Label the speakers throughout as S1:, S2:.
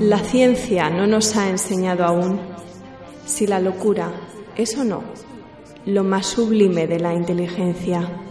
S1: La ciencia no nos ha enseñado aún si la locura es o no lo más sublime de la inteligencia.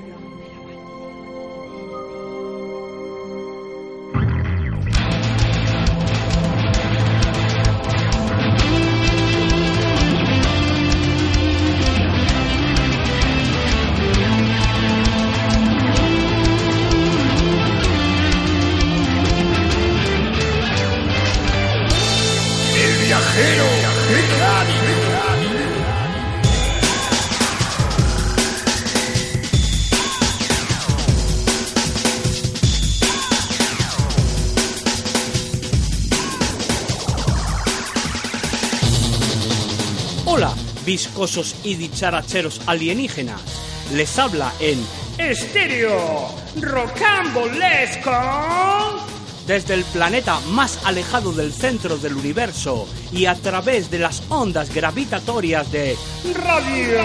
S2: Y dicharacheros alienígenas. Les habla en estéreo rocambolesco desde el planeta más alejado del centro del universo y a través de las ondas gravitatorias de Radio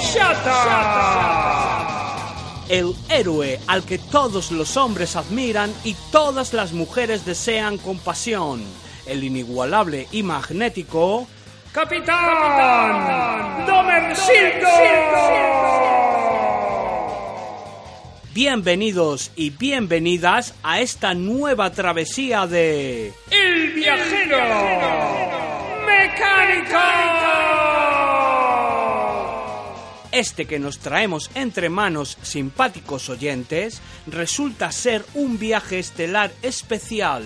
S2: Shata. El héroe al que todos los hombres admiran y todas las mujeres desean compasión. El inigualable y magnético ¡Capitán! ¡Domercildo! Bienvenidos y bienvenidas a esta nueva travesía de... ¡El viajero! ¡Mecánico! Este que nos traemos entre manos simpáticos oyentes resulta ser un viaje estelar especial,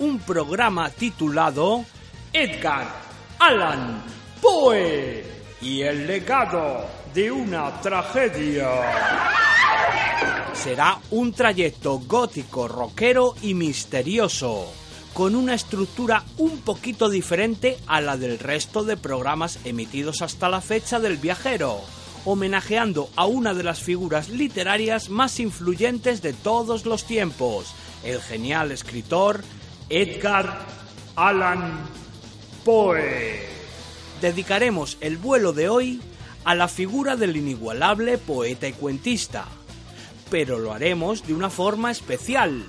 S2: un programa titulado Edgar Alan Poe y el legado de una tragedia. Será un trayecto gótico, rockero y misterioso, con una estructura un poquito diferente a la del resto de programas emitidos hasta la fecha del viajero, homenajeando a una de las figuras literarias más influyentes de todos los tiempos, el genial escritor Edgar Allan Poe. Dedicaremos el vuelo de hoy a la figura del inigualable poeta y cuentista, pero lo haremos de una forma especial,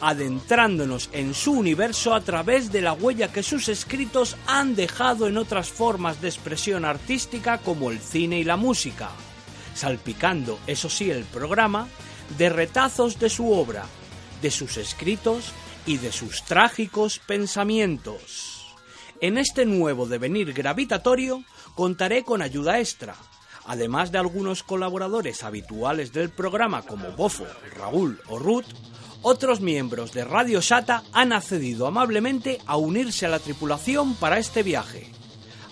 S2: adentrándonos en su universo a través de la huella que sus escritos han dejado en otras formas de expresión artística como el cine y la música, salpicando, eso sí, el programa de retazos de su obra, de sus escritos y de sus trágicos pensamientos. En este nuevo devenir gravitatorio contaré con ayuda extra, además de algunos colaboradores habituales del programa como Bofo, Raúl o Ruth, otros miembros de Radio Shata han accedido amablemente a unirse a la tripulación para este viaje.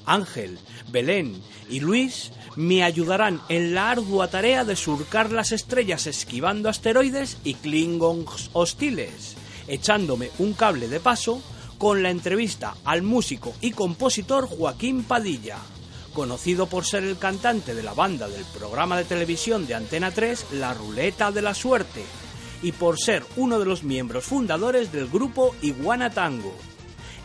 S2: Ángel, Belén y Luis me ayudarán en la ardua tarea de surcar las estrellas esquivando asteroides y klingons hostiles, echándome un cable de paso con la entrevista al músico y compositor Joaquín Padilla, conocido por ser el cantante de la banda del programa de televisión de Antena 3 La Ruleta de la Suerte y por ser uno de los miembros fundadores del grupo Iguana Tango.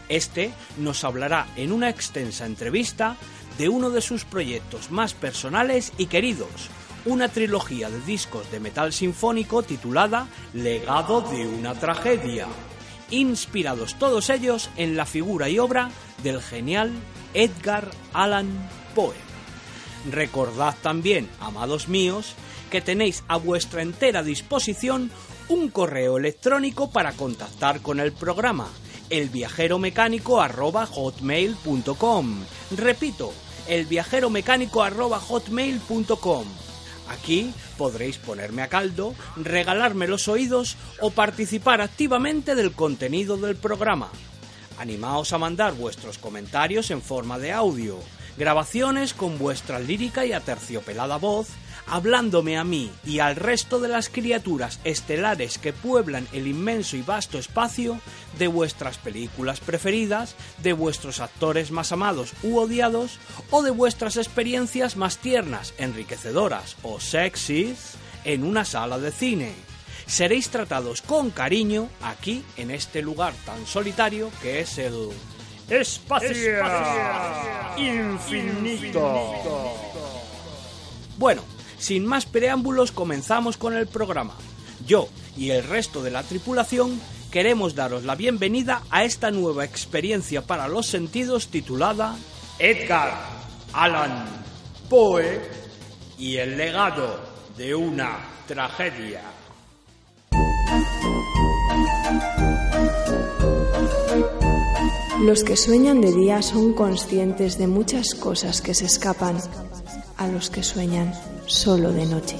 S2: Este nos hablará en una extensa entrevista de uno de sus proyectos más personales y queridos, una trilogía de discos de metal sinfónico titulada Legado de una tragedia inspirados todos ellos en la figura y obra del genial Edgar Allan Poe. Recordad también, amados míos, que tenéis a vuestra entera disposición un correo electrónico para contactar con el programa, elviajeromecánico.hotmail.com. Repito, elviajeromecánico.hotmail.com Aquí podréis ponerme a caldo, regalarme los oídos o participar activamente del contenido del programa. Animaos a mandar vuestros comentarios en forma de audio, grabaciones con vuestra lírica y aterciopelada voz, hablándome a mí y al resto de las criaturas estelares que pueblan el inmenso y vasto espacio de vuestras películas preferidas, de vuestros actores más amados u odiados, o de vuestras experiencias más tiernas, enriquecedoras o sexys en una sala de cine. Seréis tratados con cariño aquí en este lugar tan solitario que es el espacio, infinito. Bueno, sin más preámbulos comenzamos con el programa. Yo y el resto de la tripulación queremos daros la bienvenida a esta nueva experiencia para los sentidos titulada Edgar Allan Poe y el legado de una tragedia.
S1: Los que sueñan de día son conscientes de muchas cosas que se escapan a los que sueñan solo de noche.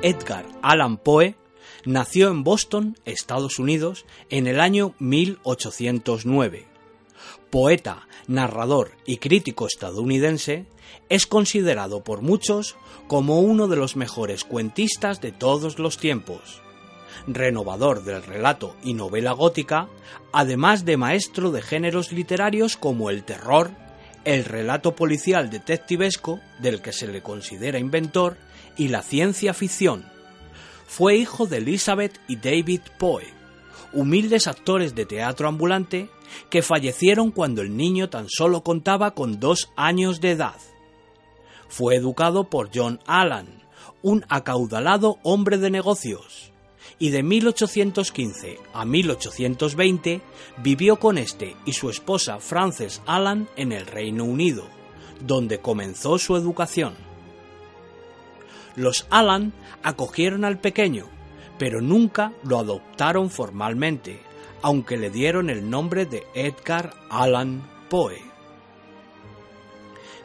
S2: Edgar Allan Poe nació en Boston, Estados Unidos, en el año 1809. Poeta, narrador y crítico estadounidense, es considerado por muchos como uno de los mejores cuentistas de todos los tiempos. Renovador del relato y novela gótica, además de maestro de géneros literarios como el terror, el relato policial detectivesco, del que se le considera inventor, y la ciencia ficción. Fue hijo de Elizabeth y David Poe, humildes actores de teatro ambulante que fallecieron cuando el niño tan solo contaba con dos años de edad. Fue educado por John Allan, un acaudalado hombre de negocios, y de 1815 a 1820 vivió con este y su esposa Frances Allan en el Reino Unido, donde comenzó su educación. Los Allan acogieron al pequeño, pero nunca lo adoptaron formalmente, aunque le dieron el nombre de Edgar Allan Poe.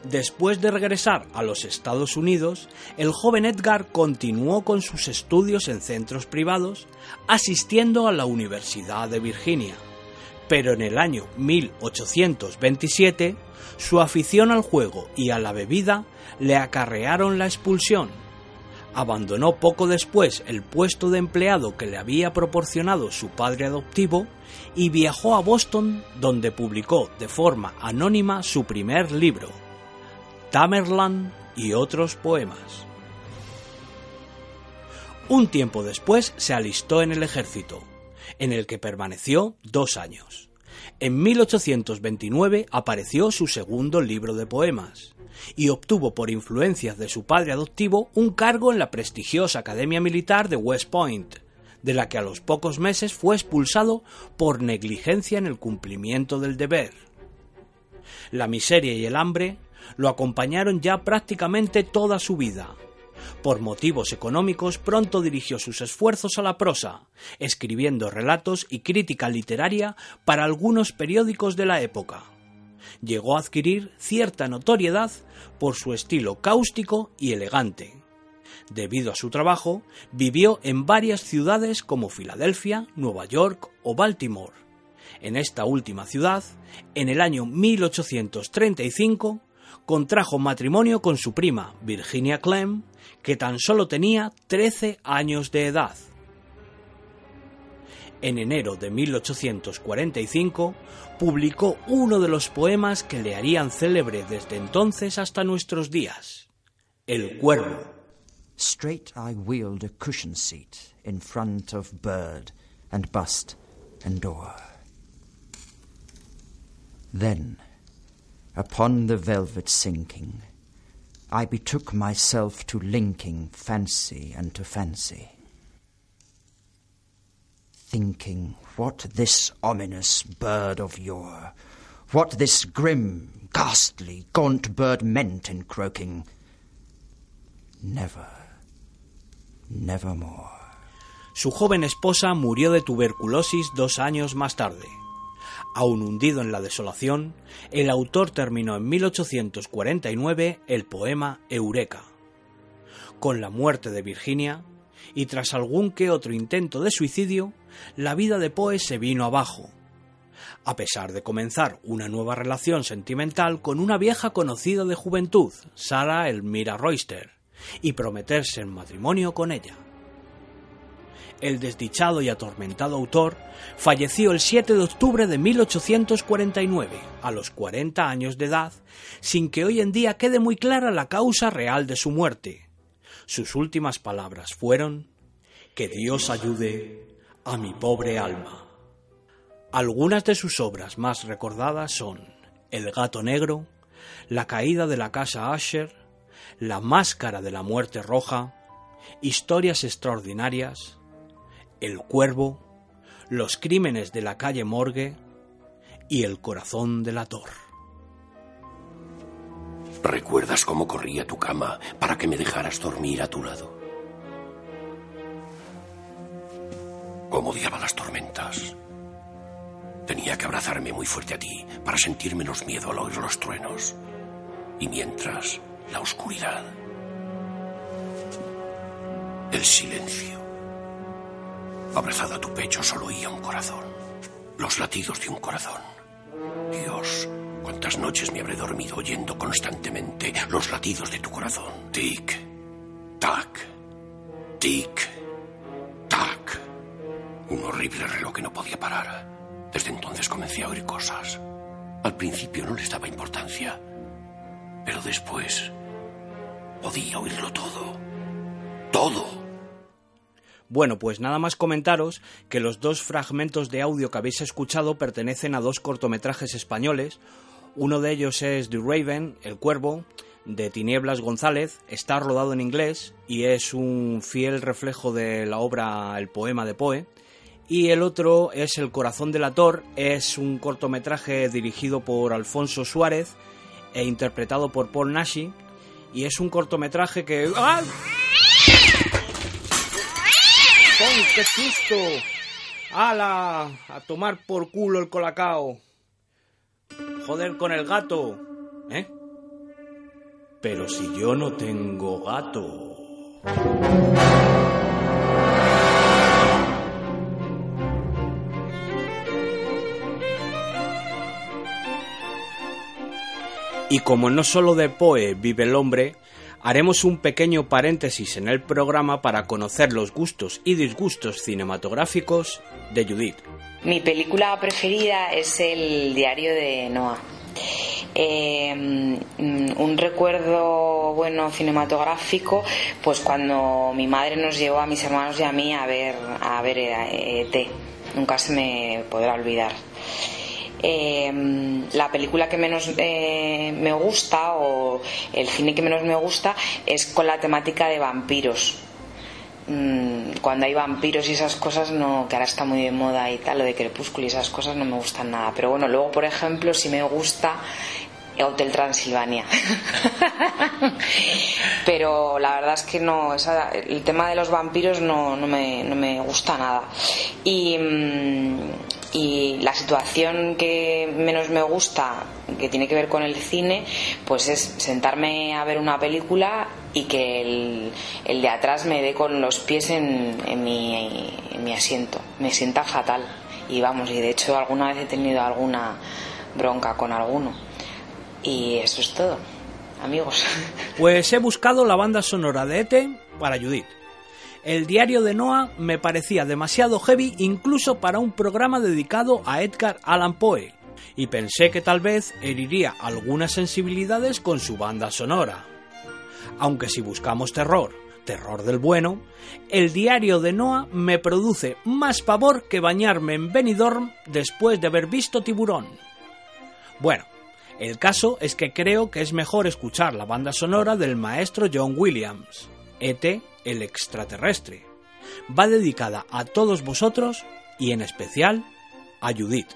S2: Después de regresar a los Estados Unidos, el joven Edgar continuó con sus estudios en centros privados, asistiendo a la Universidad de Virginia. Pero en el año 1827, su afición al juego y a la bebida le acarrearon la expulsión abandonó poco después el puesto de empleado que le había proporcionado su padre adoptivo y viajó a Boston donde publicó de forma anónima su primer libro, Tamerlan y otros poemas. Un tiempo después se alistó en el ejército, en el que permaneció dos años. En 1829 apareció su segundo libro de poemas, y obtuvo por influencias de su padre adoptivo un cargo en la prestigiosa Academia Militar de West Point, de la que a los pocos meses fue expulsado por negligencia en el cumplimiento del deber. La miseria y el hambre lo acompañaron ya prácticamente toda su vida. Por motivos económicos pronto dirigió sus esfuerzos a la prosa, escribiendo relatos y crítica literaria para algunos periódicos de la época llegó a adquirir cierta notoriedad por su estilo cáustico y elegante. Debido a su trabajo, vivió en varias ciudades como Filadelfia, Nueva York o Baltimore. En esta última ciudad, en el año 1835, contrajo matrimonio con su prima Virginia Clem, que tan solo tenía 13 años de edad. En enero de 1845 publicó uno de los poemas que le harían célebre desde entonces hasta nuestros días, El Cuervo.
S3: Straight I wheeled a cushion seat in front of bird and bust and door. Then, upon the velvet sinking, I betook myself to linking fancy and to fancy thinking what this ominous bird of yore, what this grim, ghastly, gaunt bird meant in croaking. Never, nevermore.
S2: Su joven esposa murió de tuberculosis dos años más tarde. Aún hundido en la desolación, el autor terminó en 1849 el poema Eureka. Con la muerte de Virginia, y tras algún que otro intento de suicidio, la vida de Poe se vino abajo. A pesar de comenzar una nueva relación sentimental con una vieja conocida de juventud, Sarah Elmira Royster, y prometerse en matrimonio con ella. El desdichado y atormentado autor falleció el 7 de octubre de 1849, a los 40 años de edad, sin que hoy en día quede muy clara la causa real de su muerte. Sus últimas palabras fueron Que Dios ayude a mi pobre alma. Algunas de sus obras más recordadas son El gato negro, La caída de la casa Asher, La máscara de la muerte roja, Historias extraordinarias, El cuervo, Los crímenes de la calle Morgue y El corazón de la torre.
S4: ¿Recuerdas cómo corría tu cama para que me dejaras dormir a tu lado? Cómo odiaba las tormentas. Tenía que abrazarme muy fuerte a ti para sentir menos miedo al oír los truenos. Y mientras, la oscuridad. El silencio. Abrazado a tu pecho solo oía un corazón. Los latidos de un corazón. Dios, cuántas noches me habré dormido oyendo constantemente los latidos de tu corazón. Tic, tac, tic, tac. Un horrible reloj que no podía parar. Desde entonces comencé a oír cosas. Al principio no les daba importancia, pero después podía oírlo todo. Todo.
S2: Bueno, pues nada más comentaros que los dos fragmentos de audio que habéis escuchado pertenecen a dos cortometrajes españoles. Uno de ellos es The Raven, El Cuervo, de Tinieblas González. Está rodado en inglés y es un fiel reflejo de la obra El poema de Poe. Y el otro es El corazón del ator, es un cortometraje dirigido por Alfonso Suárez e interpretado por Paul Nashi. Y es un cortometraje que... ¡Ah! ¡Ay, qué susto! ¡Hala! A tomar por culo el colacao. Joder con el gato. ¿Eh? Pero si yo no tengo gato. Y como no solo de Poe vive el hombre, haremos un pequeño paréntesis en el programa para conocer los gustos y disgustos cinematográficos de Judith.
S5: Mi película preferida es El diario de Noah. Eh, un recuerdo bueno cinematográfico, pues cuando mi madre nos llevó a mis hermanos y a mí a ver a ver ET. Nunca se me podrá olvidar. Eh, la película que menos eh, me gusta o el cine que menos me gusta es con la temática de vampiros. Mm, cuando hay vampiros y esas cosas, no, que ahora está muy de moda y tal, lo de crepúsculo y esas cosas no me gustan nada. Pero bueno, luego, por ejemplo, si me gusta Hotel Transilvania. Pero la verdad es que no, el tema de los vampiros no, no, me, no me gusta nada. Y, mm, y la situación que menos me gusta, que tiene que ver con el cine, pues es sentarme a ver una película y que el, de atrás me dé con los pies en, en, mi, en mi asiento. Me sienta fatal. Y vamos, y de hecho alguna vez he tenido alguna bronca con alguno. Y eso es todo, amigos.
S2: Pues he buscado la banda sonora de Ete para Judith. El diario de Noah me parecía demasiado heavy incluso para un programa dedicado a Edgar Allan Poe, y pensé que tal vez heriría algunas sensibilidades con su banda sonora. Aunque si buscamos terror, terror del bueno, el diario de Noah me produce más pavor que bañarme en Benidorm después de haber visto tiburón. Bueno, el caso es que creo que es mejor escuchar la banda sonora del maestro John Williams, E.T el extraterrestre. Va dedicada a todos vosotros y en especial a Judith.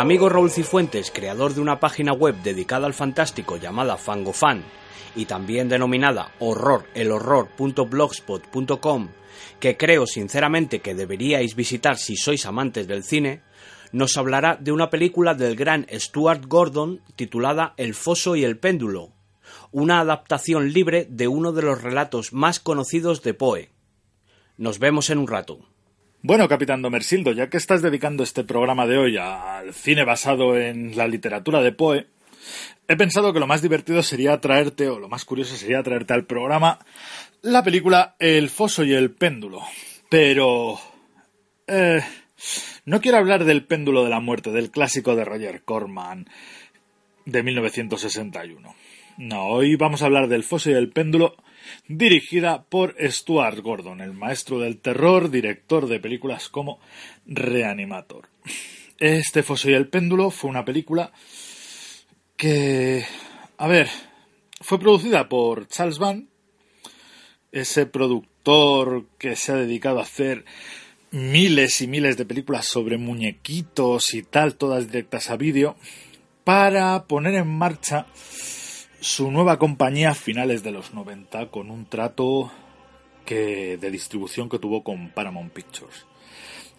S2: Amigo Raúl Cifuentes, creador de una página web dedicada al fantástico llamada Fangofan y también denominada horrorelhorror.blogspot.com, que creo sinceramente que deberíais visitar si sois amantes del cine, nos hablará de una película del gran Stuart Gordon titulada El foso y el péndulo, una adaptación libre de uno de los relatos más conocidos de Poe. Nos vemos en un rato.
S6: Bueno, capitán Domersildo, ya que estás dedicando este programa de hoy al cine basado en la literatura de Poe, he pensado que lo más divertido sería traerte, o lo más curioso sería traerte al programa, la película El foso y el péndulo. Pero... Eh, no quiero hablar del péndulo de la muerte, del clásico de Roger Corman de 1961. No, hoy vamos a hablar del foso y el péndulo dirigida por Stuart Gordon, el maestro del terror, director de películas como Reanimator. Este Foso y el péndulo fue una película que, a ver, fue producida por Charles Van, ese productor que se ha dedicado a hacer miles y miles de películas sobre muñequitos y tal, todas directas a vídeo, para poner en marcha su nueva compañía a finales de los 90 con un trato que, de distribución que tuvo con Paramount Pictures.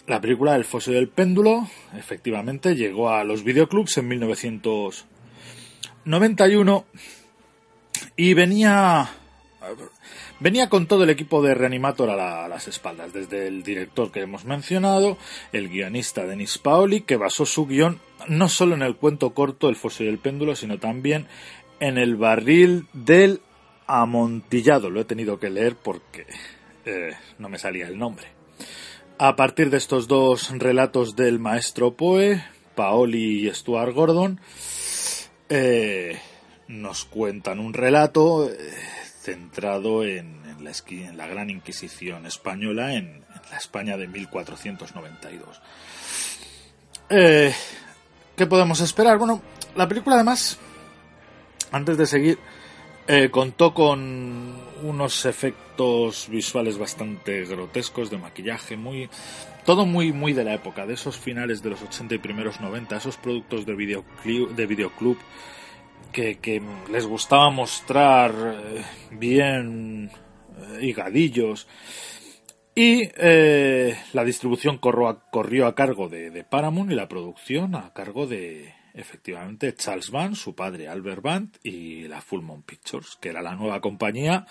S6: La película El foso del péndulo efectivamente llegó a los videoclubs en 1991 y venía venía con todo el equipo de Reanimator a, las espaldas, desde el director que hemos mencionado, el guionista Denis Paoli, que basó su guion no solo en el cuento corto El foso y el péndulo, sino también en el barril del amontillado. Lo he tenido que leer porque eh, no me salía el nombre. A partir de estos dos relatos del maestro Poe, Paoli y Stuart Gordon, eh, nos cuentan un relato eh, centrado en, la, en, la, Gran Inquisición española, en, la España de 1492. Eh, ¿Qué podemos esperar? Bueno, la película además antes de seguir, eh, contó con unos efectos visuales bastante grotescos de maquillaje, muy todo muy muy de la época, de esos finales de los 80 y primeros 90, esos productos de videoclub, de videoclub que, que les gustaba mostrar eh, bien eh, higadillos. Y la distribución corrió a, corrió a cargo de Paramount y la producción a cargo de, efectivamente Charles Band, su padre Albert Band y la Full Moon Pictures, que era la nueva compañía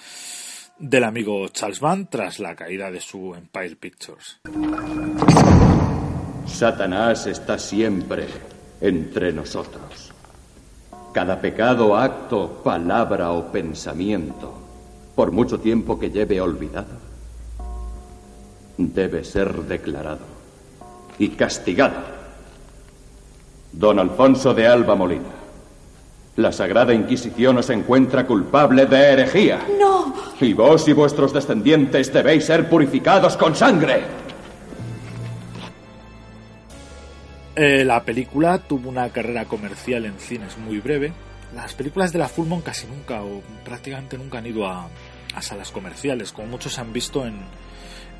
S6: del amigo Charles Band tras la caída de su Empire Pictures.
S7: Satanás está siempre entre nosotros. Cada pecado, acto, palabra o pensamiento, por mucho tiempo que lleve olvidado, debe ser declarado y castigado Don Alfonso de Alba Molina. La Sagrada Inquisición os encuentra culpable de herejía.
S8: No.
S7: Y vos y vuestros descendientes debéis ser purificados con sangre.
S6: Eh, la película tuvo una carrera comercial en cines muy breve. Las películas de la Full Moon casi nunca o prácticamente nunca han ido a, a salas comerciales, como muchos han visto en,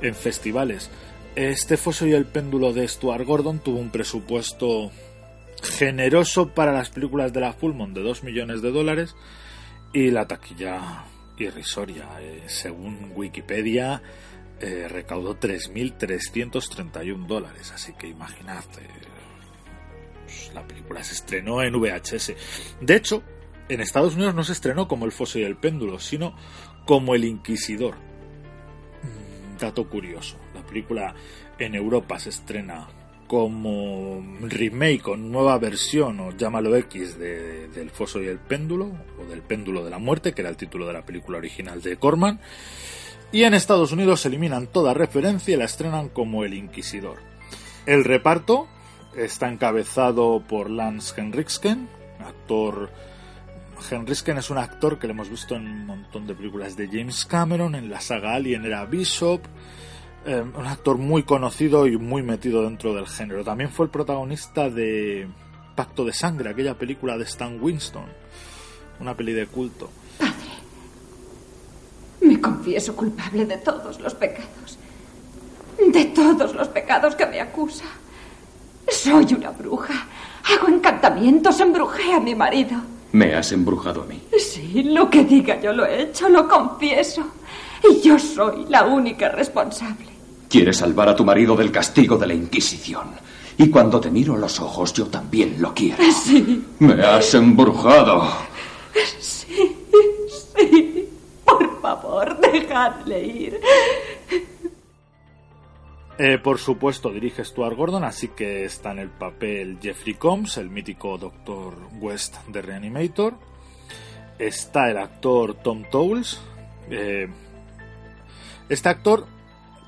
S6: en festivales. Este Foso y el péndulo de Stuart Gordon tuvo un presupuesto generoso para las películas de la Full Moon de 2 millones de dólares y la taquilla irrisoria. Eh, según Wikipedia, eh, recaudó 3.331 dólares. Así que imaginad, eh, pues, la película se estrenó en VHS. De hecho, en Estados Unidos no se estrenó como El Foso y el Péndulo, sino como El Inquisidor. Mm, dato curioso, la película en Europa se estrena como remake o nueva versión, o llámalo X, de, del Foso y el Péndulo, o del Péndulo de la Muerte, que era el título de la película original de Corman. Y en Estados Unidos eliminan toda referencia y la estrenan como El Inquisidor. El reparto está encabezado por Lance Henriksen, actor. Henriksen es un actor que le hemos visto en un montón de películas de James Cameron, en la saga Alien era Bishop, eh, un actor muy conocido y muy metido dentro del género. También fue el protagonista de Pacto de Sangre, aquella película de Stan Winston, una peli de culto.
S8: Padre, me confieso culpable de todos los pecados. De todos los pecados que me acusa. Soy una bruja. Hago encantamientos, embrujé a mi marido.
S7: ¿Me has embrujado a mí?
S8: Sí, lo que diga yo lo he hecho, lo confieso. Y yo soy la única responsable.
S7: Quieres salvar a tu marido del castigo de la Inquisición. Y cuando te miro a los ojos, yo también lo quiero.
S8: Sí.
S7: Me has embrujado.
S8: Sí, sí. Por favor, dejadle ir.
S6: Eh, por supuesto, dirige Stuart Gordon, así que está en el papel Jeffrey Combs, el mítico Dr. West de Reanimator. Está el actor Tom Towles. Eh, este actor,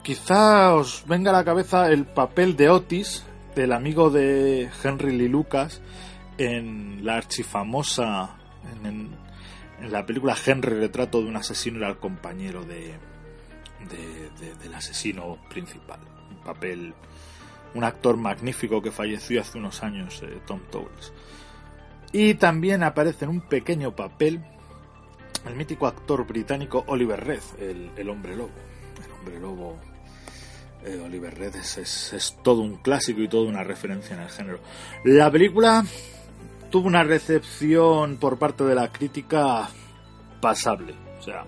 S6: quizá os venga a la cabeza el papel de Otis, del amigo de Henry Lee Lucas, en la archifamosa. En, la película Henry, retrato de un asesino, era el compañero de, de- de- del asesino principal. Un papel, un actor magnífico que falleció hace unos años, eh, Tom Towles. Y también aparece en un pequeño papel el mítico actor británico Oliver Reed, el, el hombre lobo. El hombre lobo eh, Oliver Reed es, todo un clásico y toda una referencia en el género. La película tuvo una recepción por parte de la crítica pasable. O sea,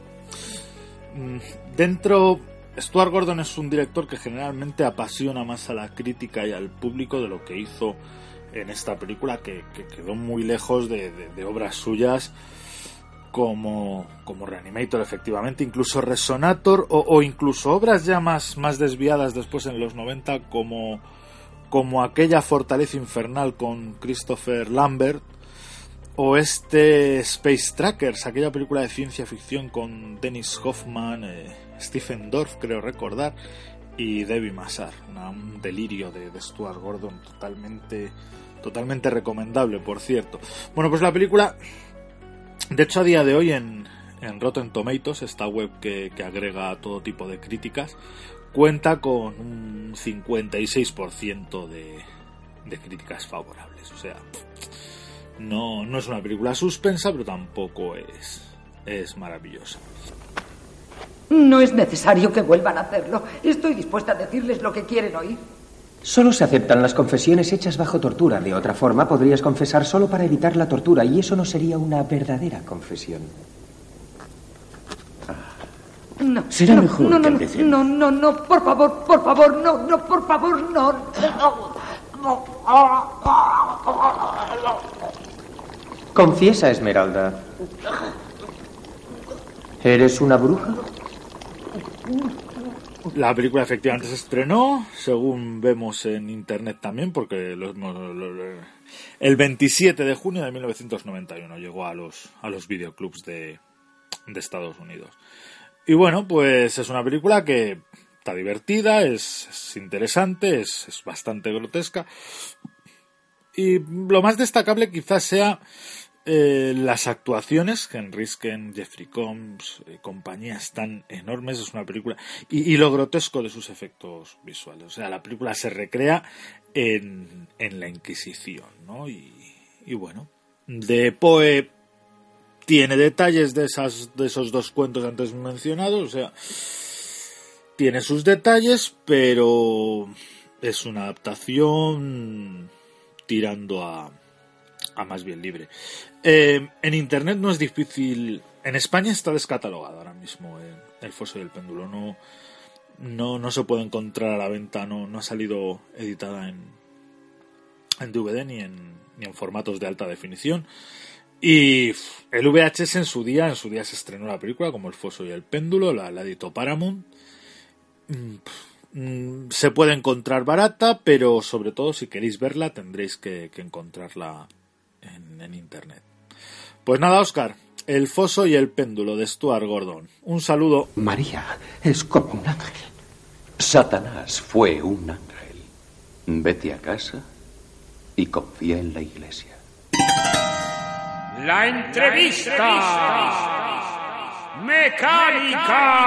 S6: mm, dentro Stuart Gordon es un director que generalmente apasiona más a la crítica y al público de lo que hizo en esta película, que, que quedó muy lejos de obras suyas como, como Reanimator, efectivamente, incluso Resonator, o, incluso obras ya más, más desviadas después en los 90, como, como aquella Fortaleza Infernal con Christopher Lambert, o este Space Trackers, aquella película de ciencia ficción con Dennis Hoffman, eh, Stephen Dorff, creo recordar, y Debbie Massar, un delirio de, de Stuart Gordon totalmente, totalmente recomendable, por cierto. Bueno, pues la película, de hecho a día de hoy en, en Rotten Tomatoes, esta web que, que agrega todo tipo de críticas, cuenta con un 56% de, de críticas favorables, o sea, no, no es una película suspensa, pero tampoco es, es maravillosa.
S8: No es necesario que vuelvan a hacerlo. Estoy dispuesta a decirles lo que quieren oír.
S9: Solo se aceptan las confesiones hechas bajo tortura. De otra forma, podrías confesar solo para evitar la tortura y eso no sería una verdadera confesión.
S8: No.
S9: Será
S8: no,
S9: mejor
S8: no,
S9: que
S8: no,
S9: empecemos.
S8: no, no, no, por favor, por favor, no, no, por favor, no. no, no.
S9: Confiesa, Esmeralda. ¿Eres una bruja?
S6: La película efectivamente se estrenó, según vemos en internet también, porque lo hemos- lo- lo- el 27 de junio de 1991 llegó a los, a los videoclubs de, de Estados Unidos. Y bueno, pues es una película que está divertida, es, es interesante, es, es bastante grotesca. Y lo más destacable quizás sea eh, las actuaciones, Henry Risken, Jeffrey Combs, eh, compañía están enormes, es una película, y, y lo grotesco de sus efectos visuales. O sea, la película se recrea en, en la Inquisición, ¿no? Y, y bueno, de Poe tiene detalles de, esas, de esos dos cuentos antes mencionados, o sea, tiene sus detalles, pero es una adaptación tirando a, a más bien libre. Eh, en internet no es difícil. En España está descatalogado ahora mismo eh, el foso del péndulo. No, no, se puede encontrar a la venta, no, no ha salido editada en, DVD ni en, formatos de alta definición. Y el VHS en su día, en su día se estrenó la película como El Foso y el Péndulo, la, la editó Paramount. Mm, mm, Se puede encontrar barata, pero sobre todo si queréis verla tendréis que, encontrarla en, en internet. Pues nada, Oscar, El Foso y el Péndulo de Stuart Gordon. Un saludo.
S4: María es como un ángel. Satanás fue un ángel. Vete a casa y confía en la iglesia.
S2: La entrevista, mecánica.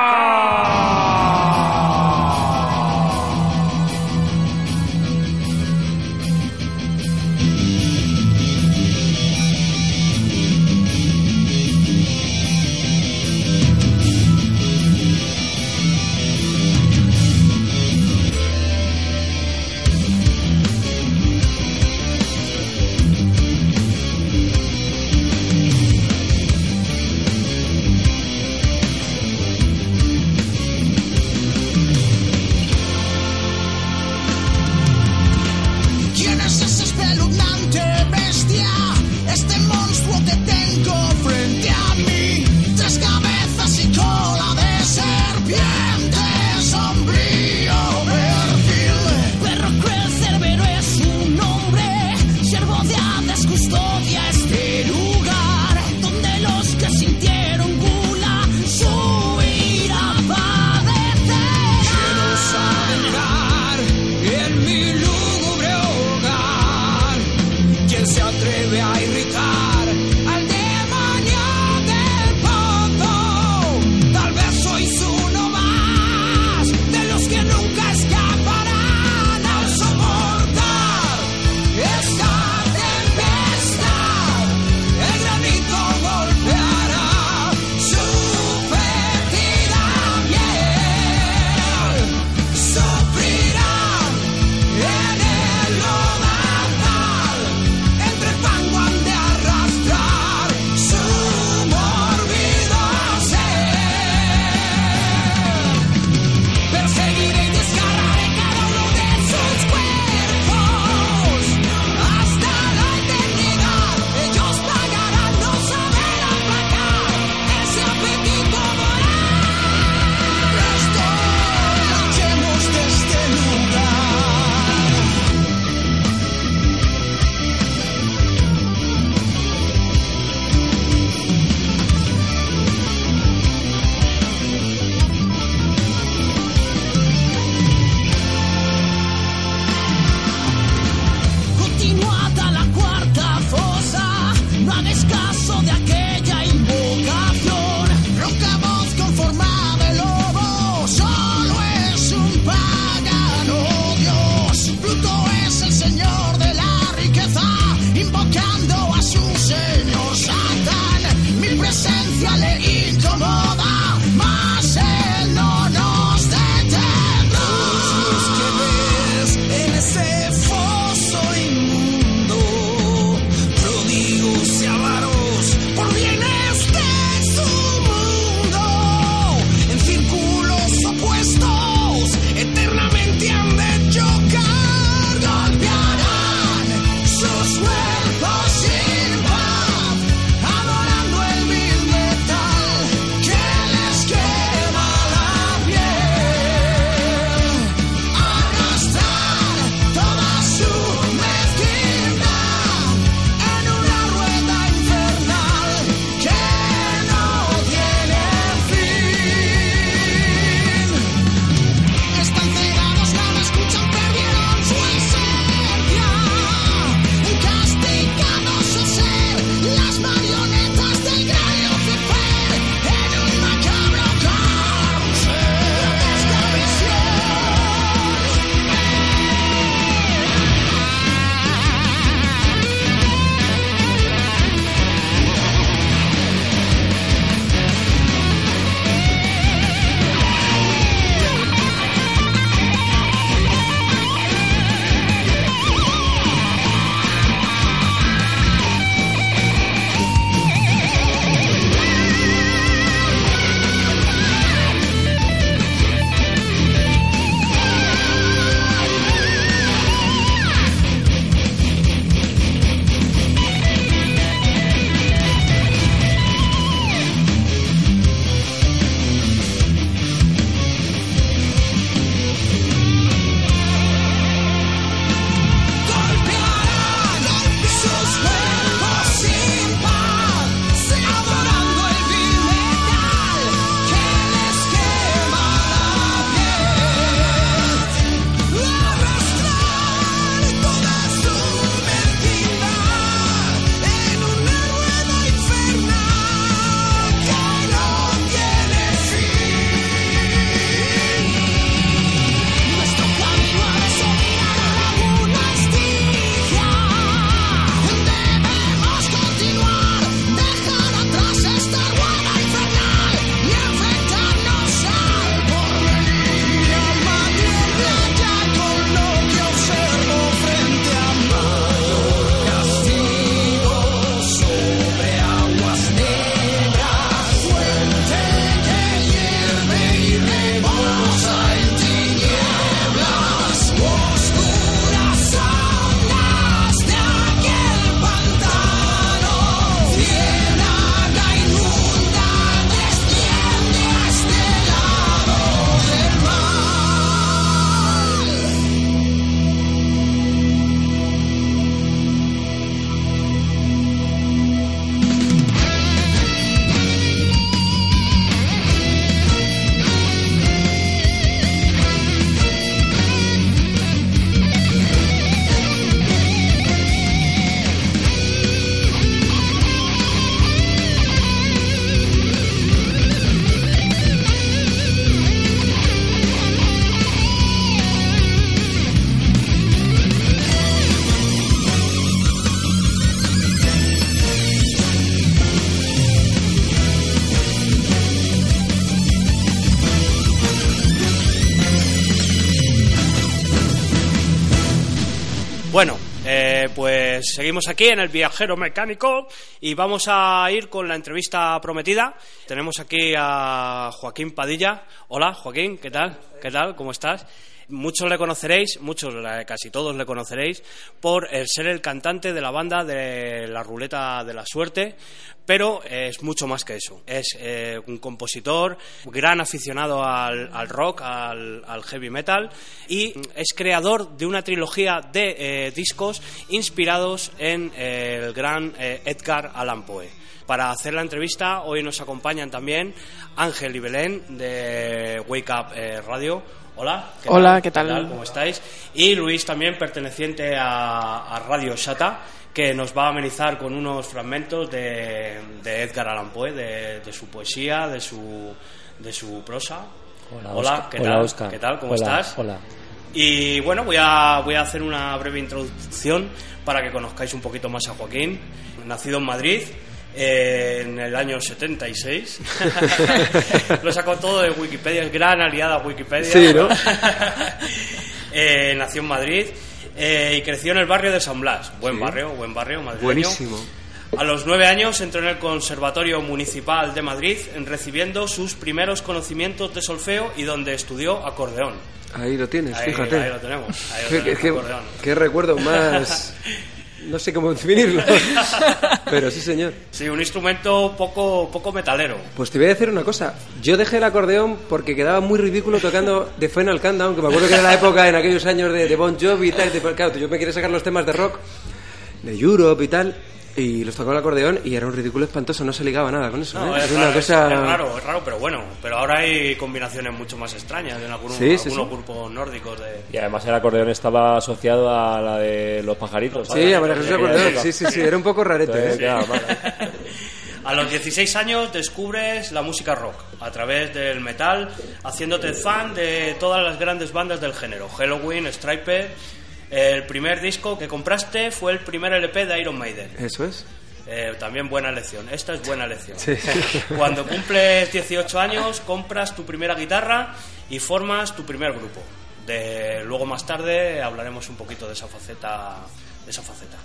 S2: Seguimos aquí en el viajero mecánico y vamos a ir con la entrevista prometida. Tenemos aquí a Joaquín Padilla. Hola, Joaquín, ¿qué tal? ¿Qué tal? ¿Cómo estás? Muchos le conoceréis, muchos, casi todos le conoceréis, por el ser el cantante de la banda de la ruleta de la suerte, pero es mucho más que eso. Es eh, un compositor, gran aficionado al, al rock, al, heavy metal, y es creador de una trilogía de eh, discos inspirados en eh, el gran Edgar Allan Poe. Para hacer la entrevista hoy nos acompañan también Ángel y Belén de Wake Up Radio. Hola.
S10: Hola, ¿qué tal?
S2: ¿Cómo estáis? Y Luis también perteneciente a, a Radio Shata que nos va a amenizar con unos fragmentos de, de Edgar Allan Poe, de, de su poesía, de su, de su prosa.
S10: Hola,
S2: Hola,
S10: Oscar.
S2: ¿qué
S10: Hola,
S2: tal?
S10: Oscar.
S2: ¿Qué tal? ¿Cómo
S10: Hola,
S2: estás?
S10: Hola.
S2: Y bueno, voy a, voy a hacer una breve introducción para que conozcáis un poquito más a Joaquín. Nacido en Madrid eh, en el año 76. Lo saco todo de Wikipedia, es gran aliada Wikipedia.
S10: Sí, ¿no?
S2: Eh, nació en Madrid eh, y creció en el barrio de San Blas. Buen
S10: Sí.
S2: barrio, buen barrio madrileño.
S10: Buenísimo.
S2: A los nueve años entró en el Conservatorio Municipal de Madrid, en- recibiendo sus primeros conocimientos de solfeo y donde estudió acordeón.
S11: Ahí lo tienes,
S2: Ahí-
S11: fíjate.
S2: ahí lo tenemos, ahí lo
S11: Qué-
S2: tenemos,
S11: qué-
S2: acordeón.
S11: qué recuerdo más. No sé cómo definirlo. Pero sí, señor.
S2: Sí, un instrumento poco, poco metalero.
S11: Pues te voy a decir una cosa. Yo dejé el acordeón porque quedaba muy ridículo tocando The Final Countdown, que me acuerdo que era la época en aquellos años de, de Bon Jovi y tal. y de- claro, yo me quería sacar los temas de rock, de Europe y tal, y los tocaba el acordeón y era un ridículo espantoso, no se ligaba nada con eso.
S2: No,
S11: ¿eh?
S2: es,
S11: Era una
S2: raro,
S11: cosa...
S2: es raro, es raro, pero bueno. Pero ahora hay combinaciones mucho más extrañas en algunos,
S11: Sí, sí,
S2: algunos
S11: sí.
S2: grupos nórdicos de...
S10: Y además el acordeón estaba asociado a la de los pajaritos.
S11: Sí, a María Jesús Acordeón, sí, sí, sí, era un poco rarete.
S10: Entonces,
S11: ¿eh?
S2: A los 16 años descubres la música rock a través del metal, haciéndote fan de todas las grandes bandas del género. Halloween, Stripe. El primer disco que compraste fue el primer LP de Iron Maiden.
S11: Eso es.
S2: Eh, también buena lección. Esta es buena lección.
S11: Sí.
S2: Cuando cumples 18 años, compras tu primera guitarra y formas tu primer grupo. De, luego más tarde hablaremos un poquito de esa faceta. De esa faceta.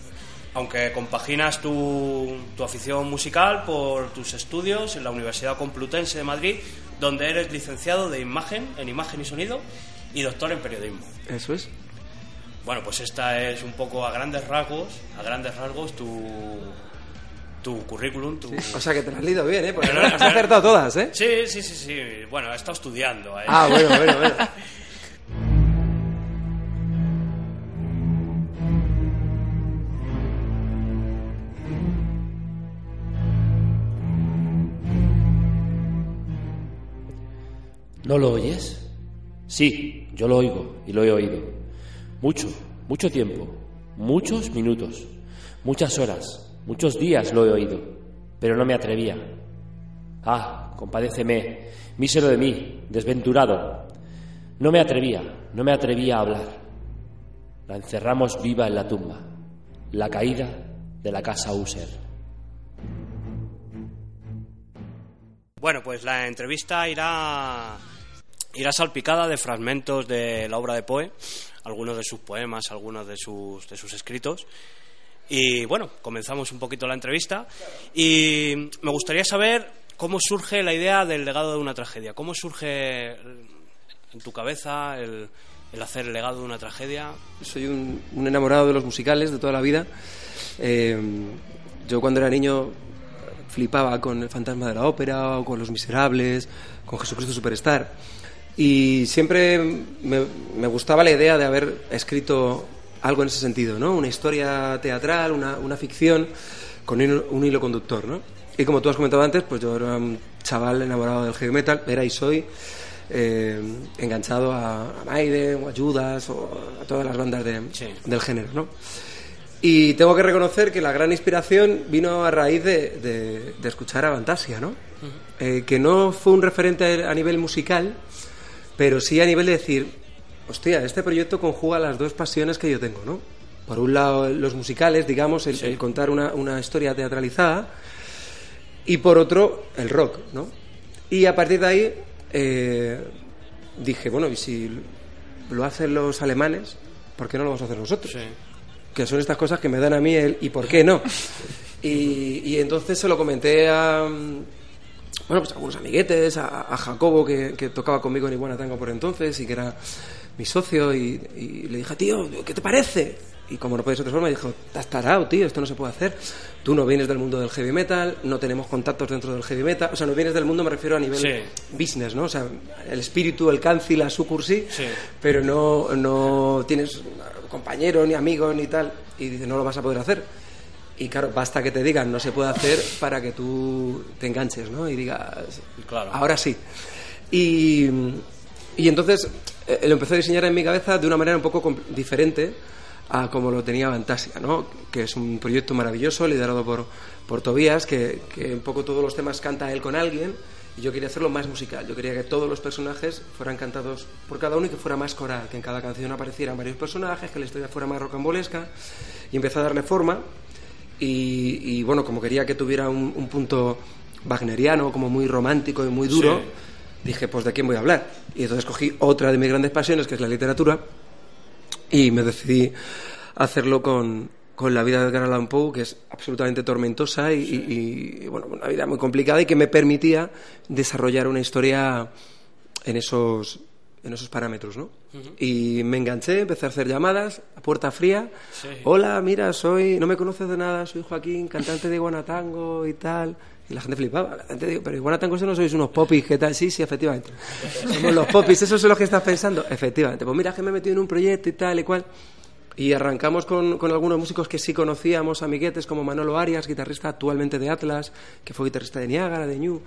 S2: Aunque compaginas tu, tu afición musical por tus estudios en la Universidad Complutense de Madrid, donde eres licenciado de imagen, en imagen y sonido, y doctor en periodismo.
S11: Eso es.
S2: Bueno, pues esta es un poco a grandes rasgos, a grandes rasgos tu, tu currículum, tu...
S11: O sea que te lo has leído bien, ¿eh? Porque
S2: Pero-
S11: has acertado todas, ¿eh?
S2: Sí, sí, sí, sí. Bueno, he estado estudiando. ¿eh?
S11: Ah, bueno, bueno, bueno.
S10: ¿No lo oyes? Sí, yo lo oigo y lo he oído. Mucho, mucho tiempo, muchos minutos, muchas horas, muchos días lo he oído, pero no me atrevía. Ah, compadéceme, mísero de mí, desventurado. No me atrevía, no me atrevía a hablar. La encerramos viva en la tumba, la caída de la casa User.
S2: Bueno, pues la entrevista irá, irá salpicada de fragmentos de la obra de Poe, algunos de sus poemas, algunos de sus, de sus escritos. Y bueno, comenzamos un poquito la entrevista. Y me gustaría saber cómo surge la idea del legado de una tragedia. ¿Cómo surge en tu cabeza el, el hacer el legado de una tragedia?
S11: Soy un, un enamorado de los musicales de toda la vida. Eh, yo cuando era niño flipaba con El fantasma de la ópera o con Los Miserables, con Jesucristo Superstar. Y siempre me, me gustaba la idea de haber escrito algo en ese sentido, ¿no? Una historia teatral, una, una ficción con un, un hilo conductor, ¿no? Y como tú has comentado antes, pues yo era un chaval enamorado del heavy metal, era y soy eh, enganchado a, a Maiden o a Judas o a todas las bandas de-
S2: Sí.
S11: del género, ¿no? Y tengo que reconocer que la gran inspiración vino a raíz de, de- de escuchar a Fantasia, ¿no? Eh, que no fue un referente a nivel musical, pero sí a nivel de decir, hostia, este proyecto conjuga las dos pasiones que yo tengo, ¿no? Por un lado, los musicales, digamos, el, el contar una, una historia teatralizada, y por otro, el rock, ¿no? Y a partir de ahí eh, dije, bueno, y si lo hacen los alemanes, ¿por qué no lo vamos a hacer nosotros? que son estas cosas que me dan a mí el ¿y por qué no? Y, y entonces se lo comenté a, bueno, pues a algunos amiguetes, a, a Jacobo, que, que tocaba conmigo en Iguana Tango por entonces y que era mi socio, y, y le dije, tío, ¿qué te parece? Y como no puede ser de otra forma, dijo, estás tarado, tío, esto no se puede hacer. Tú no vienes del mundo del heavy metal, no tenemos contactos dentro del heavy metal. O sea, no vienes del mundo, me refiero a nivel
S10: Sí.
S11: business, ¿no? O sea, el espíritu, el canci, la sucursi,
S10: Sí.
S11: pero no, no tienes compañeros, ni amigos, ni tal. Y dice, no lo vas a poder hacer. Y claro, basta que te digan, no se puede hacer para que tú te enganches, ¿no? Y digas,
S10: Claro.
S11: ahora sí. Y, y entonces eh, lo empecé a diseñar en mi cabeza de una manera un poco diferente a como lo tenía Fantasia, ¿no? Que es un proyecto maravilloso liderado por, por Tobías, que, que un poco todos los temas canta él con alguien. Y yo quería hacerlo más musical. Yo quería que todos los personajes fueran cantados por cada uno y que fuera más coral, que en cada canción aparecieran varios personajes, que la historia fuera más rocambolesca. Y empecé a darle forma. Y, y, bueno, como quería que tuviera un, un punto wagneriano, como muy romántico y muy duro,
S10: Sí.
S11: dije, pues de quién voy a hablar. Y entonces cogí otra de mis grandes pasiones, que es la literatura, y me decidí a hacerlo con, con la vida de Edgar Allan Poe, que es absolutamente tormentosa y, y- y, bueno, una vida muy complicada y que me permitía desarrollar una historia en esos, en esos parámetros, ¿no? Y me enganché, empecé a hacer llamadas a puerta fría.
S10: Sí.
S11: Hola, mira, soy, no me conoces de nada, soy Joaquín, cantante de Guanatango y tal. Y la gente flipaba. La gente dice, pero Iguanatango eso no sois unos popis, ¿qué tal? Sí, sí, efectivamente. Somos los popis, esos son los que estás pensando. Efectivamente. Pues mira, que me he metido en un proyecto y tal y cual. Y arrancamos con, con algunos músicos que sí conocíamos, amiguetes, como Manolo Arias, guitarrista actualmente de Atlas, que fue guitarrista de Niágara, de New.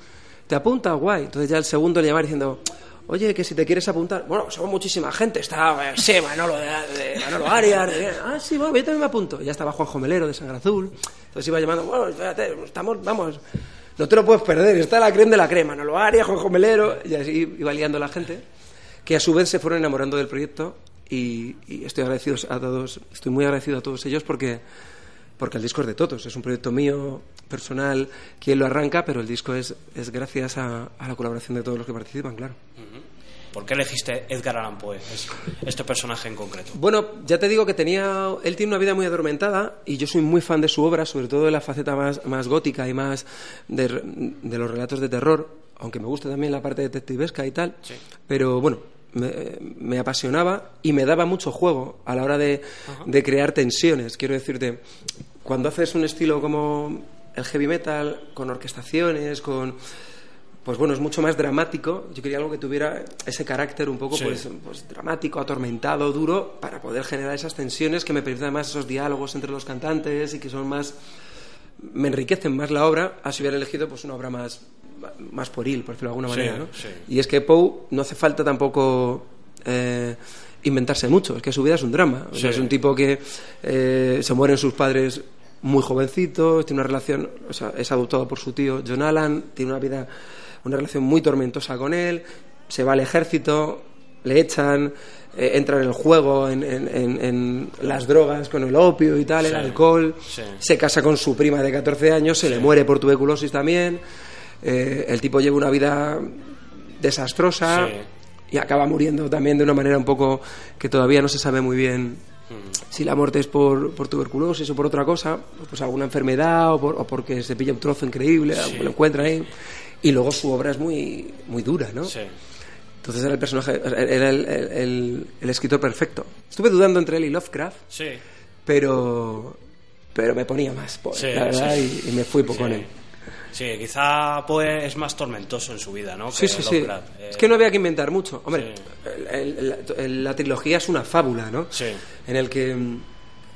S11: ¿Te apunta? Guay. Entonces ya el segundo le llamaba diciendo, oye, que si te quieres apuntar. Bueno, somos muchísima gente. Está, eh, sí, Manolo, de, de Manolo Arias. de- ah, sí, bueno, yo también me apunto. Ya estaba Juanjo Melero de Sangre Azul. Entonces iba llamando, bueno, espérate, estamos, vamos, no te lo puedes perder. Está la crema de la crema. Manolo Arias, Juanjo Melero. Y así iba liando la gente que a su vez se fueron enamorando del proyecto y, y estoy agradecido a todos, estoy muy agradecido a todos ellos porque porque el disco es de todos, es un proyecto mío personal quien lo arranca, pero el disco es, es gracias a, a la colaboración de todos los que participan, claro.
S10: ¿Por qué elegiste Edgar Allan Poe, es- este personaje en concreto?
S11: Bueno, ya te digo que tenía, él tiene una vida muy adormentada y yo soy muy fan de su obra, sobre todo de la faceta más, más gótica y más de, de los relatos de terror, aunque me gusta también la parte detectivesca y tal, pero bueno, me, me apasionaba y me daba mucho juego a la hora de, de crear tensiones. Quiero decirte, cuando haces un estilo como el heavy metal, con orquestaciones, con pues bueno, es mucho más dramático. Yo quería algo que tuviera ese carácter un poco
S10: Sí.
S11: pues, pues dramático, atormentado, duro, para poder generar esas tensiones que me permitan más esos diálogos entre los cantantes y que son más me enriquecen más la obra a si hubiera elegido pues una obra más más pueril, por decirlo de alguna
S10: Sí,
S11: manera, ¿no?
S10: sí.
S11: Y es que Poe no hace falta tampoco eh, inventarse mucho, es que su vida es un drama. O sea,
S10: Sí.
S11: es un tipo que eh, se mueren sus padres muy jovencitos, tiene una relación, o sea, es adoptado por su tío John Allan, tiene una vida, una relación muy tormentosa con él, se va al ejército, le echan, eh, entra en el juego, en, en- en- en las drogas, con el opio y tal, el alcohol, se casa con su prima de 14 años, se le muere por tuberculosis también, eh, el tipo lleva una vida desastrosa
S10: Sí.
S11: y acaba muriendo también de una manera un poco que todavía no se sabe muy bien si la muerte es por, por tuberculosis o por otra cosa, pues alguna enfermedad o, por- o porque se pilla un trozo increíble,
S10: Sí.
S11: lo encuentra ahí. Y luego su obra es muy, muy dura, ¿no?
S10: Sí.
S11: Entonces era el personaje, era el, el- el- el escritor perfecto. Estuve dudando entre él y Lovecraft,
S10: Sí.
S11: pero, pero me ponía más, Poe,
S10: Sí,
S11: la verdad, y, y me fui
S10: Sí.
S11: con él.
S10: Sí, quizá Poe es más tormentoso en su vida, ¿no?
S11: Sí,
S10: que
S11: sí, sí.
S10: Eh,
S11: Es que no había que inventar mucho. Hombre, el- el- el- la trilogía es una fábula, ¿no?
S10: Sí.
S11: En el que mm,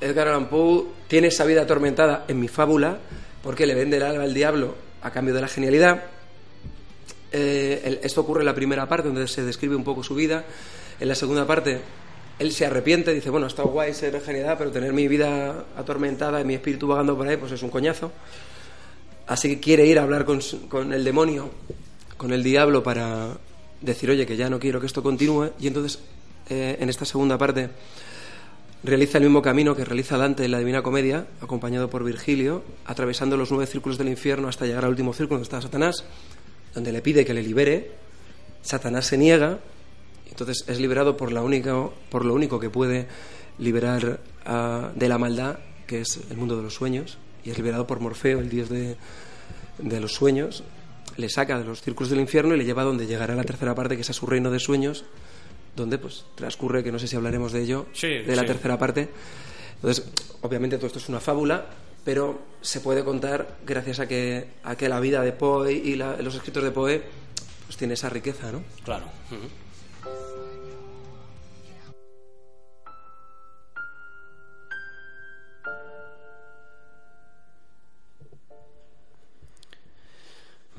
S11: Edgar Allan Poe tiene esa vida atormentada en mi fábula porque le vende el alma al diablo a cambio de la genialidad. Eh, el- esto ocurre en la primera parte, donde se describe un poco su vida. En la segunda parte, él se arrepiente, dice, bueno, ha estado guay ser genialidad, pero tener mi vida atormentada y mi espíritu vagando por ahí, pues es un coñazo. Así que quiere ir a hablar con, con el demonio, con el diablo, para decir, oye, que ya no quiero que esto continúe. Y entonces, eh, en esta segunda parte, realiza el mismo camino que realiza Dante en la Divina Comedia, acompañado por Virgilio, atravesando los nueve círculos del infierno hasta llegar al último círculo donde está Satanás, donde le pide que le libere. Satanás se niega, entonces es liberado por, la única, por lo único que puede liberar a- de la maldad, que es el mundo de los sueños, y es liberado por Morfeo, el dios de, de los sueños, le saca de los círculos del infierno y le lleva a donde llegará la tercera parte, que es a su reino de sueños, donde pues transcurre, que no sé si hablaremos de ello,
S2: Sí,
S11: de la
S2: sí.
S11: tercera parte. Entonces, obviamente todo esto es una fábula, pero se puede contar gracias a que, a que la vida de Poe y la- los escritos de Poe pues tiene esa riqueza, ¿no?
S2: Claro.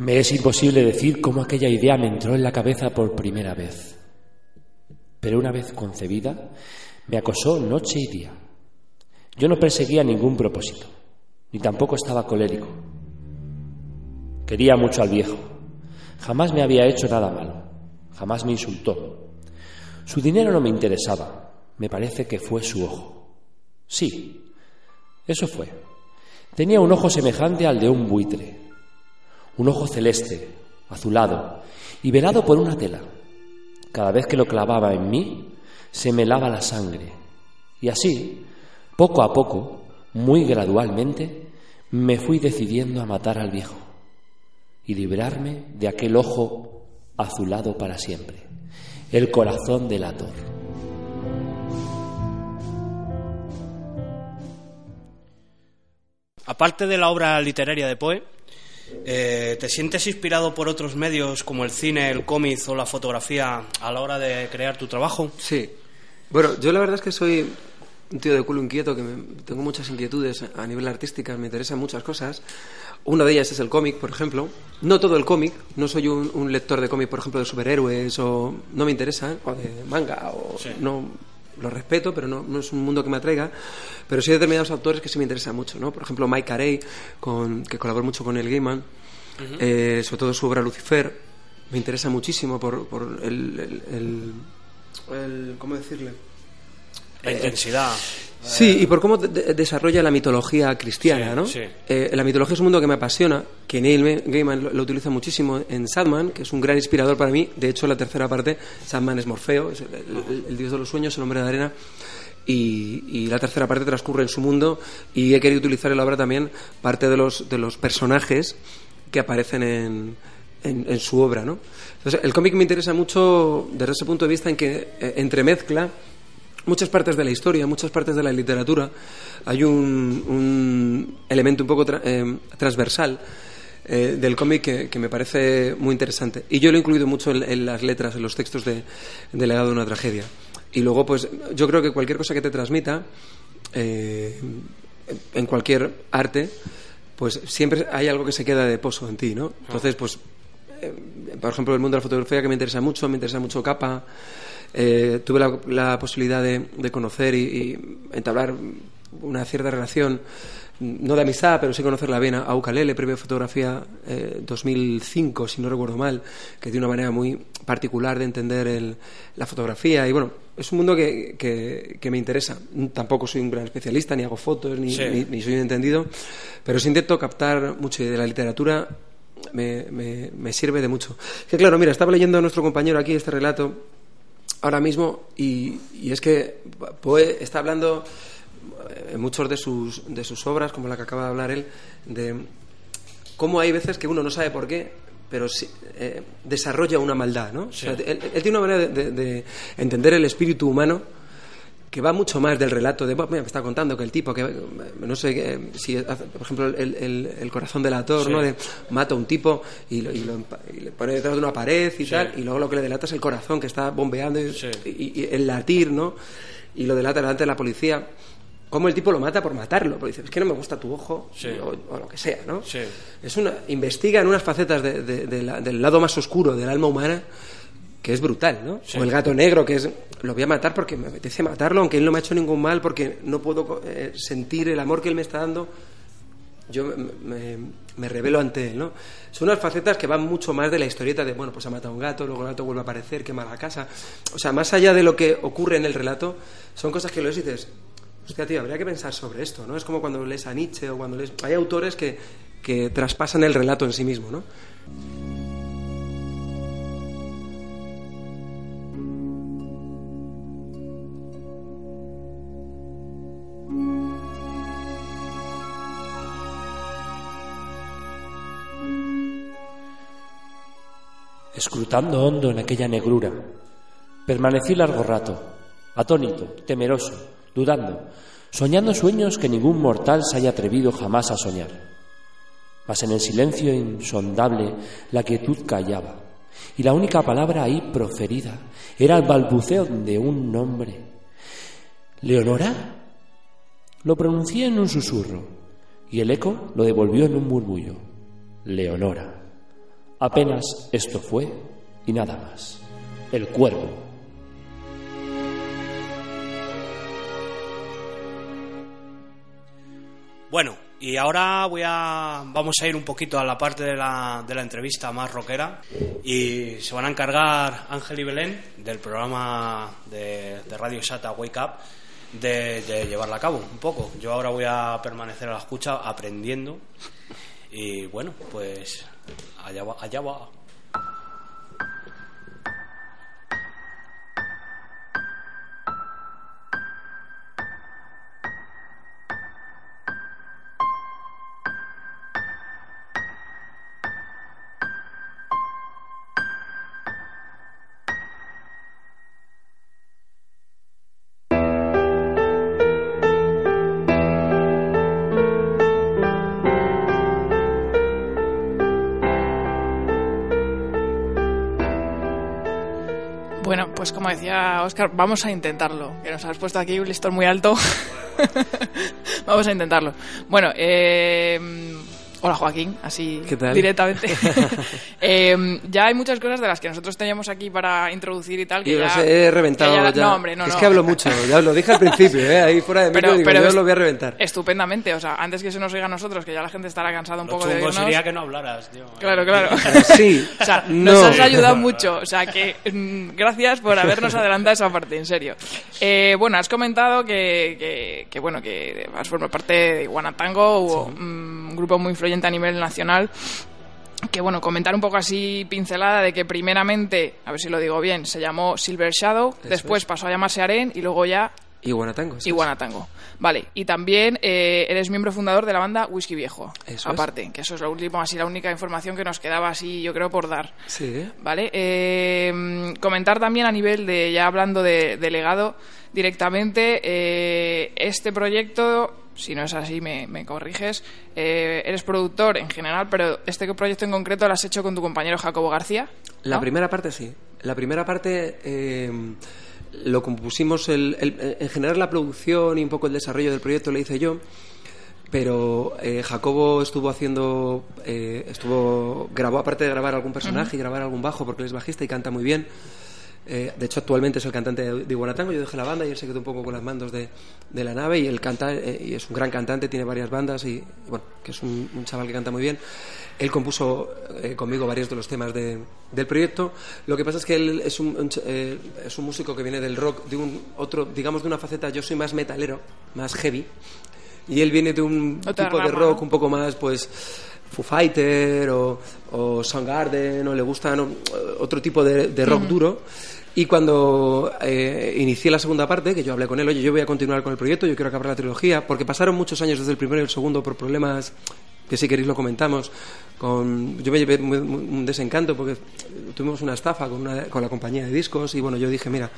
S10: Me es imposible decir cómo aquella idea me entró en la cabeza por primera vez. Pero una vez concebida, me acosó noche y día. Yo no perseguía ningún propósito, ni tampoco estaba colérico. Quería mucho al viejo. Jamás me había hecho nada malo. Jamás me insultó. Su dinero no me interesaba. Me parece que fue su ojo. Sí, eso fue. Tenía un ojo semejante al de un buitre. Un ojo celeste, azulado y velado por una tela. Cada vez que lo clavaba en mí, se me lava la sangre. Y así, poco a poco, muy gradualmente, me fui decidiendo a matar al viejo y librarme de aquel ojo azulado para siempre, el corazón del ator.
S2: Aparte de la obra literaria de Poe, eh, ¿te sientes inspirado por otros medios como el cine, el cómic o la fotografía a la hora de crear tu trabajo?
S11: Sí. Bueno, yo la verdad es que soy un tío de culo inquieto, que me- tengo muchas inquietudes a nivel artística, me interesan muchas cosas. Una de ellas es el cómic, por ejemplo. No todo el cómic, no soy un, un lector de cómic, por ejemplo, de superhéroes, o no me interesa, o de manga, o no lo respeto, pero no, no es un mundo que me atraiga. Pero sí hay determinados autores que sí me interesan mucho, ¿no? Por ejemplo, Mike Carey, con, que colabora mucho con el Gaiman, eh, sobre todo su obra Lucifer, me interesa muchísimo por, por el, el- el- el- ¿Cómo decirle?
S2: La intensidad.
S11: Sí, y por cómo de- de- desarrolla la mitología cristiana,
S2: Sí,
S11: ¿no?
S2: sí.
S11: Eh, la mitología es un mundo que me apasiona, que Neil Ma- Gaiman lo, lo utiliza muchísimo en Sandman, que es un gran inspirador para mí. De hecho, la tercera parte, Sandman es Morfeo, es el, el- el dios de los sueños, el hombre de arena. Y, y la tercera parte transcurre en su mundo y he querido utilizar en la obra también parte de los, de los personajes que aparecen en, en, en su obra, ¿no? Entonces, el cómic me interesa mucho desde ese punto de vista en que eh, entremezcla muchas partes de la historia, muchas partes de la literatura. Hay un, elemento un poco tra- eh, transversal eh, del cómic que, me parece muy interesante. Y yo lo he incluido mucho en, en las letras, en los textos de, de Legado de una tragedia. Y luego, pues yo creo que cualquier cosa que te transmita, eh, en cualquier arte, pues siempre hay algo que se queda de pozo en ti, ¿no? Entonces, pues por ejemplo, el mundo de la fotografía que me interesa mucho, me interesa mucho capa. Eh, tuve la, la posibilidad de, de conocer y, y entablar una cierta relación, no de amistad, pero sí conocerla bien a Ukalele, premio de fotografía eh, 2005, si no recuerdo mal, que tiene una manera muy particular de entender el- la fotografía. Y bueno, es un mundo que, que- que me interesa. Tampoco soy un gran especialista, ni hago fotos, ni,
S2: Sí.
S11: ni- ni soy un entendido, pero sí intento captar mucho de la literatura me, me- me sirve de mucho. Que claro, mira, estaba leyendo a nuestro compañero aquí este relato ahora mismo y, y es que Poe está hablando en muchos de sus, de sus obras, como la que acaba de hablar él, de cómo hay veces que uno no sabe por qué, pero sí, eh, desarrolla una maldad, ¿no? O sea, él, él tiene una manera de, de- de entender el espíritu humano que va mucho más del relato de, "Bueno, me está contando que el tipo, que no sé si, por ejemplo, el, el- el corazón del actor,
S2: Sí.
S11: ¿no? De, mata a un tipo y, lo- y lo y le pone detrás de una pared y
S2: Sí.
S11: tal, y luego lo que le delata es el corazón que está bombeando y, y- y el latir, ¿no? Y lo delata delante de la policía. Cómo el tipo lo mata por matarlo, porque dice, es que no me gusta tu ojo, o, o lo que sea, ¿no?
S2: Sí.
S11: Es una, investiga en unas facetas de- de- de la- del lado más oscuro del alma humana que es brutal, ¿no?
S2: Sí.
S11: O el gato negro, que es, lo voy a matar porque me apetece matarlo, aunque él no me ha hecho ningún mal, porque no puedo eh, sentir el amor que él me está dando. Yo me, me, me revelo ante él, ¿no? Son unas facetas que van mucho más de la historieta de, bueno, pues ha matado a un gato, luego el gato vuelve a aparecer, quema la casa. O sea, más allá de lo que ocurre en el relato, son cosas que lo dices, hostia, tío, habría que pensar sobre esto, ¿no? Es como cuando lees a Nietzsche o cuando lees... Hay autores que, que traspasan el relato en sí mismo, ¿no?
S10: Escrutando hondo en aquella negrura. Permanecí largo rato, atónito, temeroso, dudando, soñando sueños que ningún mortal se haya atrevido jamás a soñar. Mas en el silencio insondable la quietud callaba, y la única palabra ahí proferida era el balbuceo de un nombre. ¿Leonora? Lo pronuncié en un susurro, y el eco lo devolvió en un murmullo. Leonora. Apenas esto fue y nada más. El cuervo.
S2: Bueno, y ahora voy a, vamos a ir un poquito a la parte de la, entrevista más rockera y se van a encargar Ángel y Belén del programa de, Radio Sata Wake Up de llevarla a cabo un poco. Yo ahora voy a permanecer a la escucha aprendiendo y bueno, pues allá va. Allá va.
S12: Pues como decía Oscar, vamos a intentarlo. Que nos has puesto aquí un listón muy alto. vamos a intentarlo. Bueno, eh, hola Joaquín, así
S11: ¿Qué tal?
S12: directamente. Eh, ya hay muchas cosas de las que nosotros teníamos aquí para introducir y tal. Que
S11: Yo
S12: ya,
S11: los he reventado
S12: que ya-
S11: ya.
S12: No, hombre, no,
S11: es
S12: no.
S11: que hablo mucho, ya lo dije al principio, ¿eh? ahí fuera de mí,
S12: Pero,
S11: digo,
S12: pero
S11: yo
S12: es-
S11: lo voy a reventar.
S12: Estupendamente, o sea, antes que se nos oiga a nosotros, que ya la gente estará cansada un
S2: Lo
S12: poco de oírnos.
S2: sería que no hablaras, tío.
S12: Claro, claro.
S11: Sí,
S12: O sea,
S11: no.
S12: nos has ayudado mucho. O sea, que mm, gracias por habernos adelantado esa parte, en serio. Eh, bueno, has comentado que, que, que, bueno, que has formado parte de Guanatango, hubo, mm, un grupo muy influyente a nivel nacional. Que bueno, comentar un poco así pincelada de que primeramente, a ver si lo digo bien, se llamó Silver Shadow,
S11: Eso
S12: después
S11: es.
S12: pasó a llamarse Aren y luego ya
S11: Iguanatango.
S12: Iguanatango. Vale, y también eh, eres miembro fundador de la banda Whisky Viejo.
S11: Eso
S12: aparte, que eso es lo último, así la única información que nos quedaba así, yo creo, por dar.
S11: Sí.
S12: Vale, eh, comentar también a nivel de, ya hablando de, de legado directamente, eh, este proyecto, si no es así me, me corriges, eh, eres productor en general, pero este proyecto en concreto lo has hecho con tu compañero Jacobo García.
S11: La primera parte sí. La primera parte eh, lo compusimos, el, el- en general la producción y un poco el desarrollo del proyecto lo hice yo, pero eh, Jacobo estuvo haciendo, eh, estuvo grabó aparte de grabar algún personaje y grabar algún bajo porque él es bajista y canta muy bien. Eh, de hecho, actualmente es el cantante de, de Iguanatango. Yo dejé la banda y él se quedó un poco con las mandos de, de la nave. Y él canta, eh, y es un gran cantante, tiene varias bandas. Y, y bueno, que es un, un chaval que canta muy bien. Él compuso eh, conmigo varios de los temas de- del proyecto. Lo que pasa es que él es un, un eh, es un músico que viene del rock, de un otro, digamos, de una faceta. Yo soy más metalero, más heavy. Y él viene de un
S12: Otra
S11: tipo de rock
S12: ¿no?
S11: un poco más, pues. Foo Fighter o, o Soundgarden o le gustan o- otro tipo de, de rock duro y cuando eh, inicié la segunda parte, que yo hablé con él, oye, yo voy a continuar con el proyecto, yo quiero acabar la trilogía, porque pasaron muchos años desde el primero y el segundo por problemas que si queréis lo comentamos. Con, yo me llevé un desencanto porque tuvimos una estafa con, una- con la compañía de discos y bueno, yo dije, mira,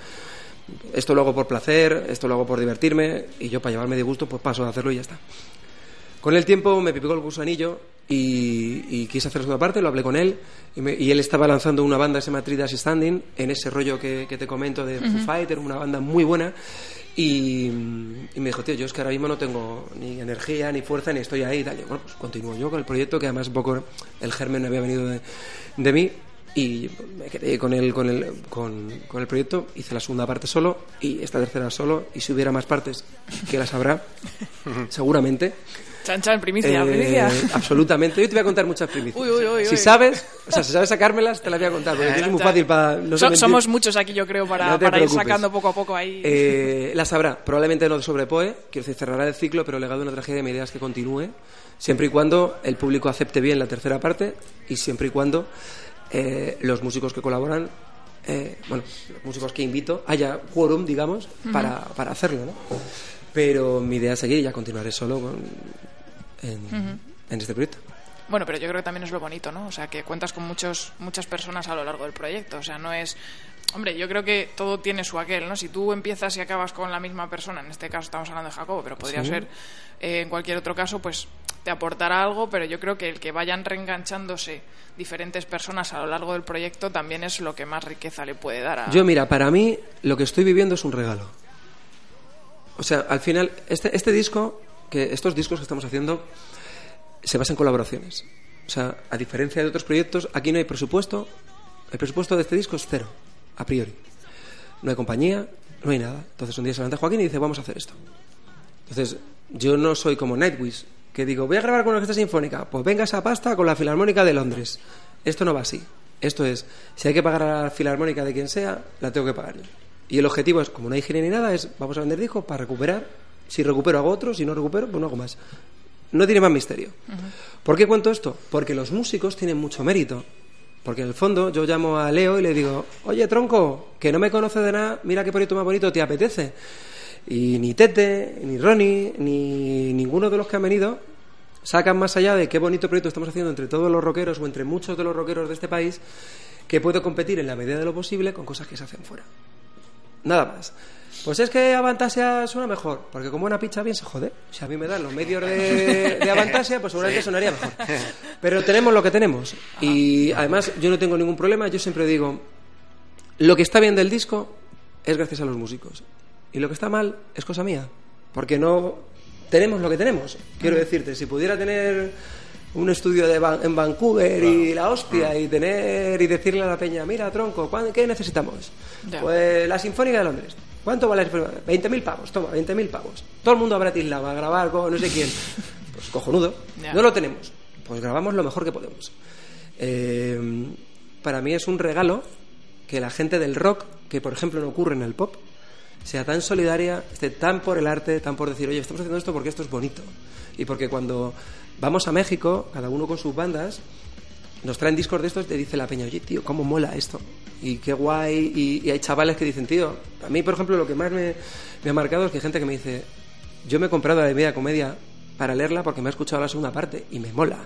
S11: esto lo hago por placer, esto lo hago por divertirme y yo para llevarme de gusto pues paso a hacerlo y ya está. Con el tiempo me picó el gusanillo y, y quise hacer la segunda parte, lo hablé con él y, me- y él estaba lanzando una banda se llama Tridas Standing en ese rollo que, que te comento de Foo
S12: Ujú.
S11: Fighter, una banda muy buena y, y me dijo, tío, yo es que ahora mismo no tengo ni energía, ni fuerza, ni estoy ahí y tal. Y bueno, pues continúo yo con el proyecto que además un poco el germen había venido de, de mí y me quedé con el, con, el, con, con el proyecto, hice la segunda parte solo y esta tercera solo y si hubiera más partes que las habrá, seguramente.
S12: Chan, chan, primicia,
S11: Eh,
S12: primicia.
S11: Absolutamente. Yo te voy a contar muchas primicias.
S12: Uy, uy, uy,
S11: si sabes, o sea, si sabes sacármelas, te las voy a contar, porque es muy fácil para... No
S12: So- somos muchos aquí, yo creo, para,
S11: No
S12: para ir sacando poco a poco ahí.
S11: Eh, las habrá. Probablemente no sobre Poe, quiero decir, cerrará el ciclo, pero legado de una tragedia, mi idea es que continúe, siempre y cuando el público acepte bien la tercera parte y siempre y cuando eh, los músicos que colaboran, eh, bueno, los músicos que invito, haya quórum, digamos, para, para hacerlo, ¿no? Pero mi idea es seguir y ya continuaré solo con- en, este proyecto.
S12: Bueno, pero yo creo que también es lo bonito, ¿no? O sea, que cuentas con muchos, muchas personas a lo largo del proyecto. O sea, no es... Hombre, yo creo que todo tiene su aquel, ¿no? Si tú empiezas y acabas con la misma persona, en este caso estamos hablando de Jacobo, pero podría
S11: Sí.
S12: ser eh, en cualquier otro caso, pues te aportará algo, pero yo creo que el que vayan reenganchándose diferentes personas a lo largo del proyecto también es lo que más riqueza le puede dar a...
S11: Yo, mira, para mí lo que estoy viviendo es un regalo. O sea, al final, este, este disco, que estos discos que estamos haciendo, se basan en colaboraciones. O sea, a diferencia de otros proyectos, aquí no hay presupuesto. El presupuesto de este disco es cero, a priori. No hay compañía, no hay nada. Entonces un día se levanta Joaquín y dice, vamos a hacer esto. Entonces, yo no soy como Nightwish, que digo, voy a grabar con una orquesta sinfónica. Pues venga esa pasta con la Filarmónica de Londres. Esto no va así. Esto es, si hay que pagar a la Filarmónica de quien sea, la tengo que pagar. Y el objetivo es, como no hay higiene ni nada, es vamos a vender discos para recuperar. Si recupero hago otro, si no recupero, pues no hago más. No tiene más misterio. ¿Por qué cuento esto? Porque los músicos tienen mucho mérito. Porque en el fondo yo llamo a Leo y le digo, oye tronco, que no me conoce de nada, mira qué proyecto más bonito te apetece. Y ni Tete, ni Ronnie, ni ninguno de los que han venido sacan más allá de qué bonito proyecto estamos haciendo entre todos los rockeros o entre muchos de los rockeros de este país que puedo competir en la medida de lo posible con cosas que se hacen fuera. Nada más. Pues es que Avantasia suena mejor, porque como una picha bien se jode. Si a mí me dan los medios de, de Avantasia, pues seguramente
S13: Sí.
S11: sonaría mejor. Pero tenemos lo que tenemos. Y además yo no tengo ningún problema, yo siempre digo, lo que está bien del disco es gracias a los músicos. Y lo que está mal es cosa mía. Porque no tenemos lo que tenemos. Quiero decirte, si pudiera tener un estudio de Van- en Vancouver y la hostia y tener y decirle a la peña, mira tronco, ¿cuán- ¿qué necesitamos? Pues la Sinfónica de Londres. ¿Cuánto vale la Sinfónica? 20.000 pavos, toma, 20.000 pavos. Todo el mundo a Bratislava a grabar con no sé quién. Pues cojonudo. No lo tenemos. Pues grabamos lo mejor que podemos. Eh, para mí es un regalo que la gente del rock, que por ejemplo no ocurre en el pop, sea tan solidaria, esté tan por el arte, tan por decir, oye, estamos haciendo esto porque esto es bonito. Y porque cuando vamos a México, cada uno con sus bandas, nos traen discos de estos, te dice la peña, oye, tío, cómo mola esto. Y qué guay. Y, y hay chavales que dicen, tío, a mí, por ejemplo, lo que más me, ha marcado es que hay gente que me dice, yo me he comprado la Divina Comedia para leerla porque me ha escuchado la segunda parte y me mola.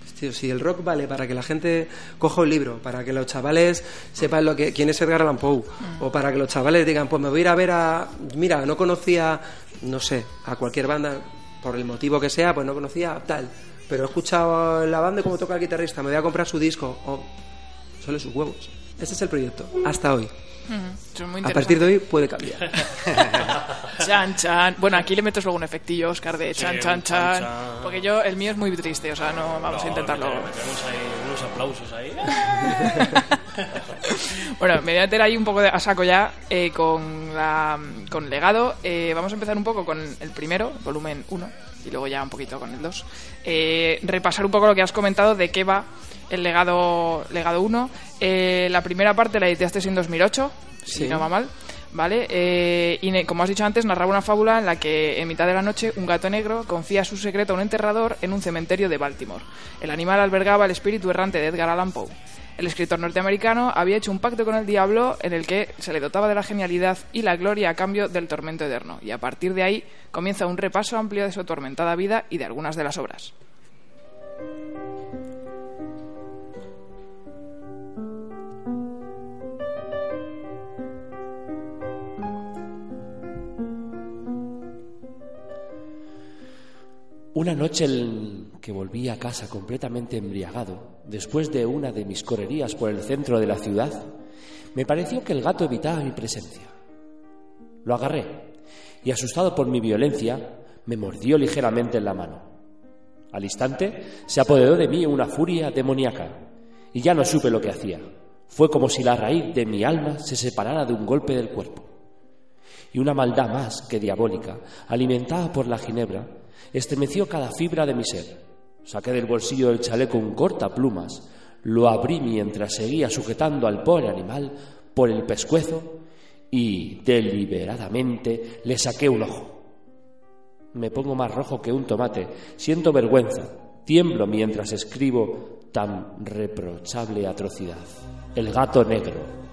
S11: Pues, tío, si el rock vale para que la gente coja un libro, para que los chavales sepan lo que, quién es Edgar Allan Poe, o para que los chavales digan, pues me voy a ir a ver a. Mira, no conocía, no sé, a cualquier banda, por el motivo que sea, pues no conocía a tal. Pero he escuchado la banda y cómo toca el guitarrista, me voy a comprar su disco. O solo sus huevos. Ese es el proyecto, hasta hoy.
S12: Es muy
S11: A partir de hoy puede cambiar.
S12: Chan, chan. Bueno, aquí le metes luego un efectillo, Oscar, de chan,
S10: Sí,
S12: chan,
S10: chan.
S12: Porque yo, el mío es muy triste, o sea, no vamos a intentarlo.
S10: Metemos ahí unos aplausos ahí.
S12: Bueno, me voy a meter ahí un poco de, a saco ya eh, con, la, con legado. Eh, vamos a empezar un poco con el primero, volumen 1, y luego ya un poquito con el 2. Eh, repasar un poco lo que has comentado de qué va el legado, legado 1. Eh, la primera parte la editaste en 2008, si
S11: Sí.
S12: no va mal. ¿Vale? Eh, y como has dicho antes, narraba una fábula en la que en mitad de la noche un gato negro confía su secreto a un enterrador en un cementerio de Baltimore. El animal albergaba el espíritu errante de Edgar Allan Poe. El escritor norteamericano había hecho un pacto con el diablo en el que se le dotaba de la genialidad y la gloria a cambio del tormento eterno, y a partir de ahí comienza un repaso amplio de su atormentada vida y de algunas de las obras.
S10: Una noche en que volví a casa completamente embriagado, después de una de mis correrías por el centro de la ciudad, me pareció que el gato evitaba mi presencia. Lo agarré y, asustado por mi violencia, me mordió ligeramente en la mano. Al instante se apoderó de mí una furia demoníaca y ya no supe lo que hacía. Fue como si la raíz de mi alma se separara de un golpe del cuerpo. Y una maldad más que diabólica, alimentada por la ginebra, estremeció cada fibra de mi ser. Saqué del bolsillo del chaleco un cortaplumas, lo abrí mientras seguía sujetando al pobre animal por el pescuezo y deliberadamente le saqué un ojo. Me pongo más rojo que un tomate, siento vergüenza, tiemblo mientras escribo tan reprochable atrocidad. El gato negro.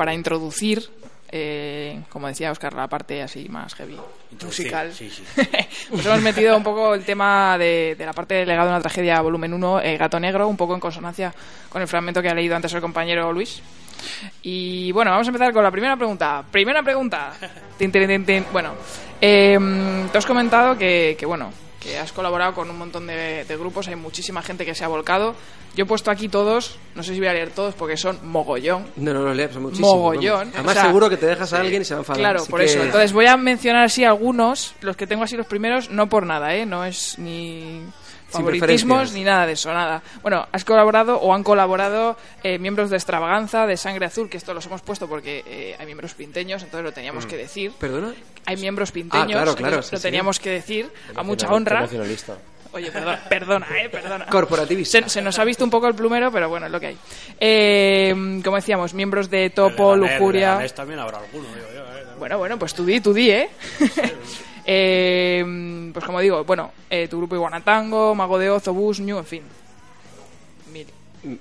S12: Para introducir, eh, como decía Oscar, la parte así más heavy, musical,
S2: Sí, sí.
S12: pues hemos metido un poco el tema de, de la parte del legado de una tragedia, volumen 1, eh, Gato Negro, un poco en consonancia con el fragmento que ha leído antes el compañero Luis. Y bueno, vamos a empezar con la primera pregunta. Primera pregunta. Bueno, eh, te has comentado que, que, bueno, que has colaborado con un montón de, de grupos, hay muchísima gente que se ha volcado. Yo he puesto aquí todos, no sé si voy a leer todos porque son mogollón.
S11: No, no, no leas, son muchísimos.
S12: Mogollón.
S11: vamos. Además,
S12: O sea,
S11: seguro que te dejas a alguien y se va a enfadar.
S12: Claro,
S11: así
S12: por
S11: que-
S12: eso. Entonces voy a mencionar así algunos, los que tengo así los primeros, no por nada, ¿eh? No es ni favoritismos ni nada de eso, nada. Bueno, has colaborado o han colaborado eh, miembros de Extravaganza, de Sangre Azul, que esto los hemos puesto porque eh, hay miembros pinteños, entonces lo teníamos
S11: Mm.
S12: que decir.
S11: ¿Perdona?
S12: Hay miembros pinteños,
S11: Ah, claro, claro, sí,
S12: lo
S11: sí.
S12: teníamos que decir a mucha honra. Oye, perdona, perdona, eh, perdona.
S11: Corporativista.
S12: Se, se nos ha visto un poco el plumero, pero bueno, es lo que hay. Eh, como decíamos, miembros de Topo, Lujuria.
S2: También habrá alguno, digo yo, eh.
S12: Bueno, bueno, pues tú di, tú di, ¿eh? Eh, pues como digo, bueno, eh, tu grupo Iguanatango, Mago de Oz, Obús, Ñu, en fin. Mil.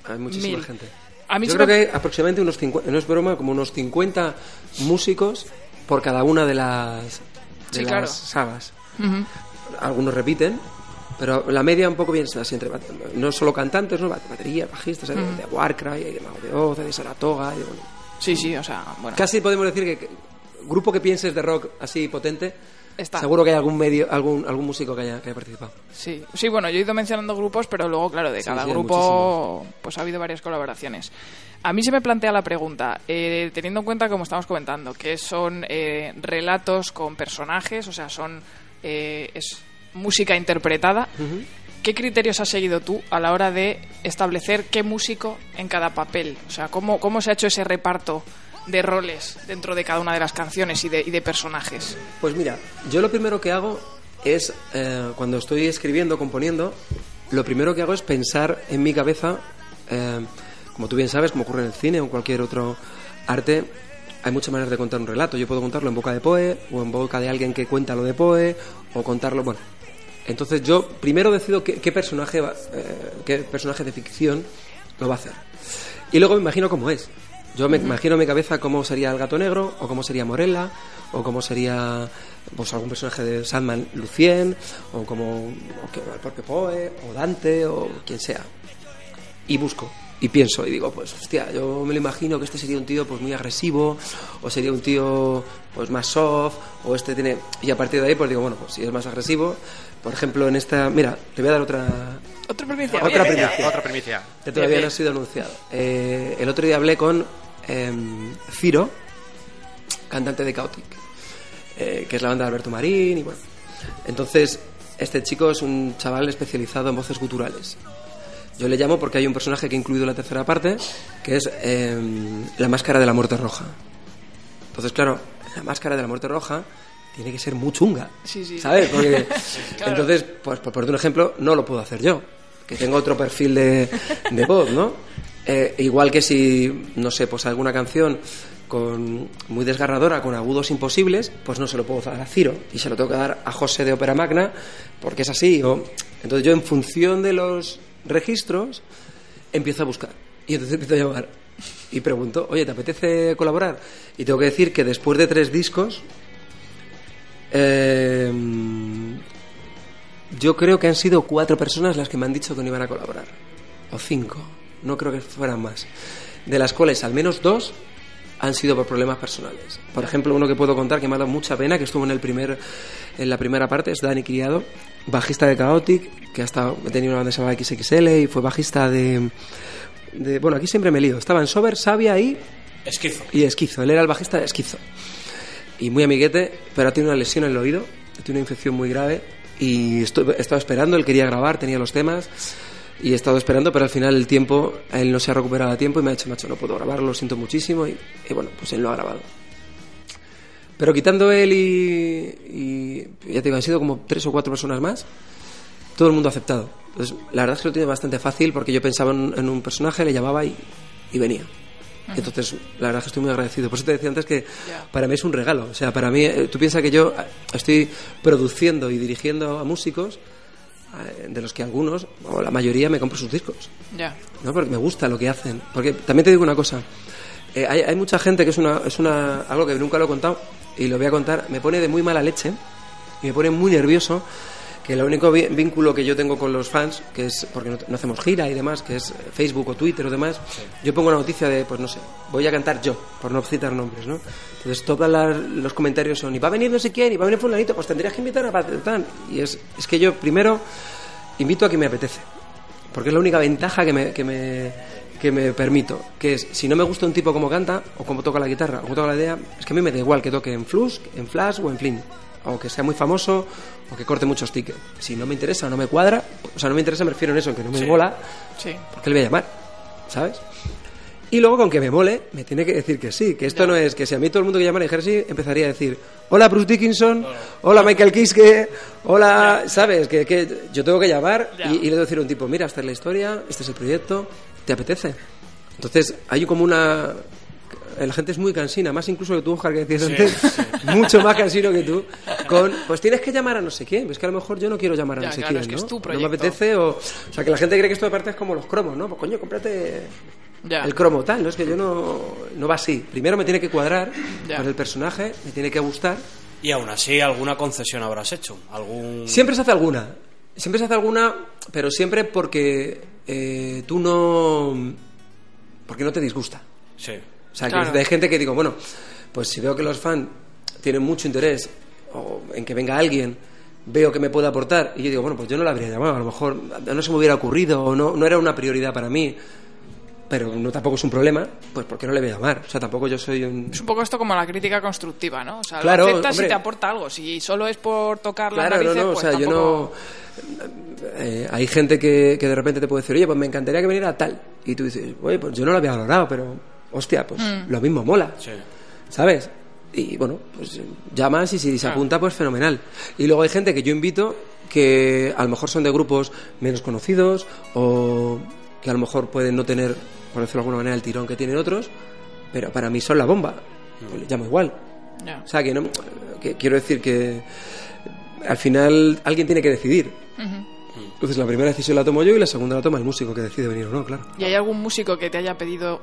S11: Hay muchísima
S12: Mil.
S11: gente.
S12: A mí
S11: Yo creo que hay aproximadamente unos 50, no es broma, como unos 50 músicos por cada una de las, de
S12: Sí,
S11: las
S12: claro.
S11: sagas.
S12: Ujú.
S11: Algunos repiten, pero la media un poco bien así entre no solo cantantes, no batería, bajistas, hay de-
S12: Ujú.
S11: de Warcry, de Mago de Oz, de Saratoga, de- bueno,
S12: Sí, sí, o sea, bueno.
S11: Casi podemos decir que, que grupo que pienses de rock así potente,
S12: Está.
S11: seguro que hay algún medio, algún algún músico que haya, que haya participado.
S12: Sí, sí, bueno, yo he ido mencionando grupos, pero luego, claro, de
S11: Sí,
S12: cada
S11: sí,
S12: grupo pues ha habido varias colaboraciones. A mí se me plantea la pregunta, eh, teniendo en cuenta, como estamos comentando, que son eh, relatos con personajes, o sea, son eh, es música interpretada. ¿Qué criterios has seguido tú a la hora de establecer qué músico en cada papel? O sea, ¿cómo, cómo se ha hecho ese reparto de roles dentro de cada una de las canciones y de, personajes?
S11: Pues mira, yo lo primero que hago es, eh, cuando estoy escribiendo, componiendo, lo primero que hago es pensar en mi cabeza, eh, como tú bien sabes, como ocurre en el cine o en cualquier otro arte, hay muchas maneras de contar un relato. Yo puedo contarlo en boca de Poe, o en boca de alguien que cuenta lo de Poe, o contarlo, bueno. Entonces yo primero decido qué, qué personaje va- eh, qué personaje de ficción lo va a hacer. Y luego me imagino cómo es. Yo me imagino en mi cabeza cómo sería el gato negro, o cómo sería Morella, o cómo sería pues algún personaje de Sandman Lucien, o como el propio Poe, o Dante, o quien sea. Y busco, y pienso, y digo, pues hostia, yo me lo imagino que este sería un tío pues muy agresivo, o sería un tío pues más soft, o este tiene... Y a partir de ahí pues digo, bueno, pues si es más agresivo, por ejemplo en esta... Mira, te voy a dar otra,
S12: Otra primicia.
S11: otra primicia.
S14: Otra primicia.
S11: Que todavía
S12: Bien,
S11: no ha sido anunciado. Eh, el otro día hablé con em, Ciro, cantante de Chaotic, eh, que es la banda de Alberto Marín, y bueno. Entonces, este chico es un chaval especializado en voces guturales. Yo le llamo porque hay un personaje que he incluido en la tercera parte, que es em, la máscara de la muerte roja. Entonces, claro, la máscara de la muerte roja tiene que ser muy chunga.
S12: Sí, sí.
S11: ¿Sabes? Porque,
S12: Claro.
S11: Entonces, pues por ponerte un ejemplo, no lo puedo hacer yo, que tengo otro perfil de, de voz, ¿no? Eh, igual que si, no sé, pues alguna canción con muy desgarradora, con agudos imposibles, pues no se lo puedo dar a Ciro y se lo tengo que dar a José de Ópera Magna porque es así. O... Entonces yo en función de los registros empiezo a buscar y entonces empiezo a llamar y pregunto, oye, ¿te apetece colaborar? Y tengo que decir que después de tres discos, eh, yo creo que han sido cuatro personas las que me han dicho que no iban a colaborar. O cinco. No creo que fueran más. De las cuales al menos dos han sido por problemas personales. Por ejemplo, uno que puedo contar que me ha dado mucha pena, que estuvo en, el primer, en la primera parte, es Dani Criado, bajista de Chaotic, que ha estado, he tenido una banda que se llama XXL y fue bajista de, de... Bueno, aquí siempre me lío. Estaba en Sober, Sabia y...
S2: Esquizo.
S11: Y Esquizo. Él era el bajista de Esquizo. Y muy amiguete, pero ha tenido una lesión en el oído, tiene una infección muy grave y estu- he estado esperando, él quería grabar, tenía los temas y he estado esperando, pero al final el tiempo, él no se ha recuperado a tiempo y me ha dicho, macho, no puedo grabarlo, lo siento muchísimo y, bueno, pues él lo ha grabado. Pero quitando él y, ya te digo, han sido como tres o cuatro personas más, todo el mundo ha aceptado. Entonces, la verdad es que lo tiene bastante fácil porque yo pensaba en, un personaje, le llamaba y venía. Entonces, la verdad es que estoy muy agradecido. Por eso te decía antes que para mí es un regalo. O sea, para mí, eh, tú piensas que yo eh, estoy produciendo y dirigiendo a músicos eh, de los que algunos, o la mayoría, me compro sus discos.
S12: Ya.
S11: ¿no? Porque me gusta lo que hacen. Porque también te digo una cosa. eh, hay, hay mucha gente que es una, es una algo que nunca lo he contado y lo voy a contar, me pone de muy mala leche y me pone muy nervioso que el único vínculo que yo tengo con los fans, que es porque no, no hacemos gira y demás, que es Facebook o Twitter o demás, yo pongo una noticia de, pues no sé, voy a cantar yo, por no citar nombres, ¿no? Entonces todos los comentarios son, y va a venir no sé quién, y va a venir fulanito, pues tendrías que invitar a Patán. Y es, es que yo primero invito a quien me apetece, porque es la única ventaja que me, que me, que me permito, que es, si no me gusta un tipo como canta, o como toca la guitarra, o como toca la idea, es que a mí me da igual que toque en Flux, en Flash o en Flynn, o que sea muy famoso, o que corte muchos tickets. Si no me interesa o no me cuadra, o sea, no me interesa, me refiero en eso, en que no me
S12: Sí.
S11: mola,
S12: Sí.
S11: ¿por qué le voy a llamar? ¿Sabes? Y luego, con que me mole, me tiene que decir que sí. Que esto no es que si a mí todo el mundo que llamara dijera sí, empezaría a decir: Hola Bruce Dickinson, hola Michael Kiske, hola. ¿Sabes? Que, que yo tengo que llamar y, y le que decir a un tipo: Mira, esta es la historia, este es el proyecto, ¿te apetece? Entonces, hay como una. La gente es muy cansina, más incluso que tú, Oscar, que decías
S10: Sí,
S11: antes, mucho más cansino que tú. Con, pues tienes que llamar a no sé quién. Es que a lo mejor yo no quiero llamar a
S12: Ya,
S11: no sé
S12: claro,
S11: quién.
S12: es que
S11: ¿no?
S12: es tu
S11: no me apetece. O, o sea, que la gente cree que esto de parte es como los cromos, ¿no? Pues coño, cómprate
S12: Ya.
S11: el cromo tal, ¿no? Es que yo no, no va así. Primero me tiene que cuadrar
S2: Ya.
S11: con el personaje, me tiene que gustar.
S2: Y aún así, alguna concesión habrás hecho. Algún...
S11: Siempre se hace alguna. Siempre se hace alguna, pero siempre porque eh, tú no. porque no te disgusta.
S2: Sí.
S11: O sea,
S2: Claro.
S11: que hay gente que digo, bueno, pues si veo que los fans tienen mucho interés o en que venga alguien, veo que me puede aportar, y yo digo, bueno, pues yo no la habría llamado, a lo mejor no se me hubiera ocurrido o no, no era una prioridad para mí, pero no tampoco es un problema, pues ¿por qué no le voy a llamar? O sea, tampoco yo soy un...
S12: Es un poco esto como la crítica constructiva, ¿no? O sea,
S11: Claro,
S12: lo aceptas
S11: hombre.
S12: si te aporta algo. Si solo es por tocar las
S11: Claro, no,
S12: narices,
S11: no, o
S12: pues
S11: sea, yo no... eh, hay gente que, que de repente te puede decir, oye, pues me encantaría que viniera tal. Y tú dices, oye, pues yo no lo había valorado, pero, hostia, pues
S12: Mm.
S11: lo mismo mola.
S2: Sí.
S11: ¿Sabes? Y bueno, pues eh, llamas y si se
S12: Ah.
S11: apunta, pues fenomenal. Y luego hay gente que yo invito que a lo mejor son de grupos menos conocidos o que a lo mejor pueden no tener, por decirlo de alguna manera, el tirón que tienen otros, pero para mí son la bomba. Pues les llamo igual.
S12: Ya.
S11: O sea, que no. Que quiero decir que al final alguien tiene que decidir.
S12: Ujú.
S11: Entonces la primera decisión la tomo yo y la segunda la toma el músico que decide venir o no, claro.
S12: ¿Y hay algún músico que te haya pedido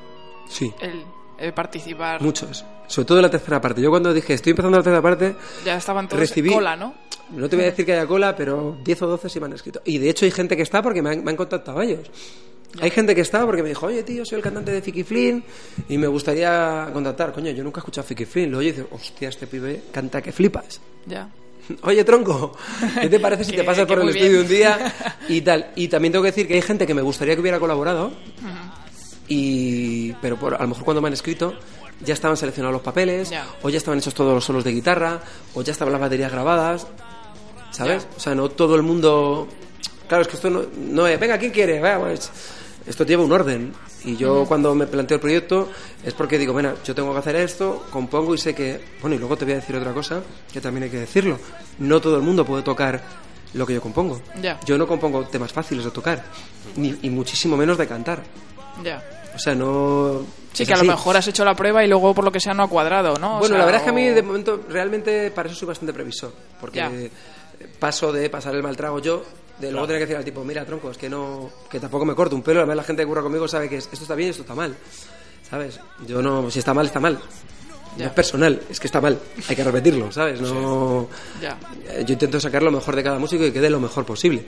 S11: Sí,
S12: el, el participar?
S11: muchos. Sobre todo la tercera parte. Yo cuando dije estoy empezando la tercera parte,
S12: Ya estaban todos
S11: Recibí-
S12: cola, ¿no?
S11: no te voy a decir que haya cola, pero 10 o 12 sí me han escrito. Y de hecho hay gente que está porque me han, me han contactado ellos. Hay gente que está porque me dijo, oye tío, soy el cantante de Ficky Flynn y me gustaría contactar. Coño, yo nunca he escuchado a Ficky Flynn. Lo oye y dices, hostia, este pibe canta que flipas.
S12: Ya.
S11: Oye, tronco, ¿qué te parece si
S12: Que-
S11: te pasas por el estudio
S12: bien.
S11: un día y tal? Y también tengo que decir que hay gente que me gustaría que hubiera colaborado, y pero por, a lo mejor cuando me han escrito ya estaban seleccionados los papeles,
S12: Ya.
S11: o ya estaban hechos todos los solos de guitarra, o ya estaban las baterías grabadas, ¿sabes? O sea, no todo el mundo... Claro, es que esto no, no es, venga, ¿quién quiere? Pues, esto lleva un orden. Y yo cuando me planteo el proyecto es porque digo, bueno, yo tengo que hacer esto, compongo y sé que... Bueno, y luego te voy a decir otra cosa, que también hay que decirlo. No todo el mundo puede tocar lo que yo compongo.
S12: Ya.
S11: Yo no compongo temas fáciles de tocar, ni, y muchísimo menos de cantar.
S12: Ya.
S11: O sea, no...
S12: Sí, que a lo mejor has hecho la prueba y luego por lo que sea no ha cuadrado, ¿no? O
S11: Bueno,
S12: sea,
S11: la verdad es que a mí de momento realmente para eso soy bastante previsor, porque
S12: Ya.
S11: paso de pasar el mal trago yo, de luego tener que decir al tipo, mira, tronco, es que no, que tampoco me corto un pelo, además la gente que curra conmigo sabe que es- esto está bien y esto está mal, ¿sabes? Yo no, si está mal, está mal. No
S12: Ya.
S11: es personal, es que está mal, hay que repetirlo, ¿sabes? No,
S12: Ya.
S11: yo intento sacar lo mejor de cada músico y que quede lo mejor posible.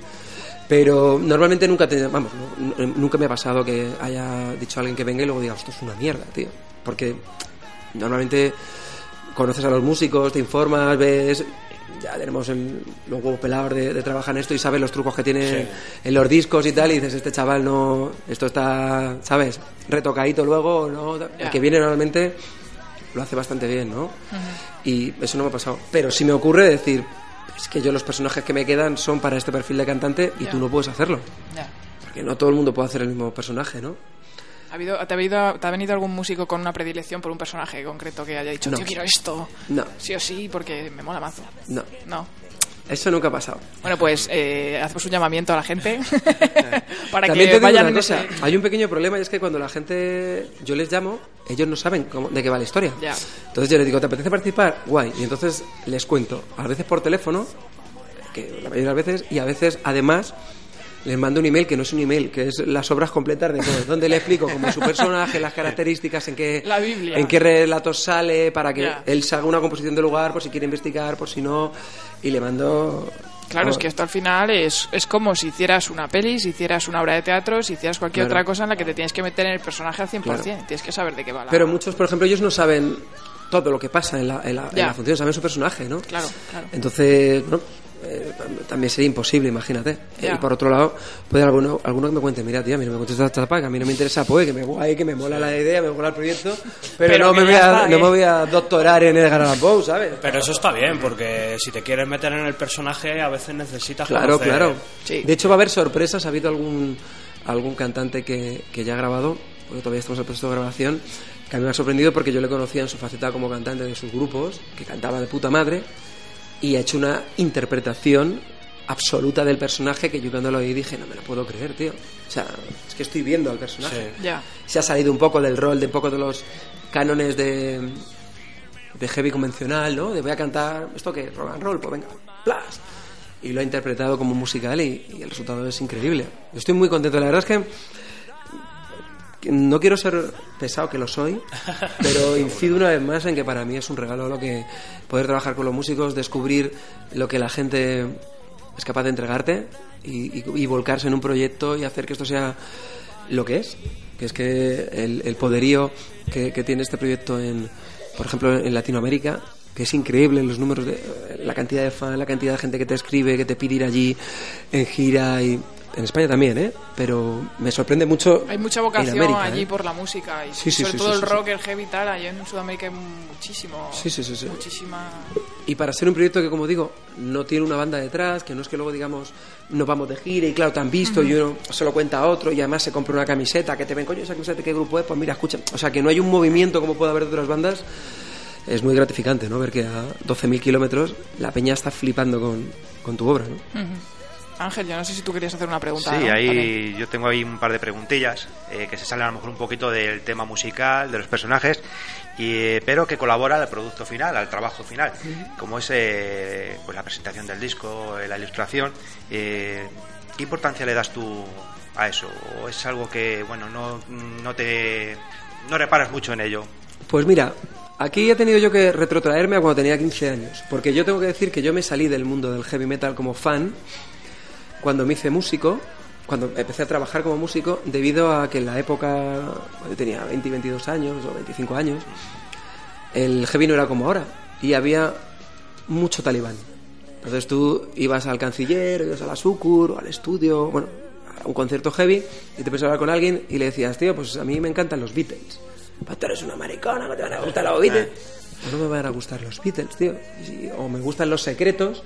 S11: Pero normalmente nunca te, vamos, no- no- nunca me ha pasado que haya dicho a alguien que venga y luego diga, esto es una mierda, tío. Porque normalmente conoces a los músicos, te informas, ves, ya tenemos el, los huevos pelados de, de trabajar en esto y sabes los trucos que tiene
S2: Sí.
S11: en los discos y tal, y dices, este chaval no, esto está, ¿sabes? Retocadito luego, ¿no? El que viene normalmente lo hace bastante bien, ¿no? Y eso no me ha pasado. Pero sí me ocurre decir, es que yo los personajes que me quedan son para este perfil de cantante y tú no puedes hacerlo. Porque no todo el mundo puede hacer el mismo personaje, ¿no?
S12: ¿Ha habido, te, ha habido, ¿Te ha venido algún músico con una predilección por un personaje concreto que haya dicho,
S11: No.
S12: yo quiero esto?
S11: No.
S12: Sí o sí, porque me mola mazo.
S11: No.
S12: No.
S11: Eso nunca ha pasado.
S12: Bueno, pues eh, hacemos un llamamiento a la gente para
S11: También
S12: que
S11: te digo
S12: vayan
S11: una cosa,
S12: ese...
S11: hay un pequeño problema y es que cuando la gente yo les llamo, ellos no saben cómo- de qué va la historia.
S12: Ya.
S11: Entonces yo les digo, ¿te apetece participar? Guay. Y entonces les cuento, a veces por teléfono, que la mayoría de las veces, y a veces además les mando un email que no es un email, que es las obras completas de todo, donde le explico como su personaje, las características, en qué,
S12: La Biblia.
S11: en qué relatos sale, para que él haga una composición de lugar, por si quiere investigar, por si no, y le mando...
S12: Claro, es que esto al final es, es como si hicieras una peli, si hicieras una obra de teatro, si hicieras cualquier
S11: Claro.
S12: otra cosa en la que te tienes que meter en el personaje al 100%.
S11: Claro.
S12: Tienes que saber de qué va la...
S11: Pero muchos, por ejemplo, ellos no saben todo lo que pasa en la, en la, en la función, saben su personaje, ¿no?
S12: Claro, claro.
S11: Entonces, bueno, eh, también sería imposible, imagínate.
S12: Ya.
S11: Y por otro lado, puede haber alguno, alguno que me cuente, mira, tía, a mí no me cuentes esta que a mí no me interesa, pues, que me guay, que me mola la idea, me mola el proyecto, pero,
S2: Pero
S11: no, me voy a,
S2: está,
S11: no
S2: ¿eh?
S11: me voy a doctorar en Edgar Allan Poe, ¿sabes?
S2: Pero eso está bien, porque si te quieres meter en el personaje, a veces necesitas
S11: Claro,
S2: conocer-
S11: claro. De hecho, va a haber sorpresas. Ha habido algún, algún cantante que, que ya ha grabado, porque todavía estamos en el proceso de grabación, que a mí me ha sorprendido porque yo le conocía en su faceta como cantante de sus grupos, que cantaba de puta madre, y ha hecho una interpretación absoluta del personaje que yo cuando lo oí dije, no me lo puedo creer, tío. O sea, es que estoy viendo al personaje.
S12: Sí. Ya.
S11: Se ha salido un poco del rol, de un poco de los cánones de, de heavy convencional, ¿no? De voy a cantar, ¿esto qué? Rock and roll, pues venga, plas. Y lo ha interpretado como musical y, y el resultado es increíble. Yo estoy muy contento. La verdad es que, que no quiero ser pesado, que lo soy, pero incido una vez más en que para mí es un regalo lo que poder trabajar con los músicos, descubrir lo que la gente es capaz de entregarte y, volcarse en un proyecto y hacer que esto sea lo que es, que es que el, el poderío que, que tiene este proyecto en, por ejemplo, en Latinoamérica, que es increíble los números de la cantidad de fans, la cantidad de gente que te escribe, que te pide ir allí en gira y en España también, ¿eh? Pero me sorprende mucho.
S12: Hay mucha vocación
S11: América,
S12: allí
S11: ¿eh?
S12: por la música y
S11: Sí, sí,
S12: sobre
S11: sí,
S12: todo el rock, el heavy y tal. Allí en Sudamérica hay muchísimo.
S11: Sí, sí, sí.
S12: Muchísima.
S11: Y para ser un proyecto que, como digo, no tiene una banda detrás, que no es que luego digamos nos vamos de gira y claro, te han visto y uno se lo cuenta a otro y además se compra una camiseta que te ven, coño, esa camiseta qué grupo es, pues mira, escucha. O sea, que no hay un movimiento como puede haber de otras bandas. Es muy gratificante, ¿no? Ver que a 12.000 kilómetros la peña está flipando con, con tu obra, ¿no?
S12: Ujú. Ángel, yo no sé si tú querías hacer una pregunta.
S14: Sí,
S12: ¿no?
S14: ahí
S12: También.
S14: yo tengo ahí un par de preguntillas eh, que se salen a lo mejor un poquito del tema musical, de los personajes, y, eh, pero que colabora al producto final, al trabajo final, como es eh, pues la presentación del disco, eh, la ilustración. eh, ¿Qué importancia le das tú a eso? ¿O es algo que, bueno, no, no te... no reparas mucho en ello?
S11: Pues mira, aquí he tenido yo que retrotraerme a cuando tenía 15 años, porque yo tengo que decir que yo me salí del mundo del heavy metal como fan cuando me hice músico, cuando empecé a trabajar como músico, debido a que en la época, cuando yo tenía 20 y 22 años o 25 años, el heavy no era como ahora y había mucho talibán. Entonces tú ibas al canciller, ibas a la Sucur, o al estudio, bueno, a un concierto heavy y te a hablar con alguien y le decías, tío, pues a mí me encantan los Beatles. Pues tú eres una maricona, no te van a gustar los Beatles. Pues no me van a gustar los Beatles, tío. O me gustan los secretos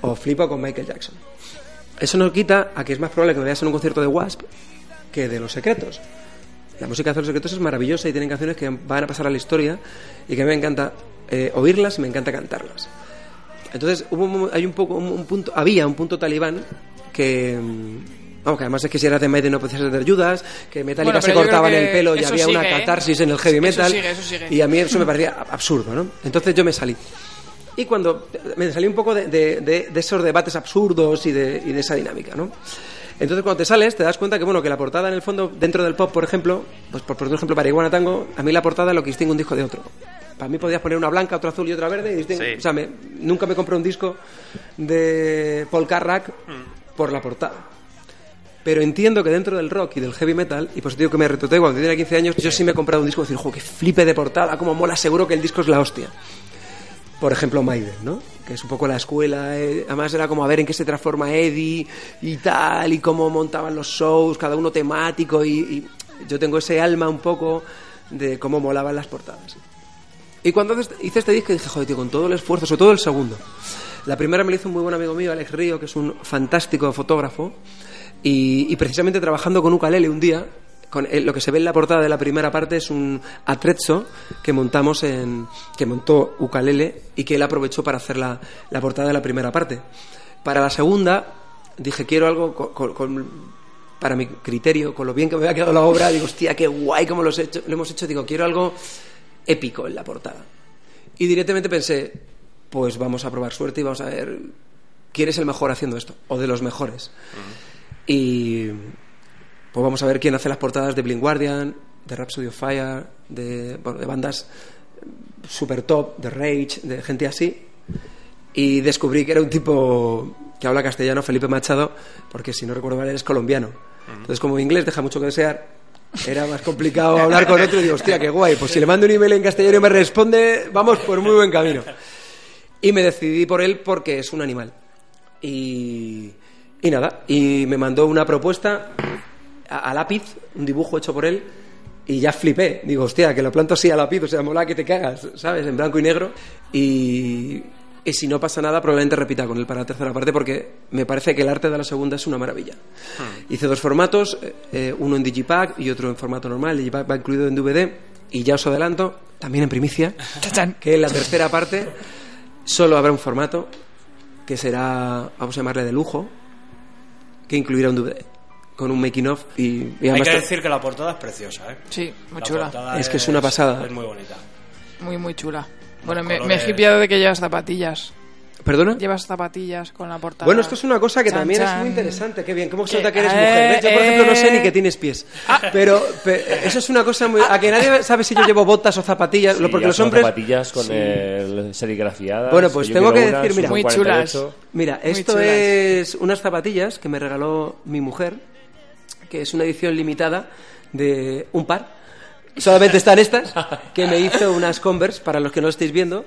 S11: o flipo con Michael Jackson. Eso no quita a que es más probable que me veas en un concierto de Wasp que de los secretos. La música de los secretos es maravillosa y tienen canciones que van a pasar a la historia y que a mí me encanta eh, oírlas y me encanta cantarlas. Entonces hubo hay un poco un, un punto había un punto talibán que mm, vamos que además es que si eras de Maiden no podías tener ayudas que Metallica
S12: Bueno,
S11: se cortaban el pelo y
S12: eso
S11: había una
S12: sigue, ¿eh?
S11: catarsis en el heavy
S12: Eso
S11: metal
S12: sigue, eso sigue.
S11: y a mí eso me parecía absurdo ¿no? entonces yo me salí y cuando me salí un poco de, de- de- esos debates absurdos y de, y de esa dinámica ¿no? Entonces cuando te sales te das cuenta que bueno que la portada en el fondo dentro del pop por ejemplo pues por un ejemplo para Iguana Tango a mí la portada es lo que distingue un disco de otro para mí podías poner una blanca otra azul y otra verde y distingue-
S14: Sí.
S11: o sea me- nunca me compré un disco de Paul Carrack
S14: Mm.
S11: por la portada pero entiendo que dentro del rock y del heavy metal, y pues digo que me retroté cuando tenía 15 años, yo sí me he comprado un disco y decir, jo, que flipe de portada, como mola, seguro que el disco es la hostia. Por ejemplo, Maiden, ¿no? Que es un poco la escuela, eh, además era como a ver en qué se transforma Eddie y tal, y cómo montaban los shows, cada uno temático, y, yo tengo ese alma un poco de cómo molaban las portadas. Y cuando hice este disco dije, joder, tío, con todo el esfuerzo, sobre todo el segundo. La primera me la hizo un muy buen amigo mío, Alex Río, que es un fantástico fotógrafo, y, y precisamente trabajando con ukulele un día, con el- lo que se ve en la portada de la primera parte es un atrezzo que montamos en que montó ukulele y que él aprovechó para hacer la, la portada de la primera parte. Para la segunda dije quiero algo con, con- con- para mi criterio, con lo bien que me había quedado la obra, digo, hostia, qué guay como lo, hecho, lo hemos hecho, digo, quiero algo épico en la portada. Y directamente pensé, pues vamos a probar suerte y vamos a ver quién es el mejor haciendo esto, o de los mejores. Y pues vamos a ver quién hace las portadas de Blind Guardian, de Rhapsody of Fire, de, bueno, de bandas super top, de Rage, de gente así. Y descubrí que era un tipo que habla castellano, Felipe Machado, porque si no recuerdo mal, es colombiano. Entonces, como inglés deja mucho que desear, era más complicado hablar con otro y digo, hostia, qué guay. Pues si le mando un email en castellano y me responde, vamos por muy buen camino. Y me decidí por él porque es un animal. Y, y nada, y me mandó una propuesta a, a lápiz, un dibujo hecho por él, y ya flipé. Digo, hostia, que lo planto así a lápiz, o sea, mola que te cagas, ¿sabes? En blanco y negro. Y, y si no pasa nada, probablemente repita con él para la tercera parte, porque me parece que el arte de la segunda es una maravilla. Hice dos formatos, eh, uno en Digipack y otro en formato normal. El Digipack va incluido en DVD, y ya os adelanto, también en primicia, que en la tercera parte solo habrá un formato que será, vamos a llamarle de lujo, que incluirá un DVD con un making of y, y
S2: Hay que decir que la portada es preciosa, ¿eh?
S12: Sí, muy
S2: La
S12: chula.
S11: Es que es una pasada.
S2: Es muy bonita.
S12: Muy, muy chula. Bueno, me, me he hipiado de que llevas zapatillas.
S11: ¿Perdona?
S12: Llevas zapatillas con la portada.
S11: Bueno, esto es una cosa que
S12: Chan,
S11: también es
S12: chan.
S11: muy interesante. Qué bien, ¿cómo se
S12: Que-
S11: nota que eres
S12: eh,
S11: mujer? ¿ves? Yo, por ejemplo, no sé ni
S12: eh.
S11: que tienes pies. Pero, pe- eso es una cosa muy... A que nadie sabe si yo llevo botas o zapatillas, lo- porque los hombres...
S10: zapatillas con
S11: Sí.
S10: el serigrafiadas.
S11: Bueno, pues
S10: yo
S11: tengo que decir, mira...
S10: Muy 48. chulas.
S11: Mira, esto
S10: chulas.
S11: es unas zapatillas que me regaló mi mujer, que es una edición limitada de un par. Solamente están estas, que me hizo unas Converse, para los que no lo estéis viendo.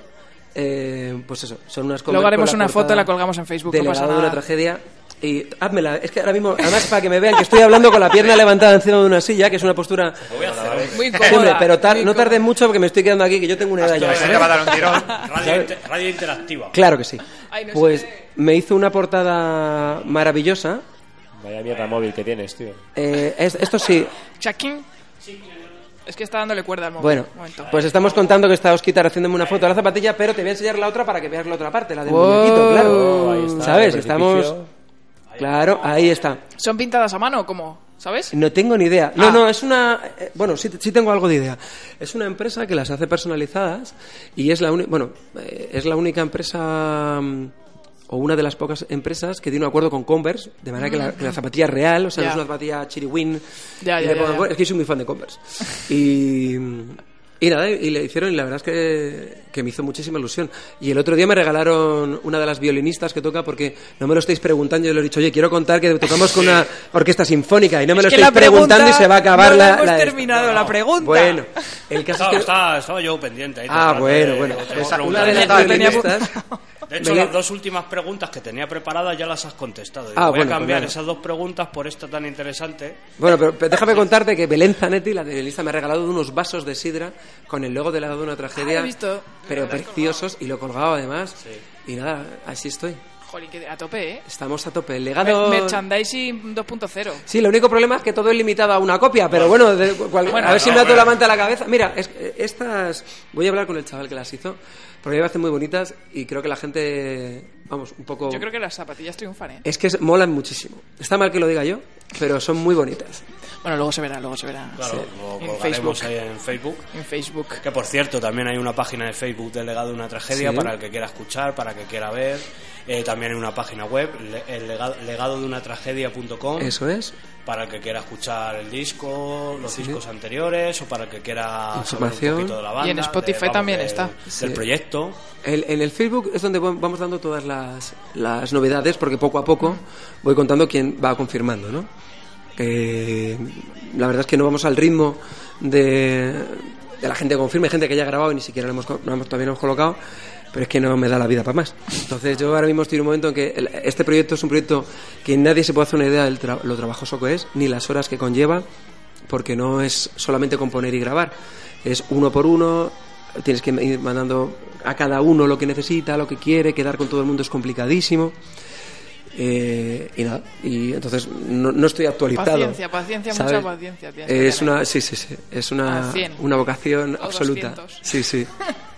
S11: Eh, pues eso, son unas Converse
S12: Luego haremos una foto y la colgamos en Facebook,
S11: de
S12: no pasa
S11: de una
S12: nada.
S11: tragedia. Y házmela, es que ahora mismo, además para que me vean que estoy hablando con la pierna levantada encima de una silla, que es una postura...
S12: Muy
S11: Sí,
S12: cómoda.
S11: hombre, pero tar- no tarden mucho porque me estoy quedando aquí, que yo tengo una edad ya.
S2: A dar un tirón. Radio, radio interactiva.
S11: Claro que sí.
S12: Ay, no
S11: Pues me hizo una portada maravillosa.
S10: Vaya mierda móvil que tienes, tío.
S11: Eh, es- esto sí.
S12: Chaquín. Es que está dándole cuerda al móvil.
S11: Bueno,
S12: momento.
S11: pues estamos contando que está Osquitar haciéndome una foto de la zapatilla, pero te voy a enseñar la otra para que veas la otra parte, la del
S12: Wow.
S11: muñequito, claro.
S12: Oh, ahí está,
S11: ¿Sabes?
S12: el
S11: Estamos.
S12: precipicio.
S11: Claro, ahí está.
S12: ¿Son pintadas a mano o cómo? ¿Sabes?
S11: No tengo ni idea. No,
S12: Ah.
S11: no, es una. eh, bueno, sí, sí tengo algo de idea. Es una empresa que las hace personalizadas y es la única. Bueno, eh, es la única empresa. mm, O una de las pocas empresas que tiene un acuerdo con Converse, de manera que la, que la zapatilla es real, o sea, no
S12: Ya.
S11: es una zapatilla chiriwin.
S12: Ya,
S11: y
S12: ya,
S11: le
S12: ya,
S11: pongan-
S12: ya.
S11: bueno, Es que soy muy fan de Converse. Y. Y nada, y le hicieron, y la verdad es que, que me hizo muchísima ilusión. Y el otro día me regalaron una de las violinistas que toca, porque no me lo estáis preguntando, yo le he dicho, oye, quiero contar que tocamos con una orquesta sinfónica, y no me lo
S12: Es que
S11: estáis preguntando y se va a acabar
S12: no
S11: la,
S12: hemos
S11: la-
S12: terminado la pregunta.
S11: Bueno, el caso
S2: Estaba,
S11: es que...
S2: estaba- estaba yo pendiente. ahí
S11: Ah, bueno,
S2: de-
S11: bueno. Pues
S2: preguntas.
S11: una de las violinistas...
S2: De hecho, las dos últimas preguntas que tenía preparadas ya las has contestado.
S11: Ah,
S2: voy
S11: bueno,
S2: a
S11: pues
S2: cambiar esas dos preguntas por esta tan interesante.
S11: Bueno, pero, pero déjame contarte que Belén Zanetti, la de violinista, me ha regalado unos vasos de sidra con el logo de la de una tragedia,
S12: Ah, he visto.
S11: pero preciosos, y lo he colgado además. Y nada, así estoy.
S12: Jolín, que a tope, ¿eh?
S11: Estamos a tope. El legado...
S12: Me- Merchandising 2.0.
S11: Sí, lo único problema es que todo es limitado a una copia, pero bueno, de- cual-
S12: Bueno,
S11: a ver si
S12: no,
S11: me ato
S12: bueno.
S11: la manta a la cabeza. Mira, es- estas... Voy a hablar con el chaval que las hizo, porque me parecen muy bonitas y creo que la gente, vamos, un poco...
S12: Yo creo que las zapatillas triunfan, ¿eh?
S11: Es que es- molan muchísimo. Está mal que lo diga yo, pero son muy bonitas.
S12: Bueno, luego se verá, luego se verá.
S2: Claro,
S12: Sí.
S2: lo
S12: En Facebook.
S2: ahí en Facebook.
S12: En Facebook.
S2: Que por cierto, también hay una página de Facebook del legado de una tragedia
S11: Sí.
S2: para el que quiera escuchar, para el que quiera ver. Eh, también hay una página web, le- el legado, legado de una tragedia.com.
S11: Eso es.
S2: Para el que quiera escuchar el disco, los
S11: Sí.
S2: discos anteriores o para el que quiera saber un
S11: Información.
S2: poquito de la banda.
S12: Y en Spotify
S2: de- vamos,
S12: también
S2: del-
S12: está.
S2: Del
S11: Sí.
S2: proyecto.
S11: El- en el Facebook es donde va- vamos dando todas las, las novedades, porque poco a poco voy contando quién va confirmando, ¿no? Que la verdad es que no vamos al ritmo de, de la gente que confirma, hay gente que ya ha grabado y ni siquiera lo hemos, co- no hemos- todavía no hemos colocado, pero es que no me da la vida para más. Entonces yo ahora mismo estoy en un momento en que este proyecto es un proyecto que nadie se puede hacer una idea de lo trabajoso que es, ni las horas que conlleva, porque no es solamente componer y grabar, es uno por uno, tienes que ir mandando a cada uno lo que necesita, lo que quiere, quedar con todo el mundo es complicadísimo. Eh, y nada, y entonces no, no estoy actualizado.
S12: Paciencia, paciencia, mucha paciencia que
S11: Es una, sí, sí, sí, es una,
S12: A 100.
S11: una vocación absoluta.
S12: 200.
S11: Sí, sí.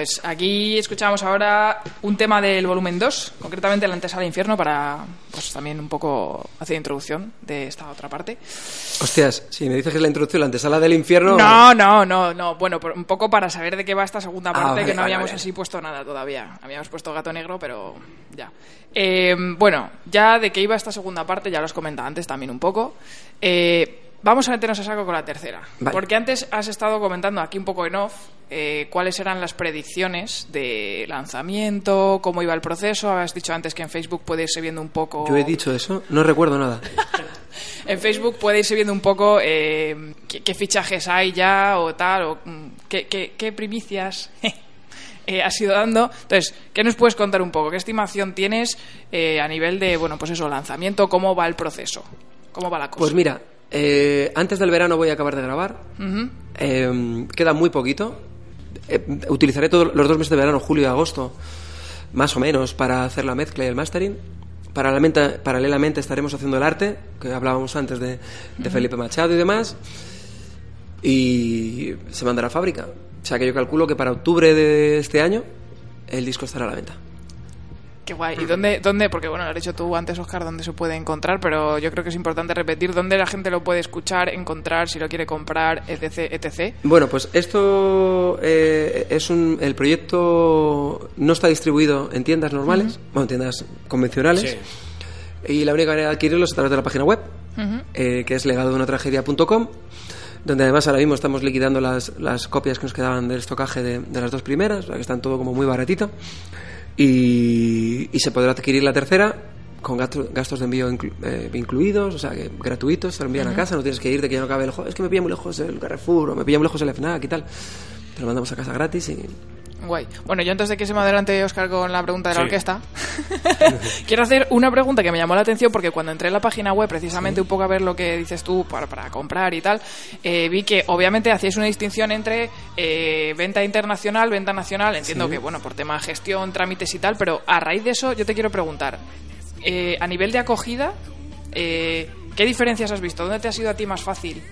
S12: pues aquí escuchamos ahora un tema del volumen 2, concretamente la antesala infierno, para pues también un poco hacer introducción de esta otra parte.
S11: Hostias, si me dices que es la introducción, la antesala del infierno.
S12: No, no, no, no. Bueno, un poco para saber de qué va esta segunda
S11: Ah,
S12: parte,
S11: vale,
S12: que no
S11: vale,
S12: habíamos
S11: vale.
S12: así puesto nada todavía. Habíamos puesto gato negro, pero ya. Eh, bueno, ya de qué iba esta segunda parte, ya lo has comentado antes también un poco. Eh, vamos a meternos a saco con la tercera.
S11: Vale.
S12: Porque antes has estado comentando aquí un poco en off eh, cuáles eran las predicciones de lanzamiento, cómo iba el proceso. Habías dicho antes que en Facebook puede irse viendo un poco.
S11: Yo he dicho eso, no recuerdo nada.
S12: En Facebook puede irse viendo un poco eh, qué, qué fichajes hay ya o tal, o mm, qué, qué- qué primicias eh, has ido dando. Entonces, ¿qué nos puedes contar un poco? ¿Qué estimación tienes eh, a nivel de, bueno, pues eso, lanzamiento? ¿Cómo va el proceso? ¿Cómo va la cosa?
S11: Pues mira, eh, antes del verano voy a acabar de grabar. Eh, queda muy poquito. Eh, utilizaré todos los dos meses de verano, julio y agosto, más o menos, para hacer la mezcla y el mastering. Paralelamente, paralelamente estaremos haciendo el arte, que hablábamos antes de. Felipe Machado y demás. Y se mandará a fábrica. O sea que yo calculo que para octubre de este año el disco estará a la venta.
S12: Qué guay. ¿Y dónde, dónde? Porque bueno, lo has dicho tú antes, Oscar, dónde se puede encontrar, pero yo creo que es importante repetir dónde la gente lo puede escuchar, encontrar, si lo quiere comprar, etc, etc.
S11: Bueno, pues esto eh, es un. El proyecto no está distribuido en tiendas normales,
S12: Ujú.
S11: bueno, en tiendas convencionales. Y la única manera de adquirirlo es a través de la página web,
S12: Ujú.
S11: eh, que es legadodeunatragedia.com, donde además ahora mismo estamos liquidando las, las copias que nos quedaban del estocaje de, de las dos primeras, o sea que están todo como muy baratito. Y, y se podrá adquirir la tercera con gasto- gastos de envío inclu- eh, incluidos, o sea, que gratuitos, se lo envían a casa, no tienes que irte que ya no cabe el juego, es que me pilla muy lejos el Carrefour o me pilla muy lejos el FNAC y tal. Te lo mandamos a casa gratis y...
S12: Guay. Bueno, yo antes de que se me adelante Oscar con la pregunta de la
S11: Sí.
S12: orquesta, quiero hacer una pregunta que me llamó la atención porque cuando entré en la página web, precisamente un poco a ver lo que dices tú para, para comprar y tal, eh, vi que obviamente hacíais una distinción entre eh, venta internacional, venta nacional. Entiendo
S11: Sí.
S12: que, bueno, por tema de gestión, trámites y tal, pero a raíz de eso yo te quiero preguntar, eh, a nivel de acogida, eh, ¿qué diferencias has visto? ¿Dónde te ha sido a ti más fácil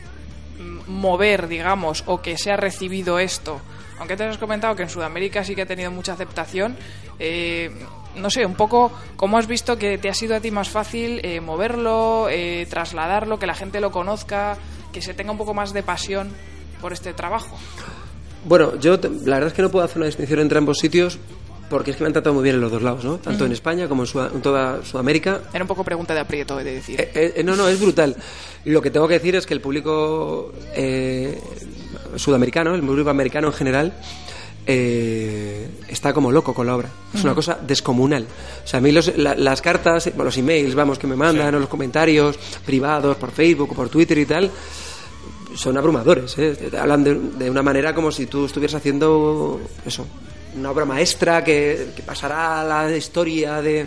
S12: mm, mover, digamos, o que se ha recibido esto? Aunque te has comentado que en Sudamérica sí que ha tenido mucha aceptación, eh, no sé, un poco cómo has visto que te ha sido a ti más fácil eh, moverlo, eh, trasladarlo, que la gente lo conozca, que se tenga un poco más de pasión por este trabajo.
S11: Bueno, yo la verdad es que no puedo hacer una distinción entre ambos sitios porque es que me han tratado muy bien en los dos lados, ¿no? Tanto en España como en, Sud- en toda Sudamérica.
S12: Era un poco pregunta de aprieto, he de decir.
S11: Eh, eh, no, no, es brutal. Lo que tengo que decir es que el público eh, sudamericano, el público americano en general, eh, está como loco con la obra. Es una cosa descomunal. O sea, a mí los- la- las cartas, los emails, vamos, que me mandan, o los comentarios privados por Facebook o por Twitter y tal, son abrumadores. ¿eh? Hablan de, de una manera como si tú estuvieras haciendo eso, una obra maestra que, que pasará a la historia de.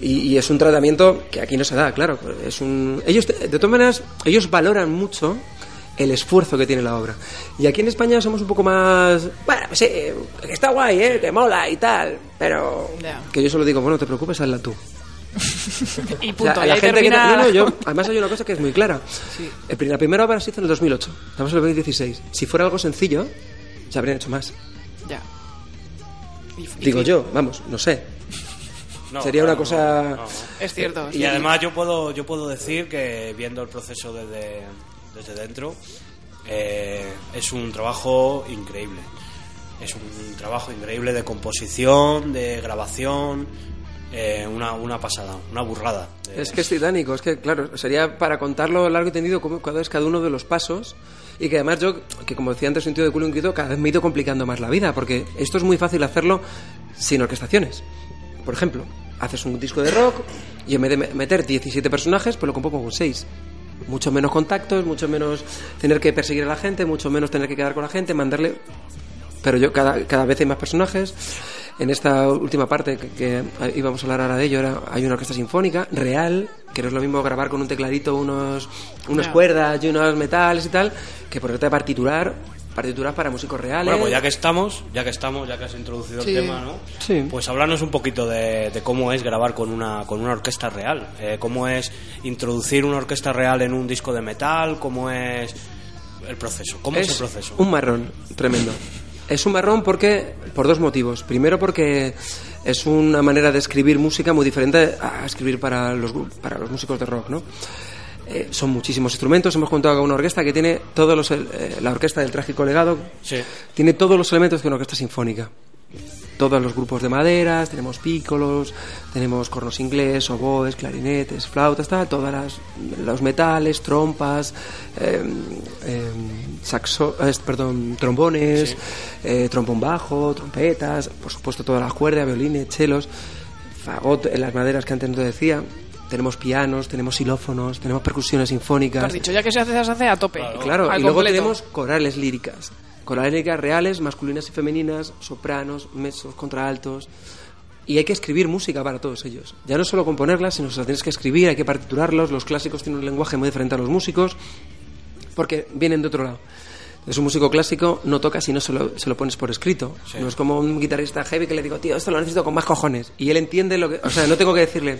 S11: Y, y es un tratamiento que aquí no se da, claro. Es un, ellos, de todas maneras, ellos valoran mucho el esfuerzo que tiene la obra. Y aquí en España somos un poco más. Bueno, sí, que está guay, ¿eh? que mola y tal. Pero. Que yo solo digo, bueno, no te preocupes, hazla tú.
S12: Y
S11: O
S12: punto.
S11: sea,
S12: y
S11: la gente que no, no, yo, además hay una cosa que es muy clara.
S12: Sí.
S11: La primera obra se hizo en el 2008. Estamos en el 2016. Si fuera algo sencillo, se habrían hecho más. Digo yo, vamos, no sé.
S2: No,
S11: Sería
S2: claro,
S11: una cosa.
S2: no, no.
S12: Es cierto.
S2: Y además yo puedo, yo puedo decir que viendo el proceso desde, desde dentro, eh, es un trabajo increíble. Es un trabajo increíble de composición, de grabación, eh, una, una pasada, una burrada. de-
S11: Es que es titánico, es que, claro, sería para contarlo largo y tendido cómo- cuál es cada uno de los pasos. Y que además yo, que como decía antes, tío de culo inquieto, cada vez me he ido complicando más la vida, porque esto es muy fácil hacerlo sin orquestaciones. Por ejemplo, haces un disco de rock y en vez de me- meter 17 personajes, pues lo compongo con 6. Mucho menos contactos, mucho menos tener que perseguir a la gente, mucho menos tener que quedar con la gente, mandarle pero yo cada, cada vez hay más personajes. En esta última parte que, que íbamos a hablar ahora de ello, era, hay una orquesta sinfónica real, que no es lo mismo grabar con un tecladito unos, unas cuerdas y unos metales y tal, que ponerte a partiturar, partituras para músicos reales.
S2: Bueno, pues ya que estamos, ya que estamos, ya que has introducido
S11: Sí.
S2: el tema, ¿no?
S11: Sí.
S2: Pues hablarnos un poquito de, de cómo es grabar con una, con una orquesta real, eh, cómo es introducir una orquesta real en un disco de metal, cómo es el proceso, cómo es, el proceso.
S11: un marrón tremendo. Es un marrón porque por dos motivos. Primero porque es una manera de escribir música muy diferente a escribir para los para los músicos de rock, ¿no? Eh, son muchísimos instrumentos. Hemos contado con una orquesta que tiene todos los eh, la orquesta del trágico legado
S2: Sí.
S11: tiene todos los elementos de una orquesta sinfónica. Todos los grupos de maderas, tenemos pícolos, tenemos cornos inglés, oboes, clarinetes, flautas, tal, todas las, los metales, trompas, eh, eh, saxo- eh, perdón, trombones, eh, trombón bajo, trompetas, por supuesto todas las cuerdas, violines, chelos, fagot en las maderas que antes no te decía. Tenemos pianos, tenemos xilófonos, tenemos percusiones sinfónicas.
S12: Has dicho, ya que se hace, se hace a tope.
S11: Claro, y luego tenemos corales líricas. Corales líricas reales, masculinas y femeninas, sopranos, mesos, contraaltos. Y hay que escribir música para todos ellos. Ya no solo componerla, sino que se la tienes que escribir, hay que partiturarlos. Los clásicos tienen un lenguaje muy diferente a los músicos, porque vienen de otro lado. Entonces, un músico clásico no toca si no se lo, se lo pones por escrito.
S2: Sí.
S11: No es como un guitarrista heavy que le digo, tío, esto lo necesito con más cojones. Y él entiende lo que. O sea, no tengo que decirle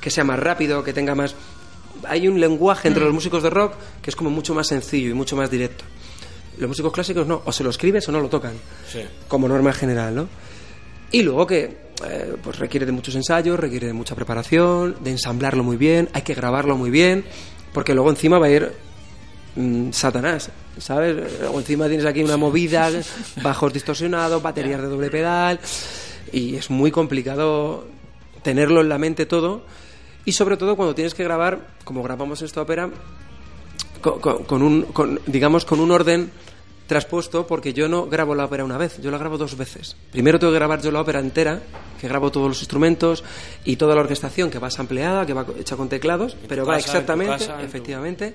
S11: que sea más rápido, que tenga más. Hay un lenguaje entre los músicos de rock que es como mucho más sencillo y mucho más directo. Los músicos clásicos no, o se lo escribes o no lo tocan,
S2: Sí.
S11: como norma general, ¿no? Y luego que eh, pues requiere de muchos ensayos, requiere de mucha preparación, de ensamblarlo muy bien, hay que grabarlo muy bien, porque luego encima va a ir mm, Satanás, ¿sabes? Luego encima tienes aquí una movida, bajos distorsionados, baterías de doble pedal, y es muy complicado tenerlo en la mente todo, y sobre todo cuando tienes que grabar, como grabamos esta ópera, con- con un, con, digamos, con un orden traspuesto, porque yo no grabo la ópera una vez, yo la grabo dos veces. Primero tengo que grabar yo la ópera entera, que grabo todos los instrumentos y toda la orquestación que va ampliada, que va hecha con teclados, pero va
S2: casa,
S11: exactamente,
S2: casa, en tu-
S11: efectivamente,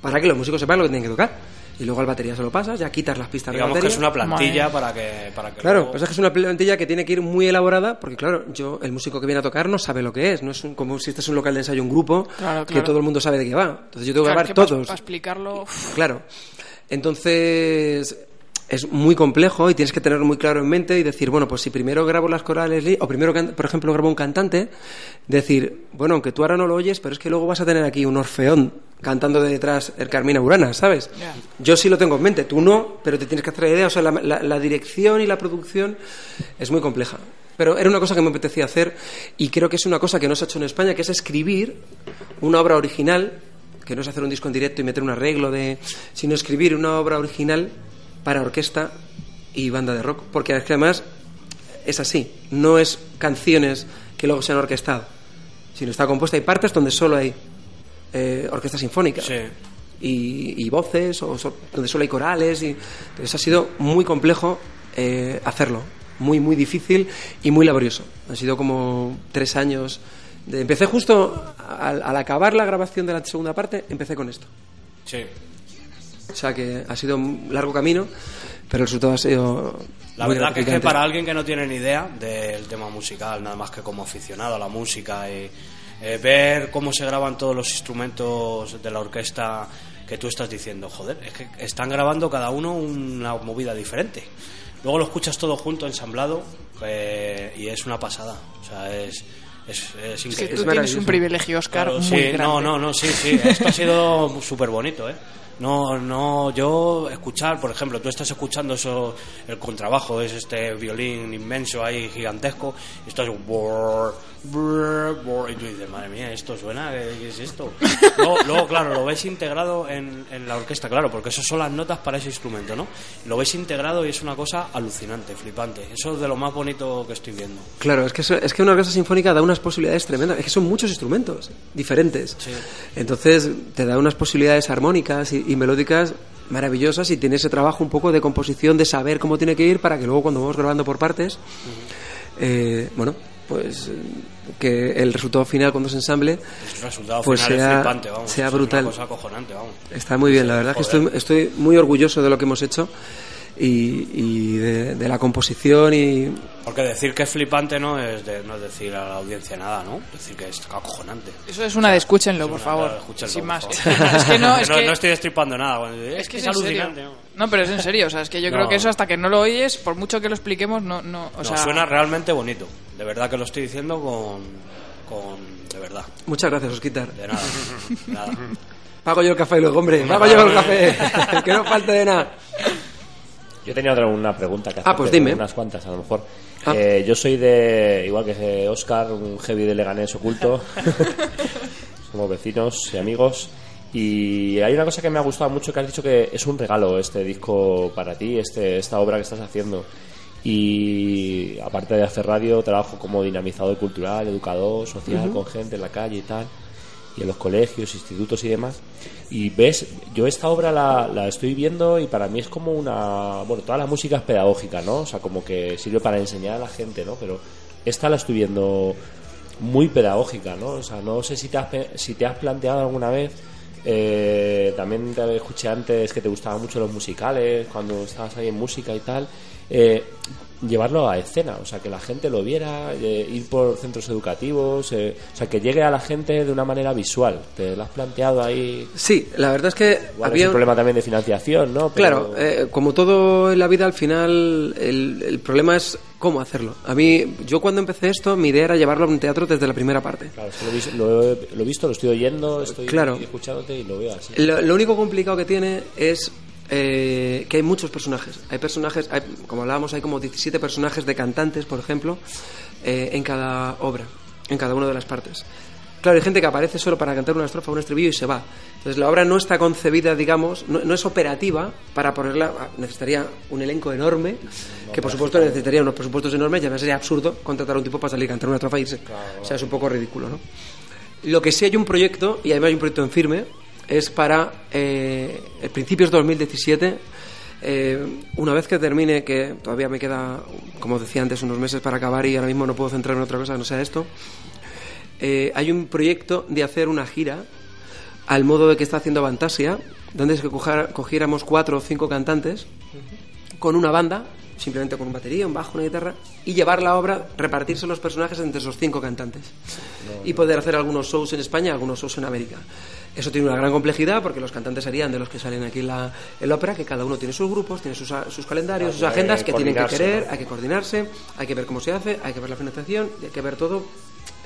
S11: para que los músicos sepan lo que tienen que tocar. Y luego al batería se lo pasas, ya quitas las pistas
S2: Digamos
S11: de
S2: que
S11: batería.
S2: es una plantilla para que, para que
S11: Claro,
S2: luego-
S11: pues es que es una plantilla que tiene que ir muy elaborada, porque claro, yo, el músico que viene a tocar no sabe lo que es, no es un- como si este es un local de ensayo, un grupo,
S12: Claro,
S11: que
S12: claro.
S11: todo el mundo sabe de qué va. Entonces yo tengo que
S12: Claro,
S11: grabar
S12: que
S11: todos.
S12: Para explicarlo. uf,
S11: Claro. Entonces es muy complejo y tienes que tenerlo muy claro en mente y decir, bueno, pues si primero grabo las corales o primero, por ejemplo, grabo un cantante, decir, bueno, aunque tú ahora no lo oyes, pero es que luego vas a tener aquí un orfeón cantando de detrás el Carmina Burana, ¿sabes? Yo sí lo tengo en mente, tú no, pero te tienes que hacer la idea, o sea, la, la- la dirección y la producción es muy compleja. Pero era una cosa que me apetecía hacer y creo que es una cosa que no se ha hecho en España, que es escribir una obra original, que no es hacer un disco en directo y meter un arreglo de, sino escribir una obra original para orquesta y banda de rock, porque es que además es así, no es canciones que luego se han orquestado, sino está compuesta, hay partes donde solo hay eh, orquesta sinfónica y, y voces, o so- donde solo hay corales, y entonces ha sido muy complejo eh, hacerlo, muy, muy difícil y muy laborioso. Han sido como tres años. Empecé justo al, al acabar la grabación de la segunda parte, empecé con esto.
S2: Sí.
S11: O sea que ha sido un largo camino, pero el resultado ha sido.
S2: La verdad que es que para alguien que no tiene ni idea del tema musical, nada más que como aficionado a la música y eh, ver cómo se graban todos los instrumentos de la orquesta que tú estás diciendo, joder, es que están grabando cada uno una movida diferente. Luego lo escuchas todo junto, ensamblado, eh, y es una pasada. O sea, es, es, es
S12: que
S2: increíble.
S12: tú tienes un privilegio, Oscar,
S2: Claro,
S12: muy
S2: sí,
S12: grande.
S2: No, no, no, sí, sí. Esto ha sido súper bonito, ¿eh? No, no, yo escuchar, por ejemplo, tú estás escuchando eso, el contrabajo, es este violín inmenso ahí, gigantesco, y esto y tú dices, madre mía, esto suena, ¿qué, es esto? Luego, luego, claro, lo ves integrado en, en la orquesta, claro, porque eso son las notas para ese instrumento, ¿no? Lo ves integrado y es una cosa alucinante, flipante. Eso es de lo más bonito que estoy viendo.
S11: Claro, es que, eso- es que una orquesta sinfónica da unas posibilidades tremendas. Es que son muchos instrumentos diferentes. Entonces te da unas posibilidades armónicas y, y melódicas maravillosas y tiene ese trabajo un poco de composición, de saber cómo tiene que ir para que luego cuando vamos grabando por partes, eh, bueno, pues que el resultado final cuando se ensamble
S2: El resultado
S11: pues
S2: final es
S11: sea,
S2: flipante, vamos.
S11: sea brutal.
S2: Es una cosa acojonante, vamos.
S11: Está muy bien, la verdad que estoy, estoy muy orgulloso de lo que hemos hecho y, y de, de la composición y
S2: Porque decir que es flipante no es, de- no es decir a la audiencia nada, ¿no? Decir que es acojonante.
S12: Eso es una de escúchenlo, por
S2: Una,
S12: favor.
S2: escúchenlo,
S12: Sin
S2: por
S12: más.
S2: favor.
S12: Es que no, es que-
S2: no estoy destripando nada. digo,
S12: Es que es,
S2: es alucinante. ¿no?
S12: No, pero es en serio. O sea, es que yo
S2: No.
S12: creo que eso hasta que no lo oyes, por mucho que lo expliquemos, no. no o
S2: No,
S12: sea,
S2: suena realmente bonito. De verdad que lo estoy diciendo con. con de verdad.
S11: muchas gracias, Osquitar.
S2: De nada. nada.
S11: Pago yo el café luego, hombre. Pago yo el café. que no falte de nada.
S10: Yo tenía otra una pregunta que
S11: Ah, pues dime.
S10: Unas cuantas, a lo mejor.
S11: Ah.
S10: Eh, yo soy de, igual que Oscar, un heavy de Leganés oculto. Somos vecinos y amigos. Y hay una cosa que me ha gustado mucho que has dicho que es un regalo este disco para ti, este, esta obra que estás haciendo. Y aparte de hacer radio, trabajo como dinamizador cultural, educador, social, con gente en la calle y tal, y en los colegios, institutos y demás. Y ves, yo esta obra la, la estoy viendo y para mí es como una. Bueno, toda la música es pedagógica, ¿no? O sea, como que sirve para enseñar a la gente, ¿no? Pero esta la estoy viendo muy pedagógica, ¿no? O sea, no sé si te has, si te has planteado alguna vez. eh, también te escuché antes que te gustaban mucho los musicales, cuando estabas ahí en música y tal. Eh, llevarlo a escena, o sea, que la gente lo viera, eh, ir por centros educativos, eh, o sea, que llegue a la gente de una manera visual. ¿Te lo has planteado ahí?
S11: Sí, la verdad es que
S10: Igual
S11: había
S10: es un problema también de financiación, ¿no? Pero-
S11: Claro, eh, como todo en la vida, al final el, el problema es cómo hacerlo. A mí, yo cuando empecé esto, mi idea era llevarlo a un teatro desde la primera parte.
S10: Claro, es que lo, he vis- lo he, lo he visto, lo estoy oyendo, estoy
S11: Claro.
S10: escuchándote y lo veo así.
S11: Lo, lo único complicado que tiene es eh, que hay muchos personajes. Hay personajes, hay- como hablábamos, hay como 17 personajes de cantantes, por ejemplo, eh, en cada obra, en cada una de las partes. Claro, hay gente que aparece solo para cantar una estrofa, un estribillo y se va. Entonces la obra no está concebida, digamos, no, no es operativa para ponerla. Necesitaría un elenco enorme, que por supuesto necesitaría unos presupuestos enormes, ya me sería absurdo contratar a un tipo para salir a cantar una estrofa y irse. O sea, es un poco ridículo, ¿no? Lo que sí hay un proyecto, y además hay un proyecto en firme, es para eh, el principios de 2017, eh, una vez que termine, que todavía me queda, como decía antes, unos meses para acabar y ahora mismo no puedo centrarme en otra cosa que no sea esto, eh, hay un proyecto de hacer una gira al modo de que está haciendo Fantasia, donde es que cogiéramos cuatro o cinco cantantes con una banda, simplemente con un batería, un bajo, una guitarra, y llevar la obra, repartirse los personajes entre esos cinco cantantes. y poder hacer algunos shows en España, algunos shows en América. Eso tiene una gran complejidad porque los cantantes serían de los que salen aquí en la, en la ópera, que cada uno tiene sus grupos, tiene sus, sus calendarios,
S10: Hay
S11: sus agendas que tienen que querer,
S10: ¿no?
S11: hay que coordinarse, hay que ver cómo se hace, hay que ver la financiación, hay que ver todo,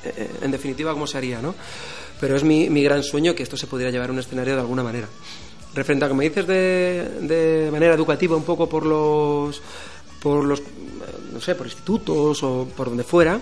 S11: eh, en definitiva, cómo se haría, ¿no? Pero es mi, mi gran sueño que esto se pudiera llevar a un escenario de alguna manera. Referente a lo que me dices de, de manera educativa, un poco por los, por los, eh, no sé, por institutos o por donde fuera,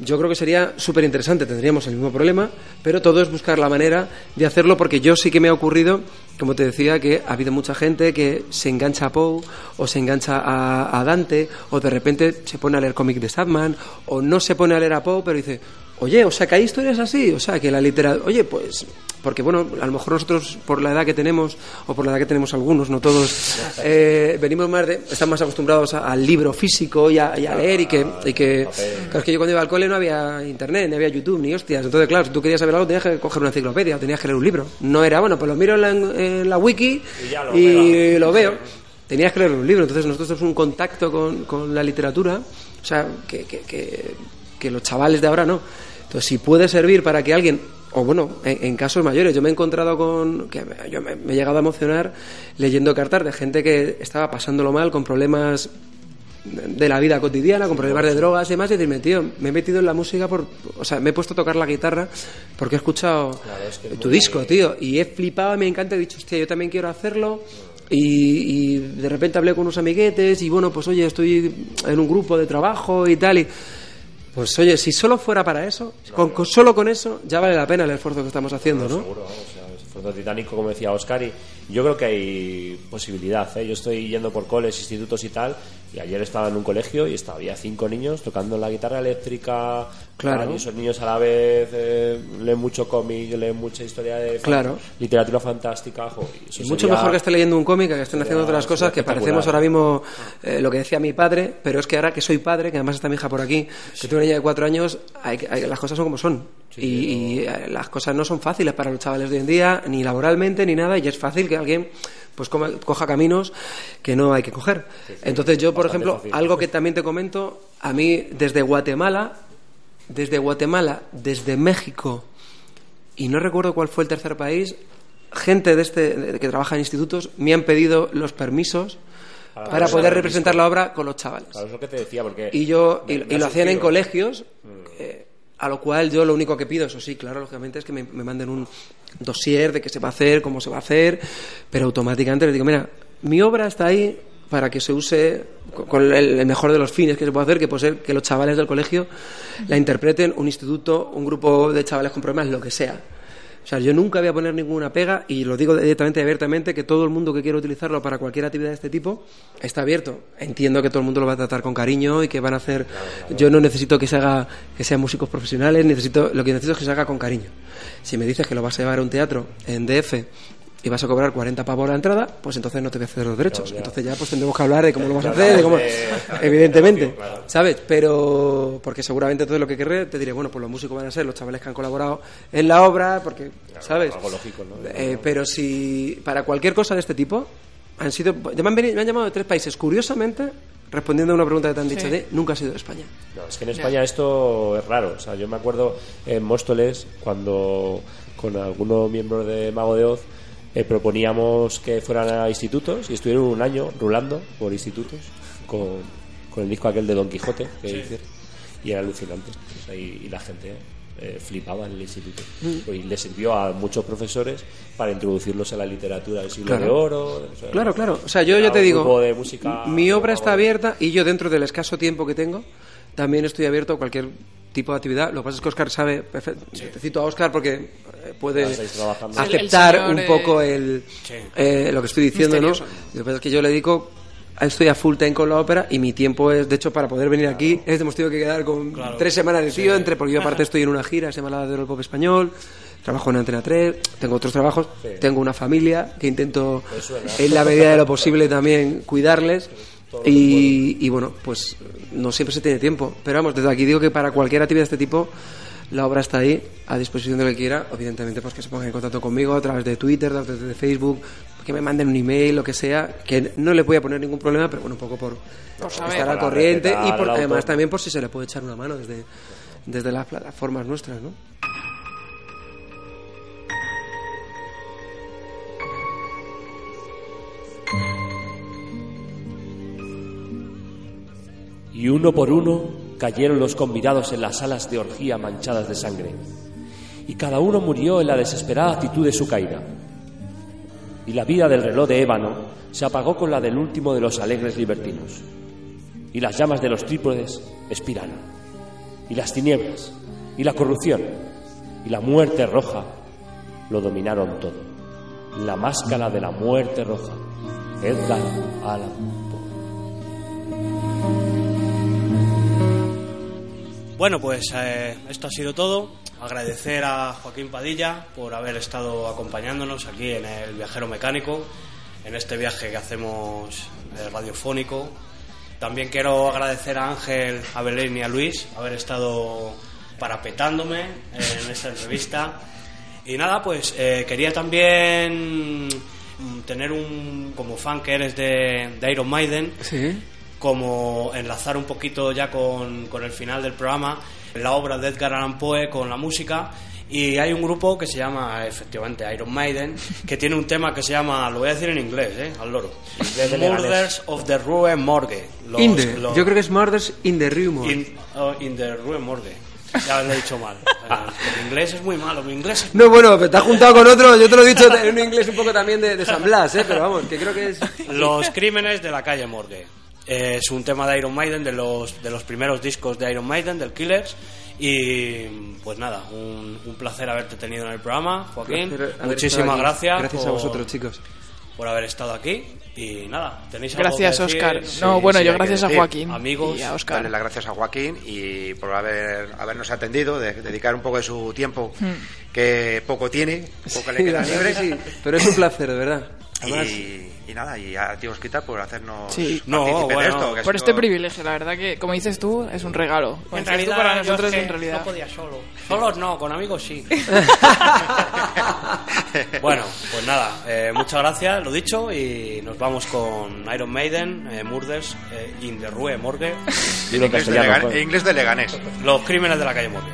S11: yo creo que sería súper interesante, tendríamos el mismo problema, pero todo es buscar la manera de hacerlo porque yo sí que me ha ocurrido, como te decía, que ha habido mucha gente que se engancha a Poe o se engancha a, a Dante o de repente se pone a leer cómic de Sadman o no se pone a leer a Poe pero dice, oye, o sea, que hay historias así, o sea, que la literatura, oye, pues, porque bueno, a lo mejor nosotros por la edad que tenemos o por la edad que tenemos algunos, no todos, eh, venimos más de, están más acostumbrados a- al libro físico y a, y a leer y que, y que claro, es que yo cuando iba al cole no había internet, ni había YouTube, ni hostias, entonces claro, si tú querías saber algo tenías que coger una enciclopedia o tenías que leer un libro, no era, bueno, pues lo miro en la, en la wiki
S10: Y ya lo
S11: y lo veo. Tenías que leer un libro, entonces nosotros tenemos un contacto con, con la literatura, o sea, que, que, que, que los chavales de ahora no. Entonces, si puede servir para que alguien, o bueno, en, en casos mayores, yo me he encontrado con, que me- yo me, me he llegado a emocionar leyendo cartas de gente que estaba pasándolo mal, con problemas de la vida cotidiana, con problemas de drogas y demás, y decirme, tío, me he metido en la música por, o sea, me he puesto a tocar la guitarra porque he escuchado tu disco, tío, y he flipado, me encanta, he dicho, hostia, yo también quiero hacerlo. Y, y de repente hablé con unos amiguetes y bueno, pues oye, estoy en un grupo de trabajo y tal. Y, pues oye, si solo fuera para eso, con, solo con eso, ya vale la pena el esfuerzo que estamos haciendo, ¿no?
S10: Seguro, vamos, o sea, esfuerzo titánico, como decía Oscar, y yo creo que hay posibilidad. ¿eh? Yo estoy yendo por coles, institutos y tal, y ayer estaba en un colegio y estaba, había cinco niños tocando la guitarra eléctrica,
S11: Claro.
S10: y esos niños a la vez eh, leen mucho cómic, leen mucha historia de fan-
S11: Claro.
S10: literatura fantástica. jo, y eso
S11: mucho
S10: sería-
S11: mejor que esté leyendo un cómic que estén haciendo otras cosas que parecemos ahora mismo eh, lo que decía mi padre, pero es que ahora que soy padre, que además está mi hija por aquí, que tengo una niña de cuatro años, hay, hay- las cosas son como son. Y y, eh, las cosas no son fáciles para los chavales de hoy en día, ni laboralmente, ni nada, y es fácil que alguien pues coma- coja caminos que no hay que coger. Entonces yo, por ejemplo,
S10: fácil.
S11: algo que también te comento, a mí desde Guatemala, desde Guatemala, desde México, y no recuerdo cuál fue el tercer país, gente de este de- que trabaja en institutos me han pedido los permisos
S10: Para
S11: para,
S10: poder
S11: representar la obra con los chavales.
S10: Claro, es lo que te decía, porque...
S11: Y yo y,
S10: me- me
S11: y
S10: ha
S11: lo hacían en colegios,
S10: Mm.
S11: eh, a lo cual yo lo único que pido, eso sí, claro, lógicamente es que me, me manden un dossier de qué se va a hacer, cómo se va a hacer, pero automáticamente les digo, mira, mi obra está ahí, para que se use con el, mejor de los fines que se puede hacer, que puede ser que los chavales del colegio la interpreten, un instituto, un grupo de chavales con problemas, lo que sea. O sea, yo nunca voy a poner ninguna pega y lo digo directamente y abiertamente que todo el mundo que quiera utilizarlo para cualquier actividad de este tipo está abierto. Entiendo que todo el mundo lo va a tratar con cariño y que van a hacer. Yo no necesito que se haga que sean músicos profesionales, necesito lo que necesito es que se haga con cariño. Si me dices que lo vas a llevar a un teatro en DF y vas a cobrar 40 pavos la entrada, pues entonces no te voy a ceder los derechos. Entonces ya pues tendremos que hablar de cómo lo vamos a hacer, de cómo, evidentemente, ¿sabes? Pero porque seguramente todo lo que querré te diré, bueno, pues los músicos van a ser los chavales que han colaborado en la obra, porque, ¿sabes?
S10: Algo lógico, ¿no?
S11: Eh, pero si para cualquier cosa de este tipo han sido ya me han, venido- me han llamado de tres países curiosamente respondiendo a una pregunta que te han dicho
S10: Sí.
S11: de nunca ha sido de España
S10: No, es que en España esto es raro. O sea, yo me acuerdo en Móstoles cuando con algunos miembros de Mago de Oz eh, proponíamos que fueran a institutos y estuvieron un año rulando por institutos con, con el disco aquel de Don Quijote que
S15: Sí.
S10: y era alucinante. O sea, y, y la gente eh, flipaba en el instituto.
S11: Mm.
S10: Y le sirvió a muchos profesores para introducirlos en la literatura del siglo
S11: Claro.
S10: de oro. o sea,
S11: Claro, claro. O sea, yo ya te digo,
S10: grupo de música
S11: mi obra está abierta y yo dentro del escaso tiempo que tengo también estoy abierto a cualquier tipo de actividad. Lo que pasa es que Oscar sabe, te cito a Oscar porque puede
S10: estáis trabajando.
S11: aceptar
S10: El- el
S11: un poco
S10: eh,
S11: el,
S10: Sí.
S11: eh, lo que estoy diciendo, ¿no?
S10: Misterioso.
S11: Lo que pasa es que yo le dedico estoy a full time con la ópera y mi tiempo es, de hecho, para poder venir aquí, es, hemos tenido que quedar con
S10: Claro.
S11: tres semanas de tío,
S10: Sí.
S11: entre, porque yo aparte estoy en una gira, se llama la del pop español, trabajo en Antena 3, tengo otros trabajos,
S10: Sí.
S11: tengo una familia que intento,
S10: suena.
S11: en la medida de lo posible, también cuidarles. Y, y bueno, pues no siempre se tiene tiempo. Pero vamos, desde aquí digo que para cualquier actividad de este tipo, la obra está ahí, a disposición de lo que quiera. Evidentemente, pues que se pongan en contacto conmigo a través de Twitter, a través de Facebook, que me manden un email, lo que sea, que no le voy a poner ningún problema, pero bueno, un poco por,
S12: Por saber.
S11: estar al corriente y por, además también por si se le puede echar una mano desde, desde las plataformas nuestras, ¿no?
S10: y uno por uno cayeron los convidados en las salas de orgía manchadas de sangre, y cada uno murió en la desesperada actitud de su caída. Y la vida del reloj de ébano se apagó con la del último de los alegres libertinos, y las llamas de los trípodes expiraron, y las tinieblas, y la corrupción, y la muerte roja lo dominaron todo. La máscara de la muerte roja, Edgar Allan
S2: Bueno, pues eh, esto ha sido todo. Agradecer a Joaquín Padilla por haber estado acompañándonos aquí en el Viajero Mecánico, en este viaje que hacemos eh, radiofónico. También quiero agradecer a Ángel, a Belén y a Luis haber estado parapetándome en esta entrevista. Y nada, pues eh, quería también tener un, como fan que eres de, de Iron Maiden,
S11: Sí.
S2: Como enlazar un poquito ya con, con el final del programa, la obra de Edgar Allan Poe con la música. Y hay un grupo que se llama, efectivamente, Iron Maiden, que tiene un tema que se llama, lo voy a decir en inglés, ¿eh? Al loro. Murders of the Rue Morgue. Los-
S11: in the,
S2: los-
S11: yo creo que es Murders in the Rumor.
S2: In, oh, in the Rue Morgue. Ya lo he dicho mal. Eh, El inglés es muy malo, mi inglés es
S11: No, bueno, pero te has juntado con otro, yo te lo he dicho en un inglés un poco también de, de San Blas, ¿eh? pero vamos, que creo que es...
S2: Los crímenes de la calle Morgue. Eh, es un tema de Iron Maiden, de los, de los primeros discos de Iron Maiden, del Killers. Y pues nada, un, un placer haberte tenido en el programa, Joaquín. Muchísimas gracias.
S11: Gracias a vosotros, chicos.
S2: Por haber estado aquí. Y nada, tenéis algo
S12: Gracias,
S2: que decir?
S12: Óscar. No, bueno, yo gracias a. Joaquín
S2: Amigos,
S12: y a Óscar.
S14: Darle las gracias a Joaquín y por haber habernos atendido, de dedicar un poco de su tiempo
S12: Hmm.
S14: que poco tiene, poco le
S11: Sí,
S14: queda
S11: la verdad
S14: libre.
S11: pero es un placer, de verdad. Además-
S14: Y, y nada, y a ti Osquita por hacernos
S12: Sí.
S14: partícipe de esto. que
S12: por este privilegio, la verdad que, como dices tú, es un regalo.
S2: En realidad,
S12: para
S2: yo
S12: nosotros, en realidad.
S2: no podía solo. Solos no, con amigos sí. bueno, pues nada, eh, muchas gracias, lo dicho, y nos vamos con Iron Maiden, eh, Murders, eh, in the Rue Morgue.
S14: En inglés, de Legan- en inglés de Leganés.
S2: Los crímenes de la calle Morgue.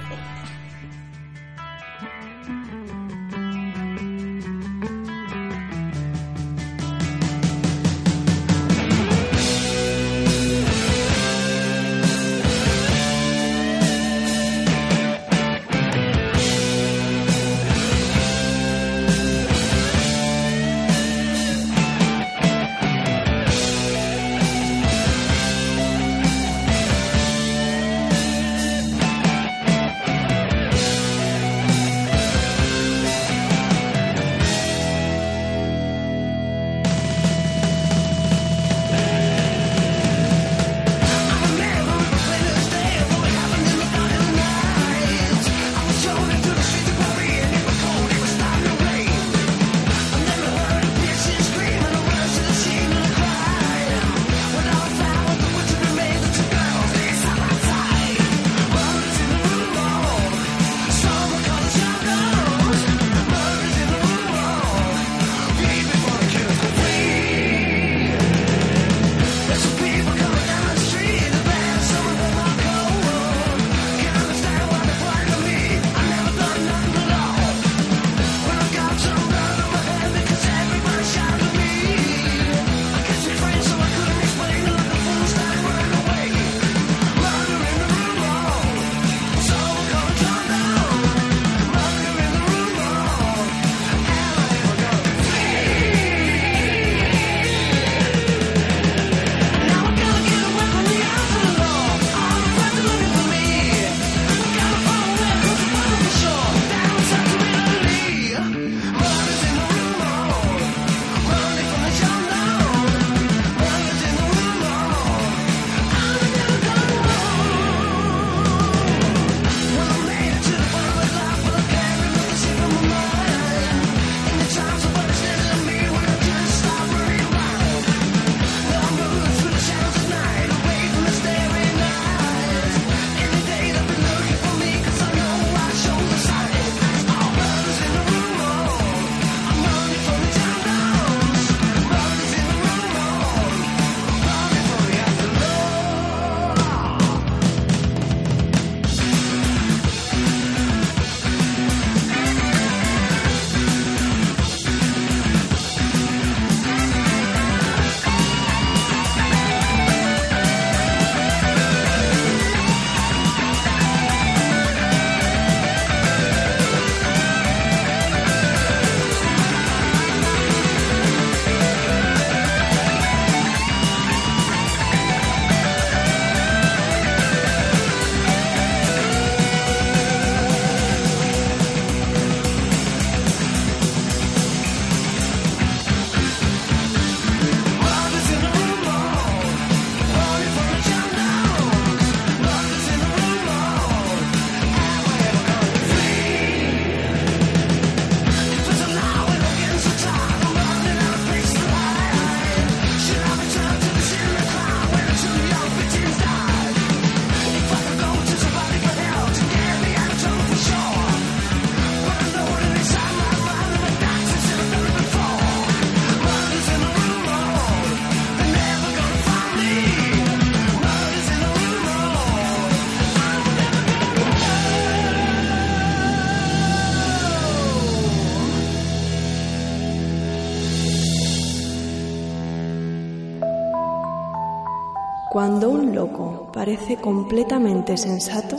S1: Parece completamente sensato,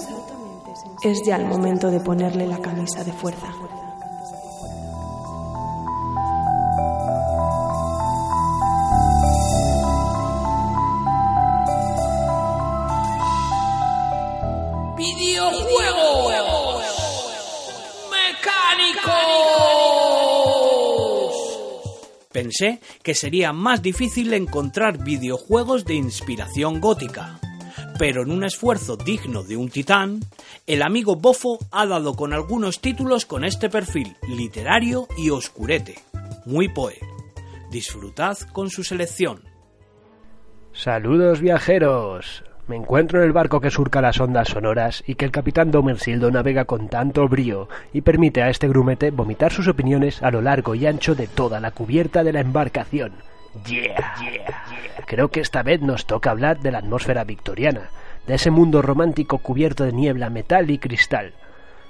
S1: es ya el momento de ponerle la camisa de fuerza.
S2: ¡Videojuegos! ¡Mecánicos! Pensé que sería más difícil encontrar videojuegos de inspiración gótica. Pero en un esfuerzo digno de un titán, el amigo Bofo ha dado con algunos títulos con este perfil literario y oscurete. Muy poe. Disfrutad con su selección.
S15: Saludos viajeros. Me encuentro en el barco que surca las ondas sonoras y que el capitán Domersildo navega con tanto brío y permite a este grumete vomitar sus opiniones a lo largo y ancho de toda la cubierta de la embarcación. Yeah, yeah. Creo que esta vez nos toca hablar de la atmósfera victoriana, de ese mundo romántico cubierto de niebla, metal y cristal.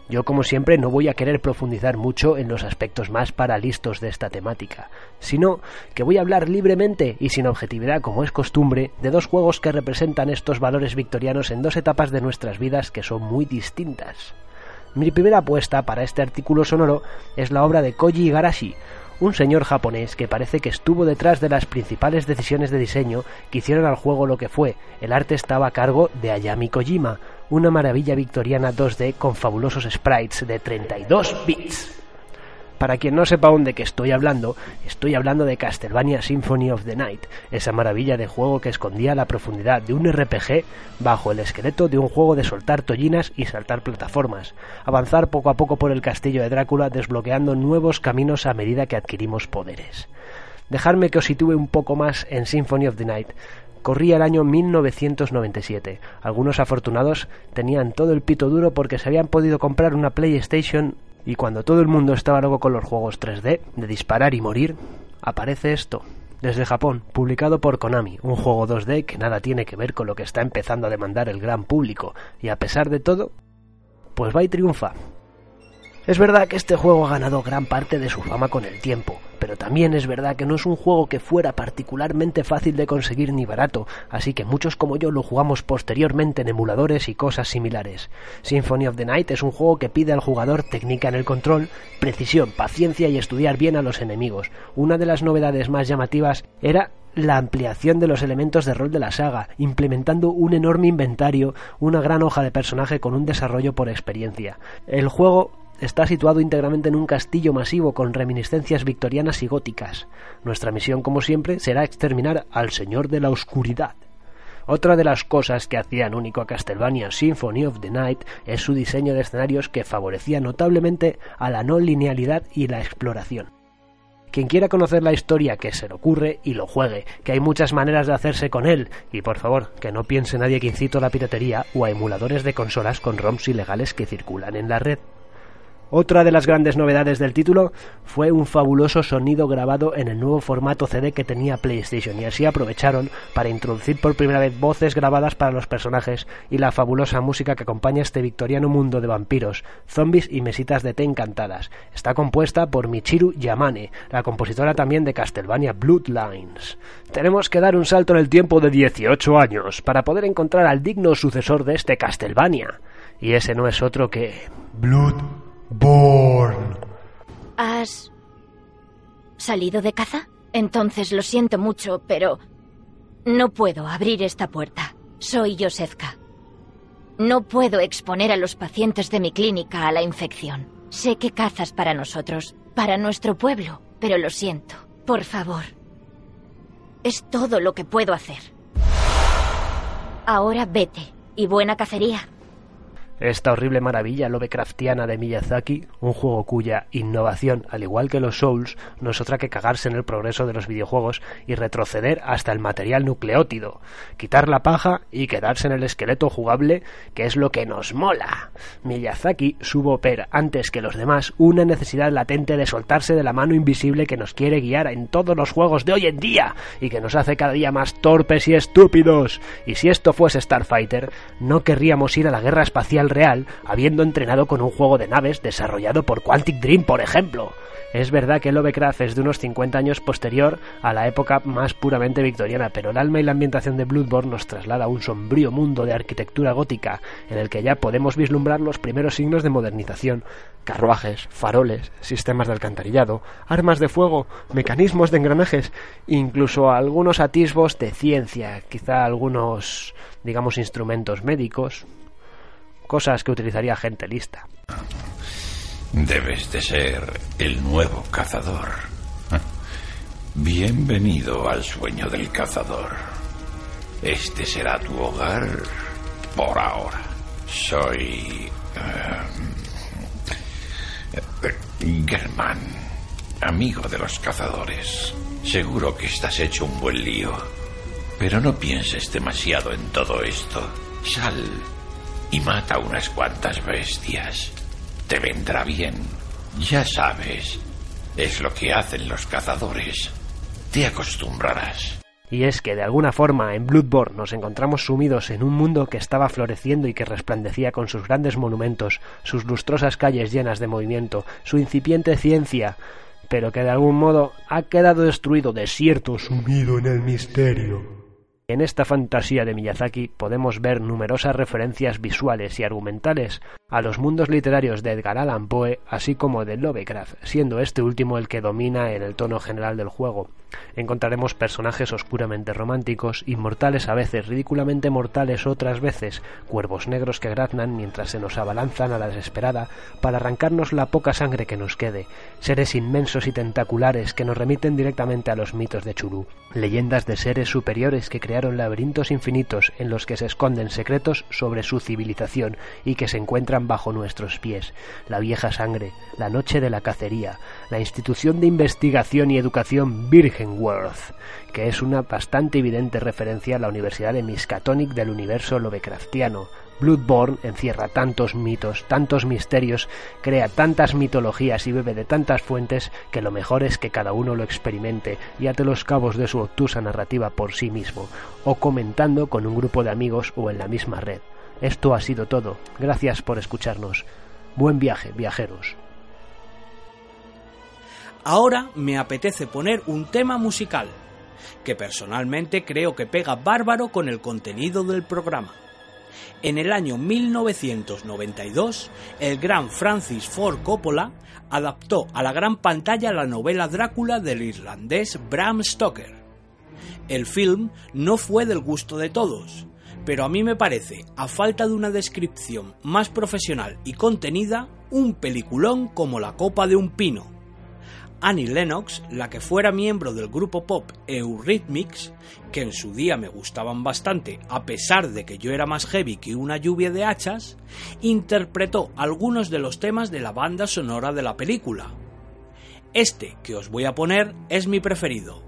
S15: Yo, como siempre, no voy a querer profundizar mucho en los aspectos más paralistos de esta temática, sino que voy a hablar libremente y sin objetividad, como es costumbre, de dos juegos que representan estos valores victorianos en dos etapas de nuestras vidas que son muy distintas. Mi primera apuesta para este artículo sonoro es la obra de Koji Igarashi, un señor japonés que parece que estuvo detrás de las principales decisiones de diseño que hicieron al juego lo que fue. El arte estaba a cargo de Ayami Kojima, una maravilla victoriana 2D con fabulosos sprites de 32 bits. Para quien no sepa aún de qué estoy hablando, estoy hablando de Castlevania Symphony of the Night, esa maravilla de juego que escondía la profundidad de un RPG bajo el esqueleto de un juego de soltar tollinas y saltar plataformas, avanzar poco a poco por el castillo de Drácula desbloqueando nuevos caminos a medida que adquirimos poderes. Dejarme que os sitúe un poco más en Symphony of the Night, Corría el año 1997. Algunos afortunados tenían todo el pito duro porque se habían podido comprar una PlayStation y cuando todo el mundo estaba loco con los juegos 3D, de disparar y morir, aparece esto. Desde Japón, publicado por Konami, un juego 2D que nada tiene que ver con lo que está empezando a demandar el gran público, y a pesar de todo, pues va y triunfa. Es verdad que este juego ha ganado gran parte de su fama con el tiempo, pero también es verdad que no es un juego que fuera particularmente fácil de conseguir ni barato, así que muchos como yo lo jugamos posteriormente en emuladores y cosas similares. Symphony of the Night es un juego que pide al jugador técnica en el control, precisión, paciencia y estudiar bien a los enemigos. Una de las novedades más llamativas era la ampliación de los elementos de rol de la saga, implementando un enorme inventario, una gran hoja de personaje con un desarrollo por experiencia. El juego está situado íntegramente en un castillo masivo con reminiscencias victorianas y góticas. Nuestra misión, como siempre, será exterminar al Señor de la Oscuridad. Otra de las cosas que hacían único a Castlevania Symphony of the Night es su diseño de escenarios que favorecía notablemente a la no linealidad y la exploración. Quien quiera conocer la historia, que se le ocurre y lo juegue, que hay muchas maneras de hacerse con él, y por favor, que no piense nadie que incito a la piratería o a emuladores de consolas con ROMs ilegales que circulan en la red. Otra de las grandes novedades del título fue un fabuloso sonido grabado en el nuevo formato CD que tenía PlayStation y así aprovecharon para introducir por primera vez voces grabadas para los personajes y la fabulosa música que acompaña este victoriano mundo de vampiros, zombies y mesitas de té encantadas. Está compuesta por Michiru Yamane, la compositora también de Castlevania Bloodlines. Tenemos que dar un salto en el tiempo de 18 años para poder encontrar al digno sucesor de este Castlevania. Y ese no es otro que Blood Born.
S16: ¿Has salido de caza? Entonces lo siento mucho, pero no puedo abrir esta puerta. Soy Josefka. No puedo exponer a los pacientes de mi clínica a la infección. Sé que cazas para nosotros, para nuestro pueblo, pero lo siento. Por favor. Es todo lo que puedo hacer. Ahora vete. Y buena cacería.
S15: Esta horrible maravilla Lovecraftiana de Miyazaki, un juego cuya innovación, al igual que los Souls, no es otra que cagarse en el progreso de los videojuegos y retroceder hasta el material nucleótido, quitar la paja y quedarse en el esqueleto jugable, que es lo que nos mola. Miyazaki supo ver antes que los demás una necesidad latente de soltarse de la mano invisible que nos quiere guiar en todos los juegos de hoy en día y que nos hace cada día más torpes y estúpidos. Y si esto fuese Starfighter, no querríamos ir a la guerra espacial real habiendo entrenado con un juego de naves desarrollado por Quantic Dream, por ejemplo. Es verdad que Lovecraft es de unos 50 años posterior a la época más puramente victoriana, pero el alma y la ambientación de Bloodborne nos traslada a un sombrío mundo de arquitectura gótica en el que ya podemos vislumbrar los primeros signos de modernización, carruajes, faroles, sistemas de alcantarillado, armas de fuego, mecanismos de engranajes, incluso algunos atisbos de ciencia, quizá algunos, digamos, instrumentos médicos, cosas que utilizaría gente lista.
S17: Debes de ser el nuevo cazador. Bienvenido al sueño del cazador. Este será tu hogar por ahora. Soy... em, Germán, amigo de los cazadores. Seguro que estás hecho un buen lío. Pero no pienses demasiado en todo esto. Sal y mata unas cuantas bestias. Te vendrá bien. Ya sabes, es lo que hacen los cazadores. Te acostumbrarás.
S15: Y es que de alguna forma en Bloodborne nos encontramos sumidos en un mundo que estaba floreciendo y que resplandecía con sus grandes monumentos, sus lustrosas calles llenas de movimiento, su incipiente ciencia, pero que de algún modo ha quedado destruido, desierto, sumido en el misterio. En esta fantasía de Miyazaki podemos ver numerosas referencias visuales y argumentales a los mundos literarios de Edgar Allan Poe, así como de Lovecraft, siendo este último el que domina en el tono general del juego. Encontraremos personajes oscuramente románticos, inmortales a veces, ridículamente mortales otras veces, cuervos negros que graznan mientras se nos abalanzan a la desesperada para arrancarnos la poca sangre que nos quede, seres inmensos y tentaculares que nos remiten directamente a los mitos de Churú, leyendas de seres superiores que crearon laberintos infinitos en los que se esconden secretos sobre su civilización y que se encuentran bajo nuestros pies, la vieja sangre, la noche de la cacería, la institución de investigación y educación Virgenworth, que es una bastante evidente referencia a la Universidad de Miskatonic del universo Lovecraftiano. Bloodborne encierra tantos mitos, tantos misterios, crea tantas mitologías y bebe de tantas fuentes que lo mejor es que cada uno lo experimente y ate los cabos de su obtusa narrativa por sí mismo, o comentando con un grupo de amigos o en la misma red. Esto ha sido todo. Gracias por escucharnos. Buen viaje, viajeros.
S2: Ahora me apetece poner un tema musical, que personalmente creo que pega bárbaro con el contenido del programa. En el año 1992, el gran Francis Ford Coppola adaptó a la gran pantalla la novela Drácula del irlandés Bram Stoker. El film no fue del gusto de todos, pero a mí me parece, a falta de una descripción más profesional y contenida, un peliculón como la copa de un pino. Annie Lennox, la que fuera miembro del grupo pop Eurythmics, que en su día me gustaban bastante a pesar de que yo era más heavy que una lluvia de hachas, interpretó algunos de los temas de la banda sonora de la película. Este que os voy a poner es mi preferido,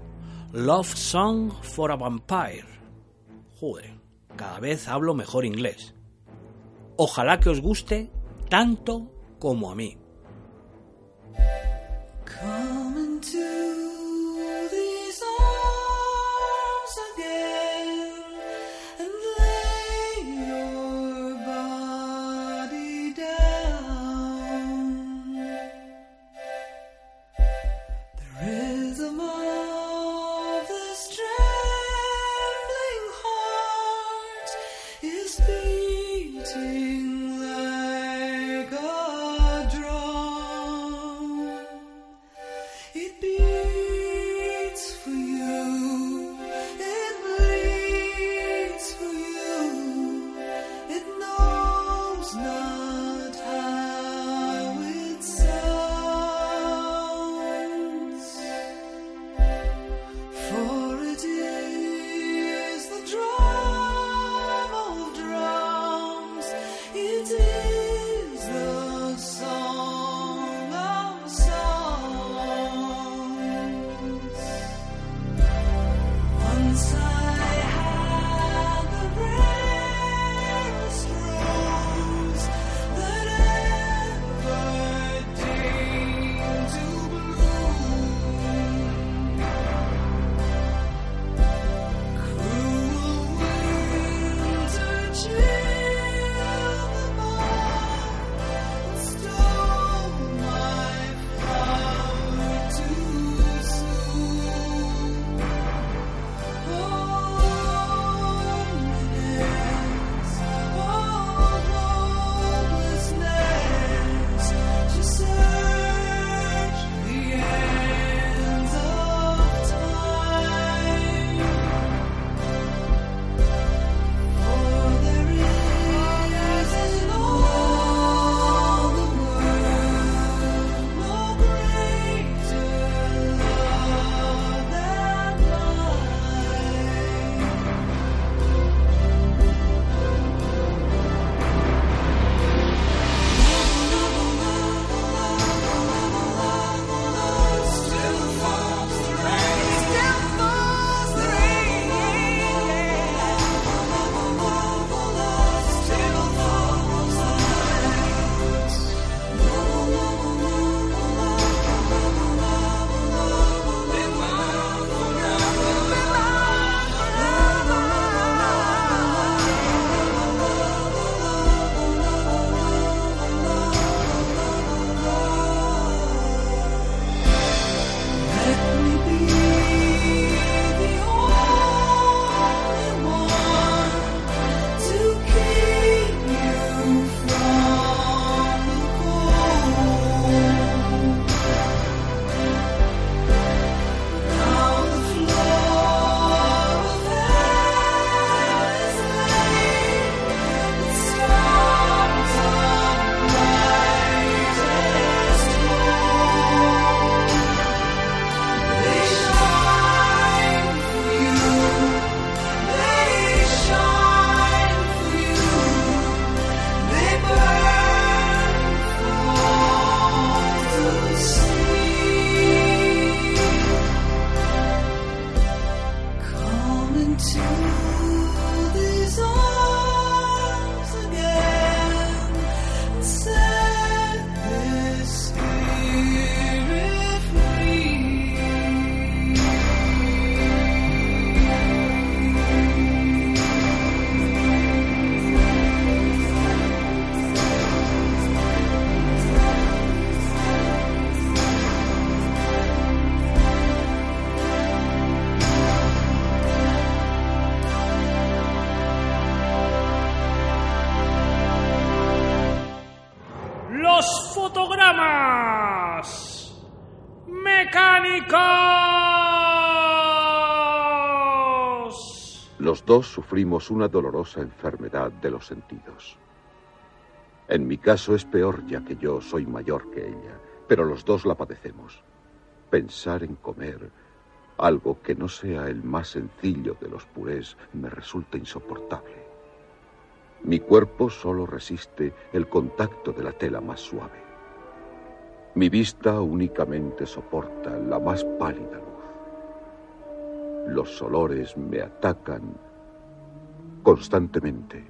S2: Love Song for a Vampire. Joder, cada vez hablo mejor inglés. Ojalá que os guste tanto como a mí.
S18: Dos sufrimos una dolorosa enfermedad de los sentidos. En mi caso es peor ya que yo soy mayor que ella, pero los dos la padecemos. Pensar en comer algo que no sea el más sencillo de los purés me resulta insoportable. Mi cuerpo solo resiste el contacto de la tela más suave. Mi vista únicamente soporta la más pálida luz. Los olores me atacan constantemente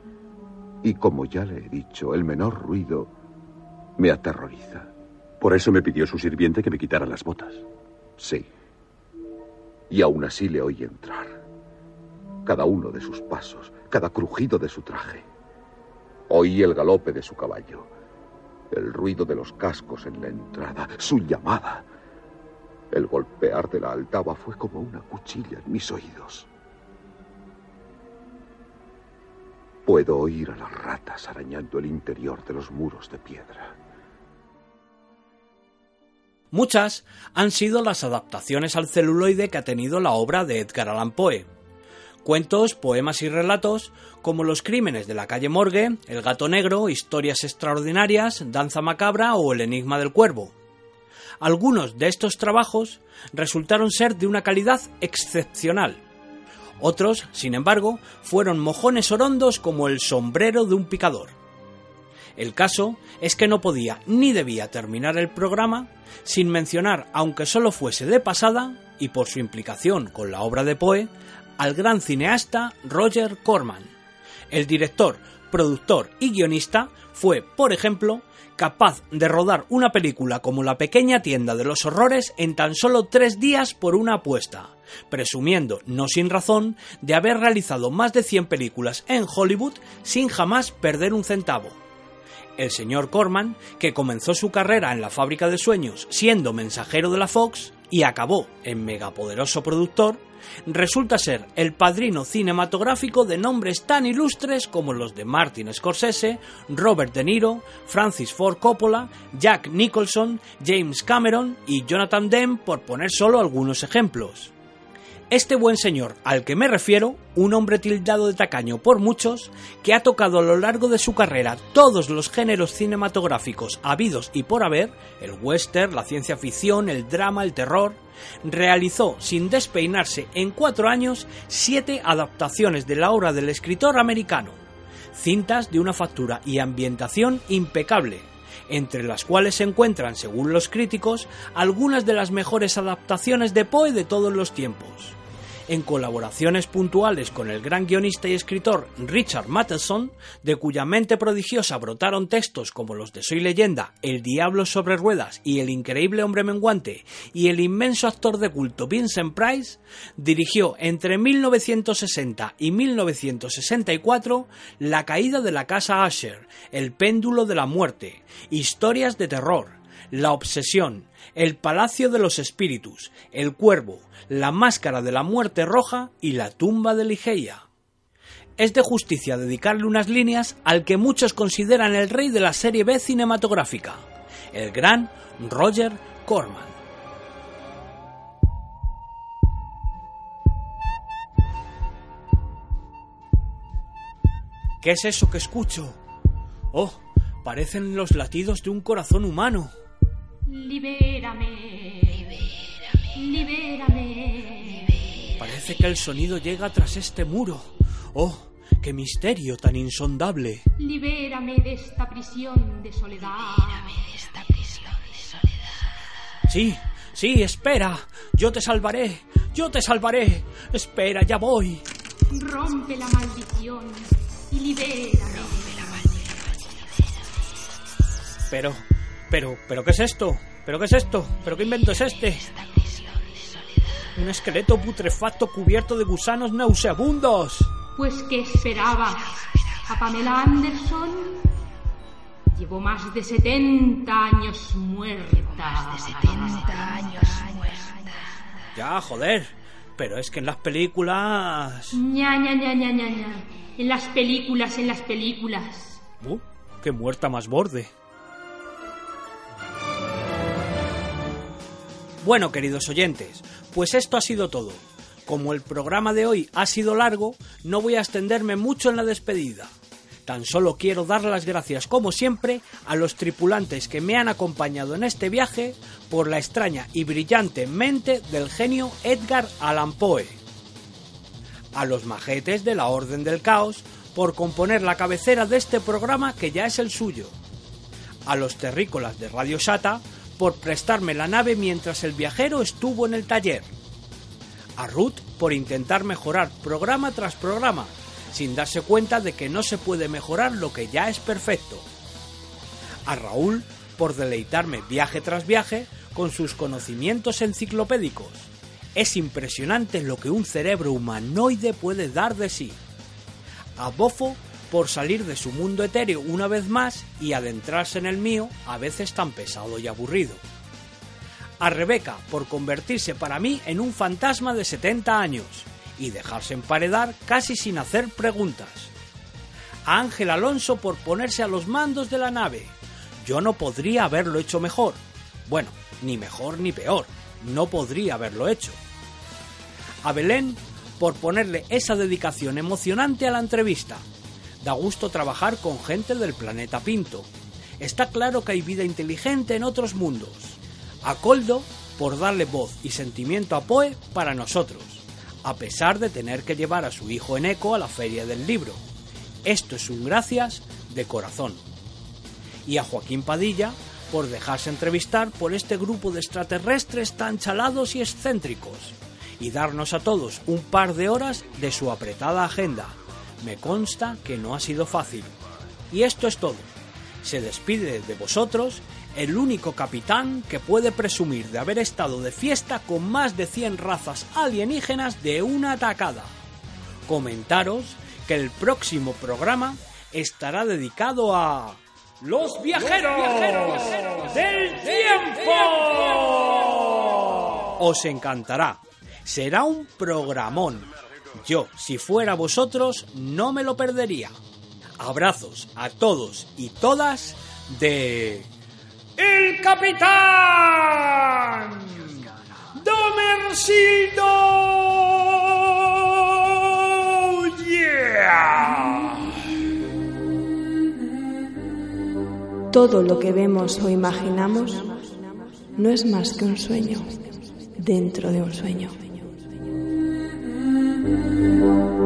S18: y como ya le he dicho, el menor ruido me aterroriza.
S19: Por eso me pidió su sirviente que me quitara las botas.
S18: Sí. Y aún así le oí entrar. Cada uno de sus pasos, cada crujido de su traje. Oí el galope de su caballo, el ruido de los cascos en la entrada, su llamada. El golpear de la altava fue como una cuchilla en mis oídos. Puedo oír a las ratas arañando el interior de los muros de piedra.
S2: Muchas han sido las adaptaciones al celuloide que ha tenido la obra de Edgar Allan Poe. Cuentos, poemas y relatos como Los crímenes de la calle Morgue, El gato negro, Historias extraordinarias, Danza macabra o El enigma del cuervo. Algunos de estos trabajos resultaron ser de una calidad excepcional. Otros, sin embargo, fueron mojones orondos como el sombrero de un picador. El caso es que no podía ni debía terminar el programa sin mencionar, aunque solo fuese de pasada, y por su implicación con la obra de Poe, al gran cineasta Roger Corman. El director, productor y guionista fue, por ejemplo, capaz de rodar una película como La pequeña tienda de los horrores en tan solo tres días por una apuesta, presumiendo, no sin razón, de haber realizado más de 100 películas en Hollywood sin jamás perder un centavo. El señor Corman, que comenzó su carrera en la fábrica de sueños siendo mensajero de la Fox y acabó en megapoderoso productor, resulta ser el padrino cinematográfico de nombres tan ilustres como los de Martin Scorsese, Robert De Niro, Francis Ford Coppola, Jack Nicholson, James Cameron y Jonathan Demme, por poner solo algunos ejemplos. Este buen señor al que me refiero, un hombre tildado de tacaño por muchos, que ha tocado a lo largo de su carrera todos los géneros cinematográficos habidos y por haber, el western, la ciencia ficción, el drama, el terror, realizó sin despeinarse en cuatro años siete adaptaciones de la obra del escritor americano, cintas de una factura y ambientación impecable, entre las cuales se encuentran, según los críticos, algunas de las mejores adaptaciones de Poe de todos los tiempos en colaboraciones puntuales con el gran guionista y escritor Richard Matheson, de cuya mente prodigiosa brotaron textos como los de Soy leyenda, El diablo sobre ruedas y El increíble hombre menguante, y el inmenso actor de culto Vincent Price, dirigió entre 1960 y 1964 La caída de la casa Asher, El péndulo de la muerte, Historias de terror, La obsesión, El palacio de los espíritus, El cuervo, la máscara de la muerte roja y la tumba de Ligeia. Es de justicia dedicarle unas líneas al que muchos consideran el rey de la serie B cinematográfica, el gran Roger Corman. ¿Qué es eso que escucho? Oh, parecen los latidos de un corazón humano.
S8: Libérame. Libérame.
S2: Parece que el sonido llega tras este muro. Oh, qué misterio tan insondable.
S8: Libérame de esta prisión de soledad. Libérame de esta prisión de soledad.
S2: Sí, sí, espera. Yo te salvaré. Yo te salvaré. Espera, ya voy.
S8: Rompe la maldición y libérame. Rompe la maldición
S2: Pero, pero, pero, ¿qué es esto? ¿Pero qué es esto? ¿Pero qué invento es este? Un esqueleto putrefacto cubierto de gusanos nauseabundos.
S8: Pues ¿qué esperaba? ¿A Pamela Anderson? Llevo más de 70 años muerta. Más de 70 años muerta.
S2: Ya, joder. Pero es que en las películas...
S8: ña, ña, ña, ña, ña, ña. En las películas, en las películas.
S2: Uh, qué muerta más borde. Bueno, queridos oyentes, pues esto ha sido todo. Como el programa de hoy ha sido largo, no voy a extenderme mucho en la despedida. Tan solo quiero dar las gracias, como siempre, a los tripulantes que me han acompañado en este viaje por la extraña y brillante mente del genio Edgar Allan Poe. A los majetes de la Orden del Caos por componer la cabecera de este programa que ya es el suyo. A los terrícolas de Radio Sata por prestarme la nave mientras el viajero estuvo en el taller. A Ruth por intentar mejorar programa tras programa, sin darse cuenta de que no se puede mejorar lo que ya es perfecto. A Raúl por deleitarme viaje tras viaje con sus conocimientos enciclopédicos. Es impresionante lo que un cerebro humanoide puede dar de sí. A Bofo por salir de su mundo etéreo una vez más y adentrarse en el mío, a veces tan pesado y aburrido. A Rebeca por convertirse para mí en un fantasma de 70 años y dejarse emparedar casi sin hacer preguntas. A Ángel Alonso por ponerse a los mandos de la nave. Yo no podría haberlo hecho mejor. Bueno, ni mejor ni peor. No podría haberlo hecho. A Belén por ponerle esa dedicación emocionante a la entrevista. Da gusto trabajar con gente del planeta Pinto. Está claro que hay vida inteligente en otros mundos. A Coldo por darle voz y sentimiento a Poe para nosotros, a pesar de tener que llevar a su hijo en eco a la feria del libro. Esto es un gracias de corazón. Y a Joaquín Padilla por dejarse entrevistar por este grupo de extraterrestres tan chalados y excéntricos y darnos a todos un par de horas de su apretada agenda. Me consta que no ha sido fácil. Y esto es todo. Se despide de vosotros el único capitán que puede presumir de haber estado de fiesta con más de 100 razas alienígenas de una atacada. Comentaros que el próximo programa estará dedicado a... Los viajeros, del tiempo. Os encantará. Será un programón. Yo, si fuera vosotros, no me lo perdería. Abrazos a todos y todas de... ¡El Capitán! ¡Domersildo! ¡Yeah!
S1: Todo lo que vemos o imaginamos no es más que un sueño dentro de un sueño. Thank you.